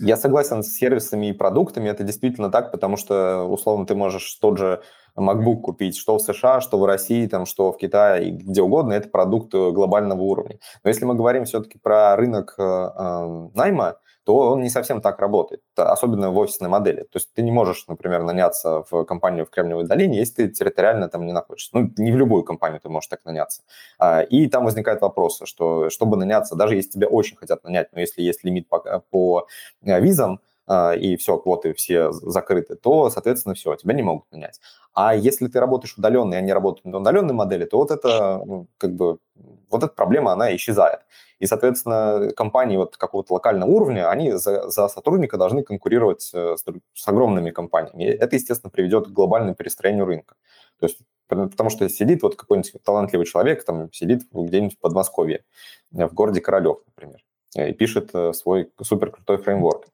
Я согласен с сервисами и продуктами, это действительно так, потому что, условно, ты можешь тот же MacBook купить, что в США, что в России, там, что в Китае, где угодно, это продукт глобального уровня. Но если мы говорим все-таки про рынок э, э, найма, то он не совсем так работает, особенно в офисной модели. То есть ты не можешь, например, наняться в компанию в Кремниевой долине, если ты территориально там не находишься. Ну, не в любую компанию ты можешь так наняться. А, и там возникают вопросы, что чтобы наняться, даже если тебя очень хотят нанять, но если есть лимит по, по э, визам, а, и все, квоты все закрыты, то, соответственно, все, тебя не могут нанять. А если ты работаешь удаленно, и они работают на удаленной модели, то вот это, ну, как бы, вот эта проблема, она исчезает. И, соответственно, компании вот какого-то локального уровня, они за, за сотрудника должны конкурировать э, с, с огромными компаниями. И это, естественно, приведет к глобальному перестроению рынка. То есть, потому что сидит вот какой-нибудь талантливый человек, там сидит где-нибудь в Подмосковье, в городе Королев, например, и пишет э, свой супер крутой фреймворк.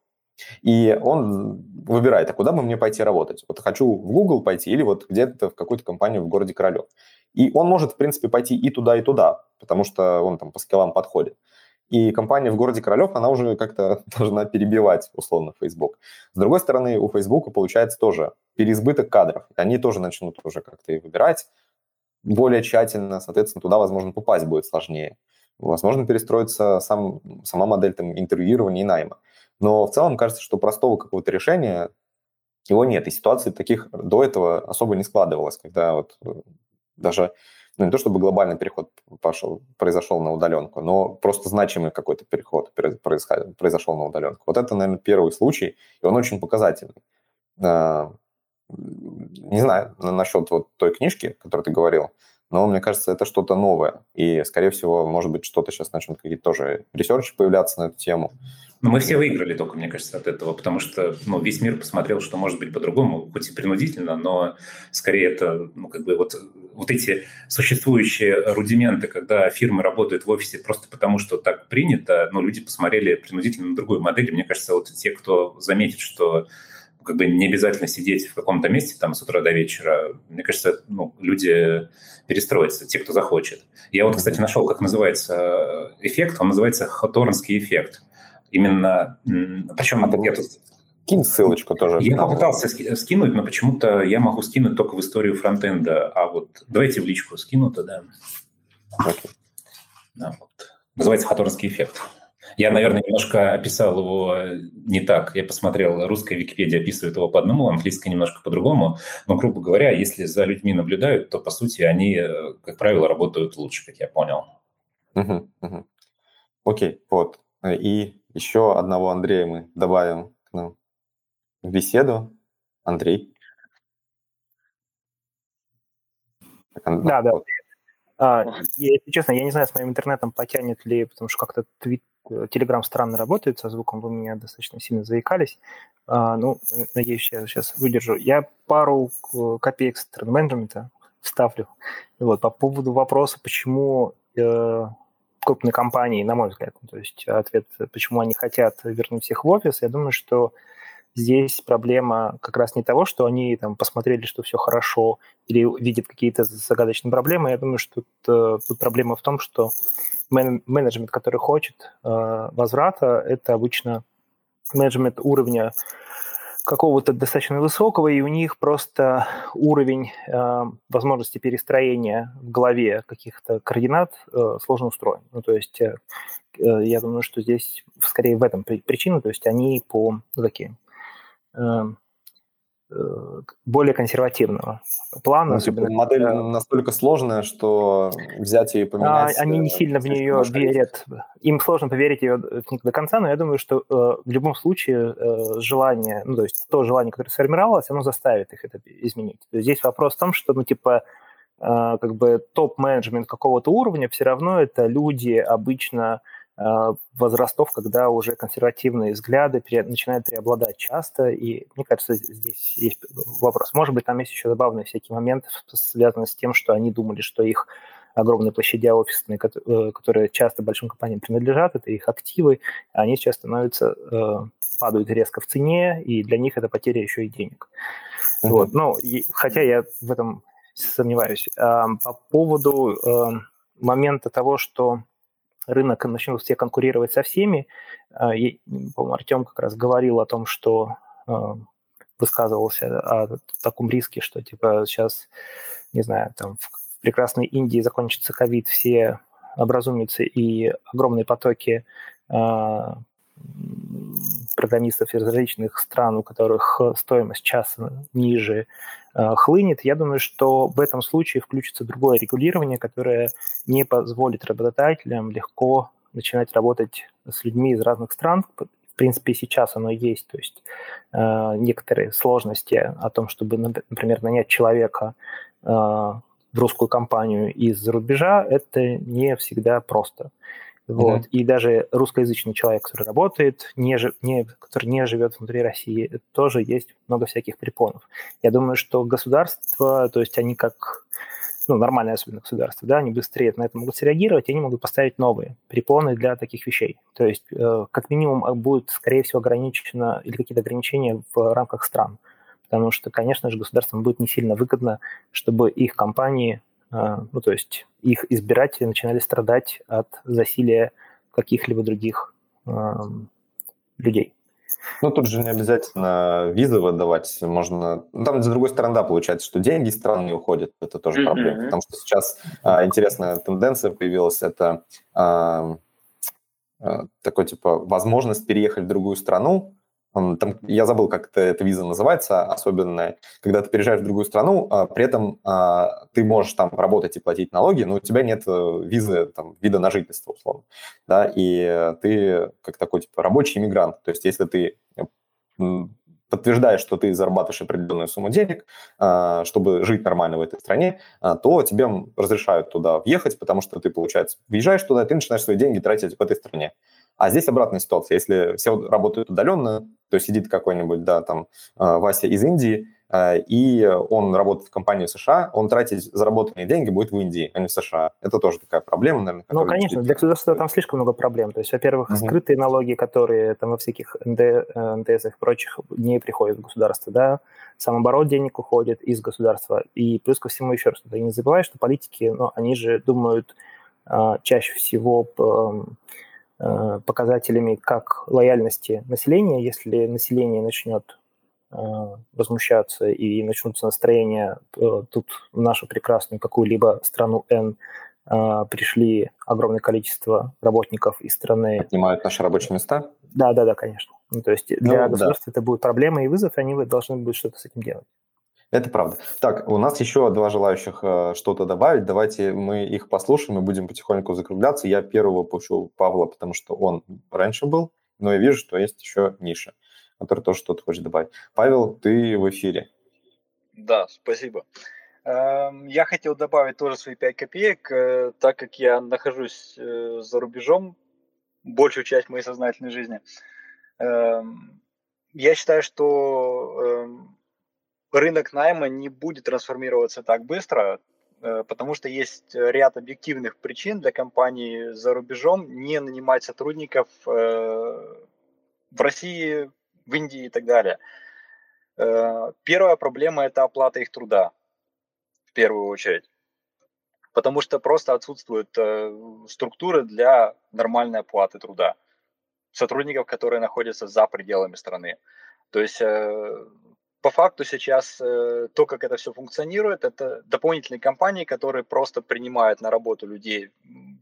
И он выбирает, а куда бы мне пойти работать? Вот хочу в Google пойти или вот где-то в какую-то компанию в городе Королев. И он может, в принципе, пойти и туда, и туда, потому что он там по скиллам подходит. И компания в городе Королев, она уже как-то должна перебивать, условно, Facebook. С другой стороны, у Facebook получается тоже переизбыток кадров. Они тоже начнут уже как-то и выбирать более тщательно, соответственно, туда, возможно, попасть будет сложнее. Возможно, перестроится сам, сама модель там, интервьюирования и найма. Но в целом кажется, что простого какого-то решения его нет. И ситуации таких до этого особо не складывалось, когда вот э, даже ну, не то чтобы глобальный переход пошел, произошел на удаленку, но просто значимый какой-то переход произошел на удаленку. Вот это, наверное, первый случай, и он очень показательный. А, не знаю насчет вот той книжки, о которой ты говорил, но мне кажется, это что-то новое. И, скорее всего, может быть, что-то сейчас начнут какие-то тоже ресерчи появляться на эту тему. Но мы все выиграли только, мне кажется, от этого, потому что ну, весь мир посмотрел, что может быть по-другому, хоть и принудительно, но скорее это, ну, как бы вот, вот эти существующие рудименты, когда фирмы работают в офисе просто потому, что так принято, но люди посмотрели принудительно на другую модель. Мне кажется, вот те, кто заметит, что как бы не обязательно сидеть в каком-то месте там с утра до вечера. Мне кажется, ну, люди перестроятся, те, кто захочет. Я вот, кстати, нашел, как называется эффект. Он называется Хоторнский эффект. Именно, причем это я тут Кинь ссылочку тоже. Я попытался скинуть, но почему-то я могу скинуть только в историю фронтенда. А вот давайте в личку скину тогда. Okay. Да, вот. Называется Хаторский эффект. Я, наверное, немножко описал его э, не так. Я посмотрел, русская Википедия описывает его по одному, английская немножко по-другому. Но, грубо говоря, если за людьми наблюдают, то, по сути, они, э, как правило, работают лучше, как я понял. Угу, угу. Окей, вот. И еще одного Андрея мы добавим к нам в беседу. Андрей. Да, да. А, если честно, я не знаю, с моим интернетом потянет ли, потому что как-то твит, Telegram странно работает со звуком, вы меня достаточно сильно заикались. А, ну, надеюсь, я сейчас выдержу. Я пару копеек с менеджмента вставлю. Вот, по поводу вопроса, почему э, крупные компании, на мой взгляд, то есть ответ, почему они хотят вернуть всех в офис, я думаю, что здесь проблема как раз не того, что они там посмотрели, что все хорошо, или видят какие-то загадочные проблемы. Я думаю, что тут, э, тут проблема в том, что мен- менеджмент, который хочет э, возврата, это обычно менеджмент уровня какого-то достаточно высокого, и у них просто уровень э, возможности перестроения в голове каких-то координат э, сложно устроен. Ну, то есть э, э я думаю, что здесь скорее в этом причина, то есть они по ну, такие э, более консервативного плана. Ну, типа, модель когда... настолько сложная, что взять ее и поменять... А, они не э, сильно в нее верят. Им сложно поверить ее до конца, но я думаю, что э, в любом случае э, желание, ну, то есть то желание, которое сформировалось, оно заставит их это изменить. То есть здесь вопрос в том, что, ну, типа, э, как бы топ-менеджмент какого-то уровня все равно это люди обычно Э, возрастов, когда уже консервативные взгляды начинают преобладать часто, и мне кажется, здесь есть вопрос. Может быть, там есть еще забавные всякие моменты, связанные с тем, что они думали, что их огромные площади офисные, э, которые часто большим компаниям принадлежат, это их активы, они сейчас становятся, э, падают резко в цене, и для них это потеря еще и денег. Mm-hmm. Вот. Ну, и, хотя я в этом сомневаюсь. По поводу момента того, что рынок начнут все конкурировать со всеми. А, по-моему, Артем как раз говорил о том, что а, высказывался о таком риске, что типа сейчас, не знаю, там в прекрасной Индии закончится ковид, все образумятся и огромные потоки а, программистов из различных стран, у которых стоимость часа ниже, э, хлынет, я думаю, что в этом случае включится другое регулирование, которое не позволит работодателям легко начинать работать с людьми из разных стран. В принципе, сейчас оно есть. То есть э, некоторые сложности о том, чтобы, например, нанять человека э, в русскую компанию из-за рубежа, это не всегда просто. Вот. Mm-hmm. И даже русскоязычный человек, который работает, не, не, который не живет внутри России, тоже есть много всяких препонов. Я думаю, что государство, то есть они как ну, нормальное особенно государство, да, они быстрее на это могут среагировать, и они могут поставить новые препоны для таких вещей. То есть, э, как минимум, а, будет, скорее всего, ограничено или какие-то ограничения в рамках стран. Потому что, конечно же, государствам будет не сильно выгодно, чтобы их компании ну, то есть их избиратели начинали страдать от засилия каких-либо других людей. Ну, тут же не обязательно визы выдавать, можно... Ну, там, с другой стороны, да, получается, что деньги из страны не уходят, это тоже mm-hmm. проблема, потому что сейчас а, интересная тенденция появилась, это а, такой типа возможность переехать в другую страну, там, я забыл, как это, эта виза называется, особенная, когда ты переезжаешь в другую страну, а, при этом а, ты можешь там работать и платить налоги, но у тебя нет э, визы, там, вида на жительство, условно, да, и ты как такой, типа, рабочий иммигрант, то есть если ты подтверждаешь, что ты зарабатываешь определенную сумму денег, а, чтобы жить нормально в этой стране, то тебе разрешают туда въехать, потому что ты, получается, въезжаешь туда, ты начинаешь свои деньги тратить в этой стране. А здесь обратная ситуация. Если все работают удаленно, то сидит какой-нибудь, да, там, а, Вася из Индии, а, и он работает в компании США, он тратить заработанные деньги будет в Индии, а не в США. Это тоже такая проблема, наверное. Ну, конечно, для государства там слишком много проблем. То есть, во-первых, uh-huh. скрытые налоги, которые там во всяких НД, э, НДС и прочих не приходят в государство, да, сам оборот денег уходит из государства. И плюс ко всему еще раз, ты не забывай, что политики, ну, они же думают а, чаще всего Э, показателями как лояльности населения. Если население начнет э, возмущаться и начнутся настроения, э, тут в нашу прекрасную какую-либо страну N пришли огромное количество работников из страны. Отнимают наши рабочие места? Да, да, да, конечно. Ну, то есть для ну, государства да. это будет проблема и вызов, и они должны будут что-то с этим делать. Это правда. Так, у нас еще два желающих э, что-то добавить. Давайте мы их послушаем и будем потихоньку закругляться. Я первого пущу Павла, потому что он раньше был, но я вижу, что есть еще Миша, который тоже что-то хочет добавить. Павел, ты в эфире. Да, спасибо. Эм, я хотел добавить тоже свои 5 копеек, э, так как я нахожусь э, за рубежом большую часть моей сознательной жизни. Эм, я считаю, что эм, рынок найма не будет трансформироваться так быстро, э, потому что есть ряд объективных причин для компаний за рубежом не нанимать сотрудников э, в России, в Индии и так далее. Э, первая проблема – это оплата их труда, в первую очередь. Потому что просто отсутствуют структуры для нормальной оплаты труда сотрудников, которые находятся за пределами страны. То есть по факту сейчас э, то, как это все функционирует, это дополнительные компании, которые просто принимают на работу людей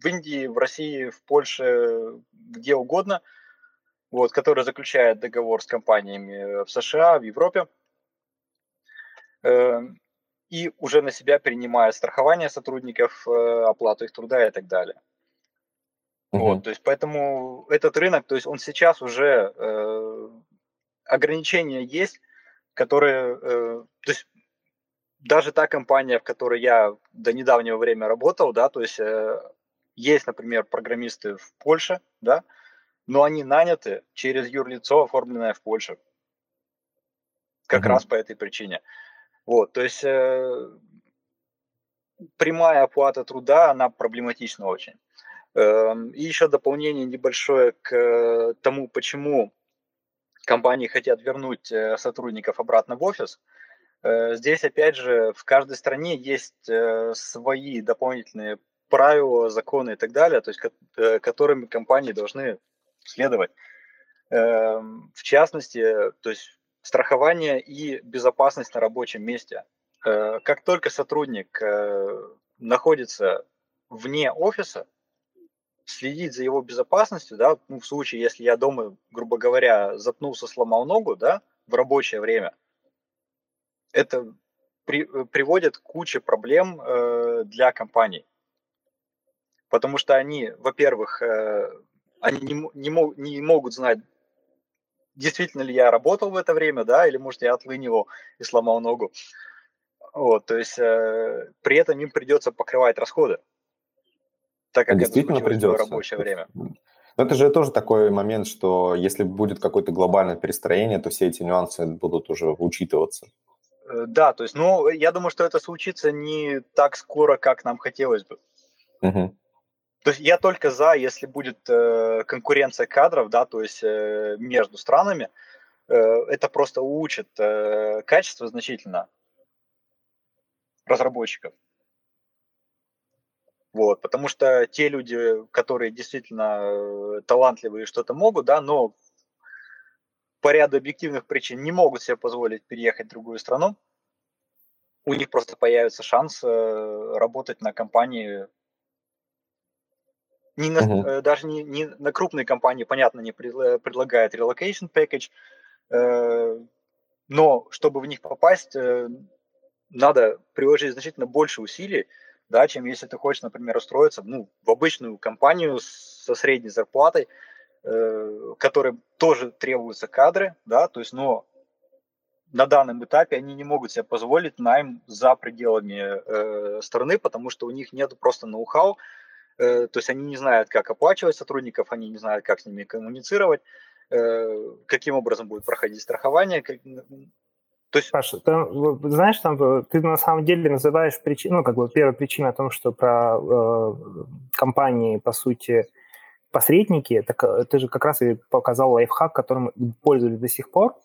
в Индии, в России, в Польше, где угодно, вот, которые заключают договор с компаниями в США, в Европе, э, и уже на себя принимают страхование сотрудников, э, оплату их труда и так далее. Mm-hmm. Вот, то есть поэтому этот рынок, то есть он сейчас уже э, ограничения есть, которые, э, то есть даже та компания, в которой я до недавнего времени работал, да, то есть э, есть, например, программисты в Польше, да, но они наняты через юрлицо, оформленное в Польше. Как mm-hmm. раз по этой причине. Вот, то есть э, прямая оплата труда, она проблематична очень. Э, и еще дополнение небольшое к э, тому, почему компании хотят вернуть э, сотрудников обратно в офис. Э, здесь, опять же, в каждой стране есть э, свои дополнительные правила, законы и так далее, то есть которыми компании должны следовать. Эм, в частности, то есть страхование и безопасность на рабочем месте. Как только сотрудник находится вне офиса, следить за его безопасностью, да, ну, в случае, если я дома, грубо говоря, запнулся, сломал ногу, да, в рабочее время, это при, э, приводит к куче проблем э, для компаний. Потому что они, во-первых, э, они не, не, мог, не могут знать, действительно ли я работал в это время, да, или, может, я отлынивал и сломал ногу. Вот, то есть э, при этом им придется покрывать расходы так как действительно это придется. в рабочее время. Но это же тоже такой момент, что если будет какое-то глобальное перестроение, то все эти нюансы будут уже учитываться. Э, да, то есть, ну, я думаю, что это случится не так скоро, как нам хотелось бы. Угу. То есть я только за, если будет э, конкуренция кадров, да, то есть э, между странами, э, это просто улучшит э, качество значительно разработчиков. Вот, потому что те люди, которые действительно э, талантливые что-то могут, да, но по ряду объективных причин не могут себе позволить переехать в другую страну, у них просто появится шанс э, работать на компании не на, uh-huh. даже не, не на крупные компании, понятно, не предлагает relocation package, но чтобы в них попасть, надо приложить значительно больше усилий, да, чем если ты хочешь, например, устроиться ну, в обычную компанию со средней зарплатой, э, которой тоже требуются кадры, да, то есть, но на данном этапе они не могут себе позволить найм за пределами э, страны, потому что у них нет просто ноу-хау, э, то есть они не знают, как оплачивать сотрудников, они не знают, как с ними коммуницировать, э, каким образом будет проходить страхование, как, то есть... Паша, там, знаешь, там, ты на самом деле называешь причину, ну, как бы первая причина о том, что про э, компании, по сути, посредники, так, э, ты же как раз и показал лайфхак, которым пользовались до сих пор,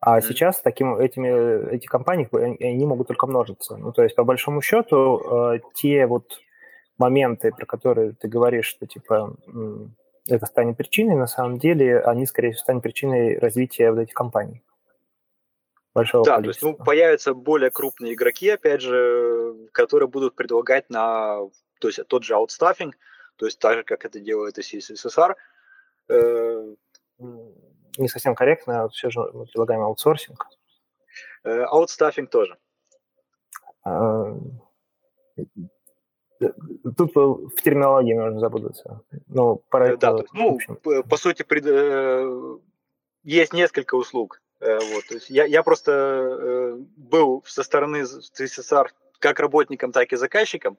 а mm-hmm. сейчас таким, этими, эти компании, они могут только множиться. Ну, то есть, по большому счету, э, те вот моменты, про которые ты говоришь, что, типа, это станет причиной, на самом деле, они, скорее всего, станут причиной развития вот этих компаний большого да, количества. то есть ну, появятся более крупные игроки, опять же, которые будут предлагать на то есть тот же аутстаффинг, то есть так же, как это делает и СССР. Э, Не совсем корректно, все же мы предлагаем аутсорсинг. Э, аутстаффинг тоже. А, тут в терминологии нужно запутаться. Ну, про э, да, ну, по сути, пред, есть несколько услуг. Э, вот, то есть я, я просто э, был со стороны ТССР как работником, так и заказчиком.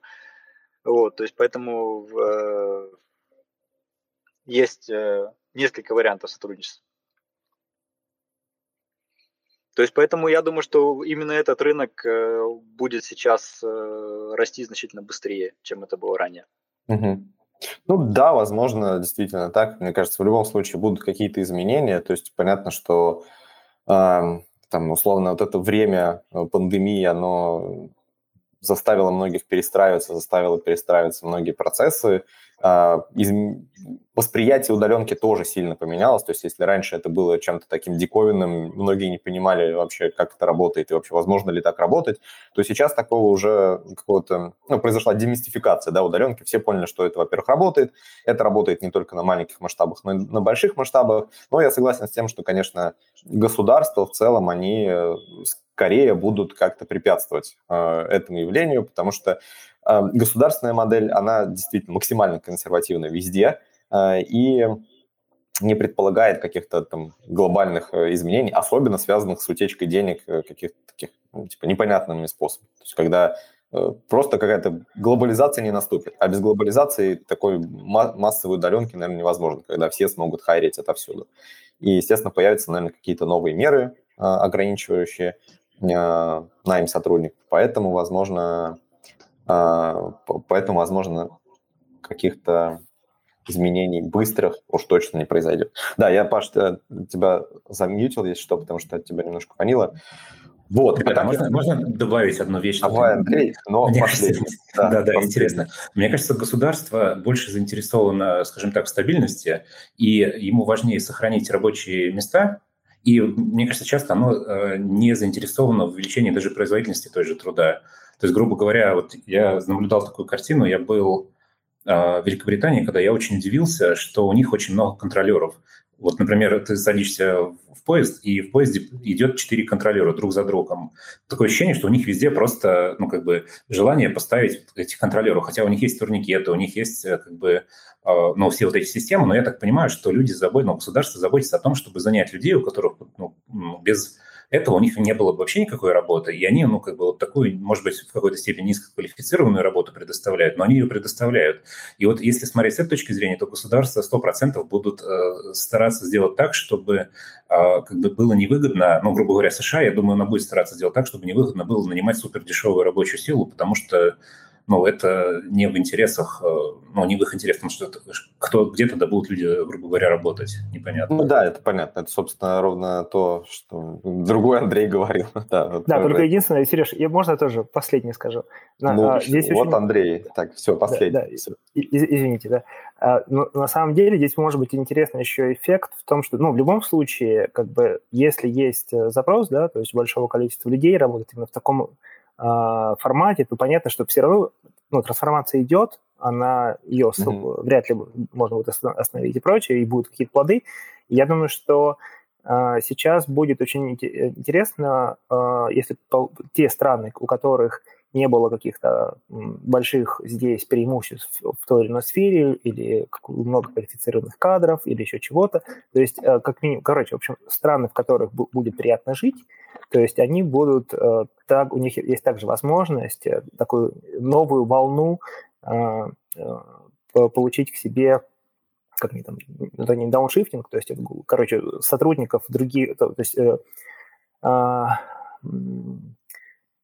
Вот, то есть поэтому э, есть э, несколько вариантов сотрудничества. То есть поэтому я думаю, что именно этот рынок э, будет сейчас э, расти значительно быстрее, чем это было ранее. Ну да, возможно, действительно так. Мне кажется, в любом случае будут какие-то изменения. То есть понятно, что там, условно, вот это время э, пандемии, оно заставило многих перестраиваться, заставило перестраиваться многие процессы. А, из... Восприятие удаленки тоже сильно поменялось. То есть, если раньше это было чем-то таким диковинным, многие не понимали вообще, как это работает и вообще возможно ли так работать, то сейчас такого уже какого-то, ну, произошла демистификация, да, удаленки. Все поняли, что это, во-первых, работает. Это работает не только на маленьких масштабах, но и на больших масштабах. Но я согласен с тем, что, конечно, государства в целом, они э, скорее будут как-то препятствовать э, этому явлению, потому что государственная модель, она действительно максимально консервативна везде, э, и не предполагает каких-то там глобальных э, изменений, особенно связанных с утечкой денег э, каких-то таких, ну, типа, непонятными способами. То есть когда просто какая-то глобализация не наступит. А без глобализации такой массовой удаленки, наверное, невозможно, когда все смогут хайрить отовсюду. И, естественно, появятся, наверное, какие-то новые меры ограничивающие, найм сотрудников. Поэтому, возможно, поэтому, возможно, каких-то изменений быстрых уж точно не произойдет. Да, я, Паш, тебя замьютил, если что, потому что от тебя немножко фанило. Вот. Ребята, а можно, можно добавить одну вещь? Давай, Андрей, но Мне пошли. Кажется, да, да, да интересно. Мне кажется, государство больше заинтересовано, скажем так, в стабильности, и ему важнее сохранить рабочие места, и мне кажется, часто оно э, не заинтересовано в увеличении даже производительности той же труда. То есть, грубо говоря, вот я наблюдал такую картину, я был э, в Великобритании, когда я очень удивился, что у них очень много контролеров. Вот, например, ты садишься в поезд, и в поезде идет четыре контролера друг за другом. Такое ощущение, что у них везде просто, ну, как бы, желание поставить этих контролеров. Хотя у них есть турникеты, у них есть, э, как бы, а, ну, все вот эти системы, но я так понимаю, что люди заботятся, ну, государство заботится о том, чтобы занять людей, у которых, ну, без этого у них не было бы вообще никакой работы, и они, ну, как бы вот такую, может быть, в какой-то степени низкоквалифицированную работу предоставляют, но они ее предоставляют. И вот если смотреть с этой точки зрения, то государства 100% будут э, стараться сделать так, чтобы э, как бы было невыгодно, ну, грубо говоря, США, я думаю, она будет стараться сделать так, чтобы невыгодно было нанимать супердешевую рабочую силу, потому что ну, это не в интересах, э, ну, не в их интересах, потому что это, кто, где тогда будут люди, грубо говоря, работать, непонятно. Ну да, это понятно, это, собственно, ровно то, что другой Андрей говорил. да, вот да только единственное, Сереж, я можно тоже последнее скажу? Ну, а, здесь вот очень... Андрей, так, все, последний. Да, да. Все. Извините, да. А, но на самом деле здесь может быть интересный еще эффект в том, что, ну, в любом случае, как бы, если есть э, запрос, да, то есть большого количества людей работает именно в таком формате, то понятно, что все равно ну, трансформация идет, она ее mm-hmm. вряд ли можно будет остановить и прочее, и будут какие-то плоды. Я думаю, что э, сейчас будет очень интересно, э, если те страны, у которых не было каких-то больших здесь преимуществ в той или иной сфере, или много квалифицированных кадров, или еще чего-то. То есть, э, как минимум, короче, в общем, страны, в которых будет приятно жить, то есть они будут, э, так, у них есть также возможность э, такую новую волну получить к себе как они там, это не дауншифтинг, то есть, короче, сотрудников других, то, то есть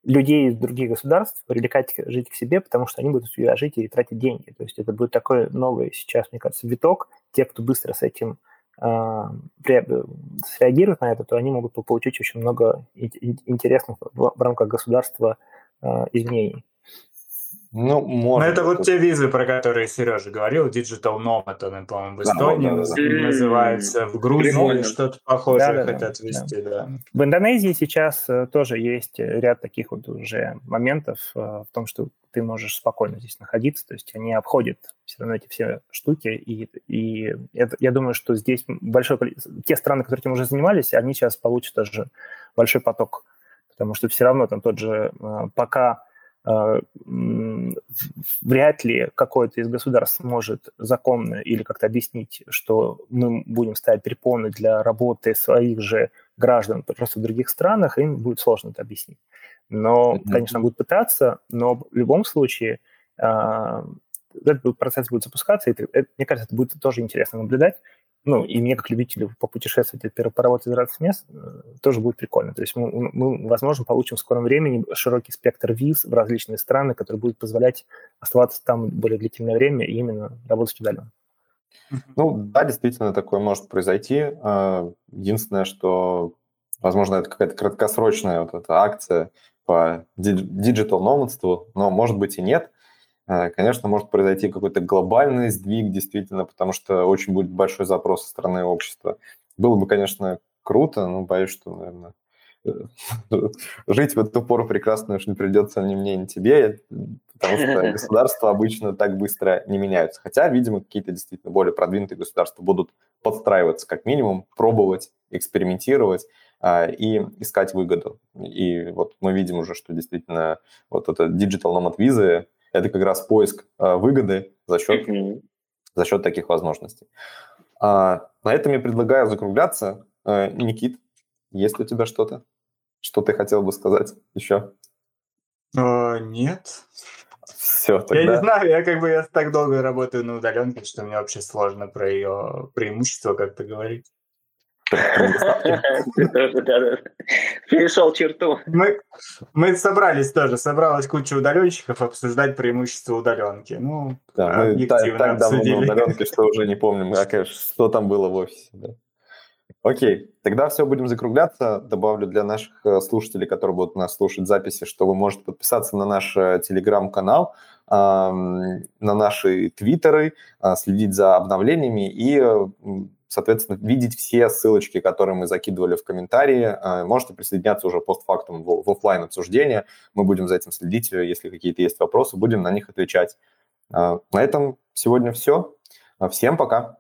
людей из других государств привлекать жить к себе, потому что они будут сюда жить и тратить деньги. То есть это будет такой новый сейчас, мне кажется, виток. Те, кто быстро с этим э, среагирует на это, то они могут получить очень много интересных в рамках государства э, изменений. Ну, может. Но это вот те визы, про которые Сережа говорил, Digital Nomad, они, по-моему, в Эстонии да, да, да. называется, в Грузии что-то похожее да, хотят да, вести, да. да. В Индонезии сейчас э, тоже есть ряд таких вот уже моментов э, в том, что ты можешь спокойно здесь находиться, то есть они обходят все равно эти все штуки, и, и это, я думаю, что здесь большой те страны, которые этим уже занимались, они сейчас получат тоже большой поток, потому что все равно там тот же, э, пока вряд ли какое-то из государств сможет законно или как-то объяснить, что мы будем ставить препоны для работы своих же граждан просто в других странах, им будет сложно это объяснить. Но, конечно, будут пытаться, но в любом случае а, этот процесс будет запускаться, и это, мне кажется, это будет тоже интересно наблюдать, ну, и мне, как любителю попутешествовать и поработать из разных мест, э, тоже будет прикольно. То есть мы, мы, возможно, получим в скором времени широкий спектр виз в различные страны, который будет позволять оставаться там более длительное время и именно работать удаленно. Ну, да, действительно, такое может произойти. А, единственное, что, возможно, это какая-то краткосрочная вот эта акция по digital nomad ству, но, может быть, и нет – конечно, может произойти какой-то глобальный сдвиг, действительно, потому что очень будет большой запрос со стороны общества. Было бы, конечно, круто, но боюсь, что, наверное, жить в эту пору прекрасно уж не придется ни мне, ни тебе, потому что государства обычно так быстро не меняются. Хотя, видимо, какие-то действительно более продвинутые государства будут подстраиваться, как минимум, пробовать, экспериментировать а, и искать выгоду. И вот мы видим уже, что действительно вот это digital nomad визы это как раз поиск э, выгоды за счет, mm-hmm. за счет таких возможностей. А, на этом я предлагаю закругляться. А, Никит, есть ли у тебя что-то, что ты хотел бы сказать еще? Uh, нет. Все, тогда... Я не знаю, я как бы я так долго работаю на удаленке, что мне вообще сложно про ее преимущество как-то говорить. Перешел черту. Мы, мы собрались тоже, собралась куча удаленщиков обсуждать преимущества удаленки. Ну, да, мы так, так давно на удаленке, что уже не помним, как, что там было в офисе. Да. Окей, тогда все, будем закругляться. Добавлю для наших э, слушателей, которые будут нас слушать записи, что вы можете подписаться на наш э, телеграм-канал, на наши твиттеры, а, следить за обновлениями и э, соответственно, видеть все ссылочки, которые мы закидывали в комментарии. А, можете присоединяться уже постфактум в, в офлайн обсуждение. Мы будем за этим следить. Если какие-то есть вопросы, будем на них отвечать. А, на этом сегодня все. Всем пока.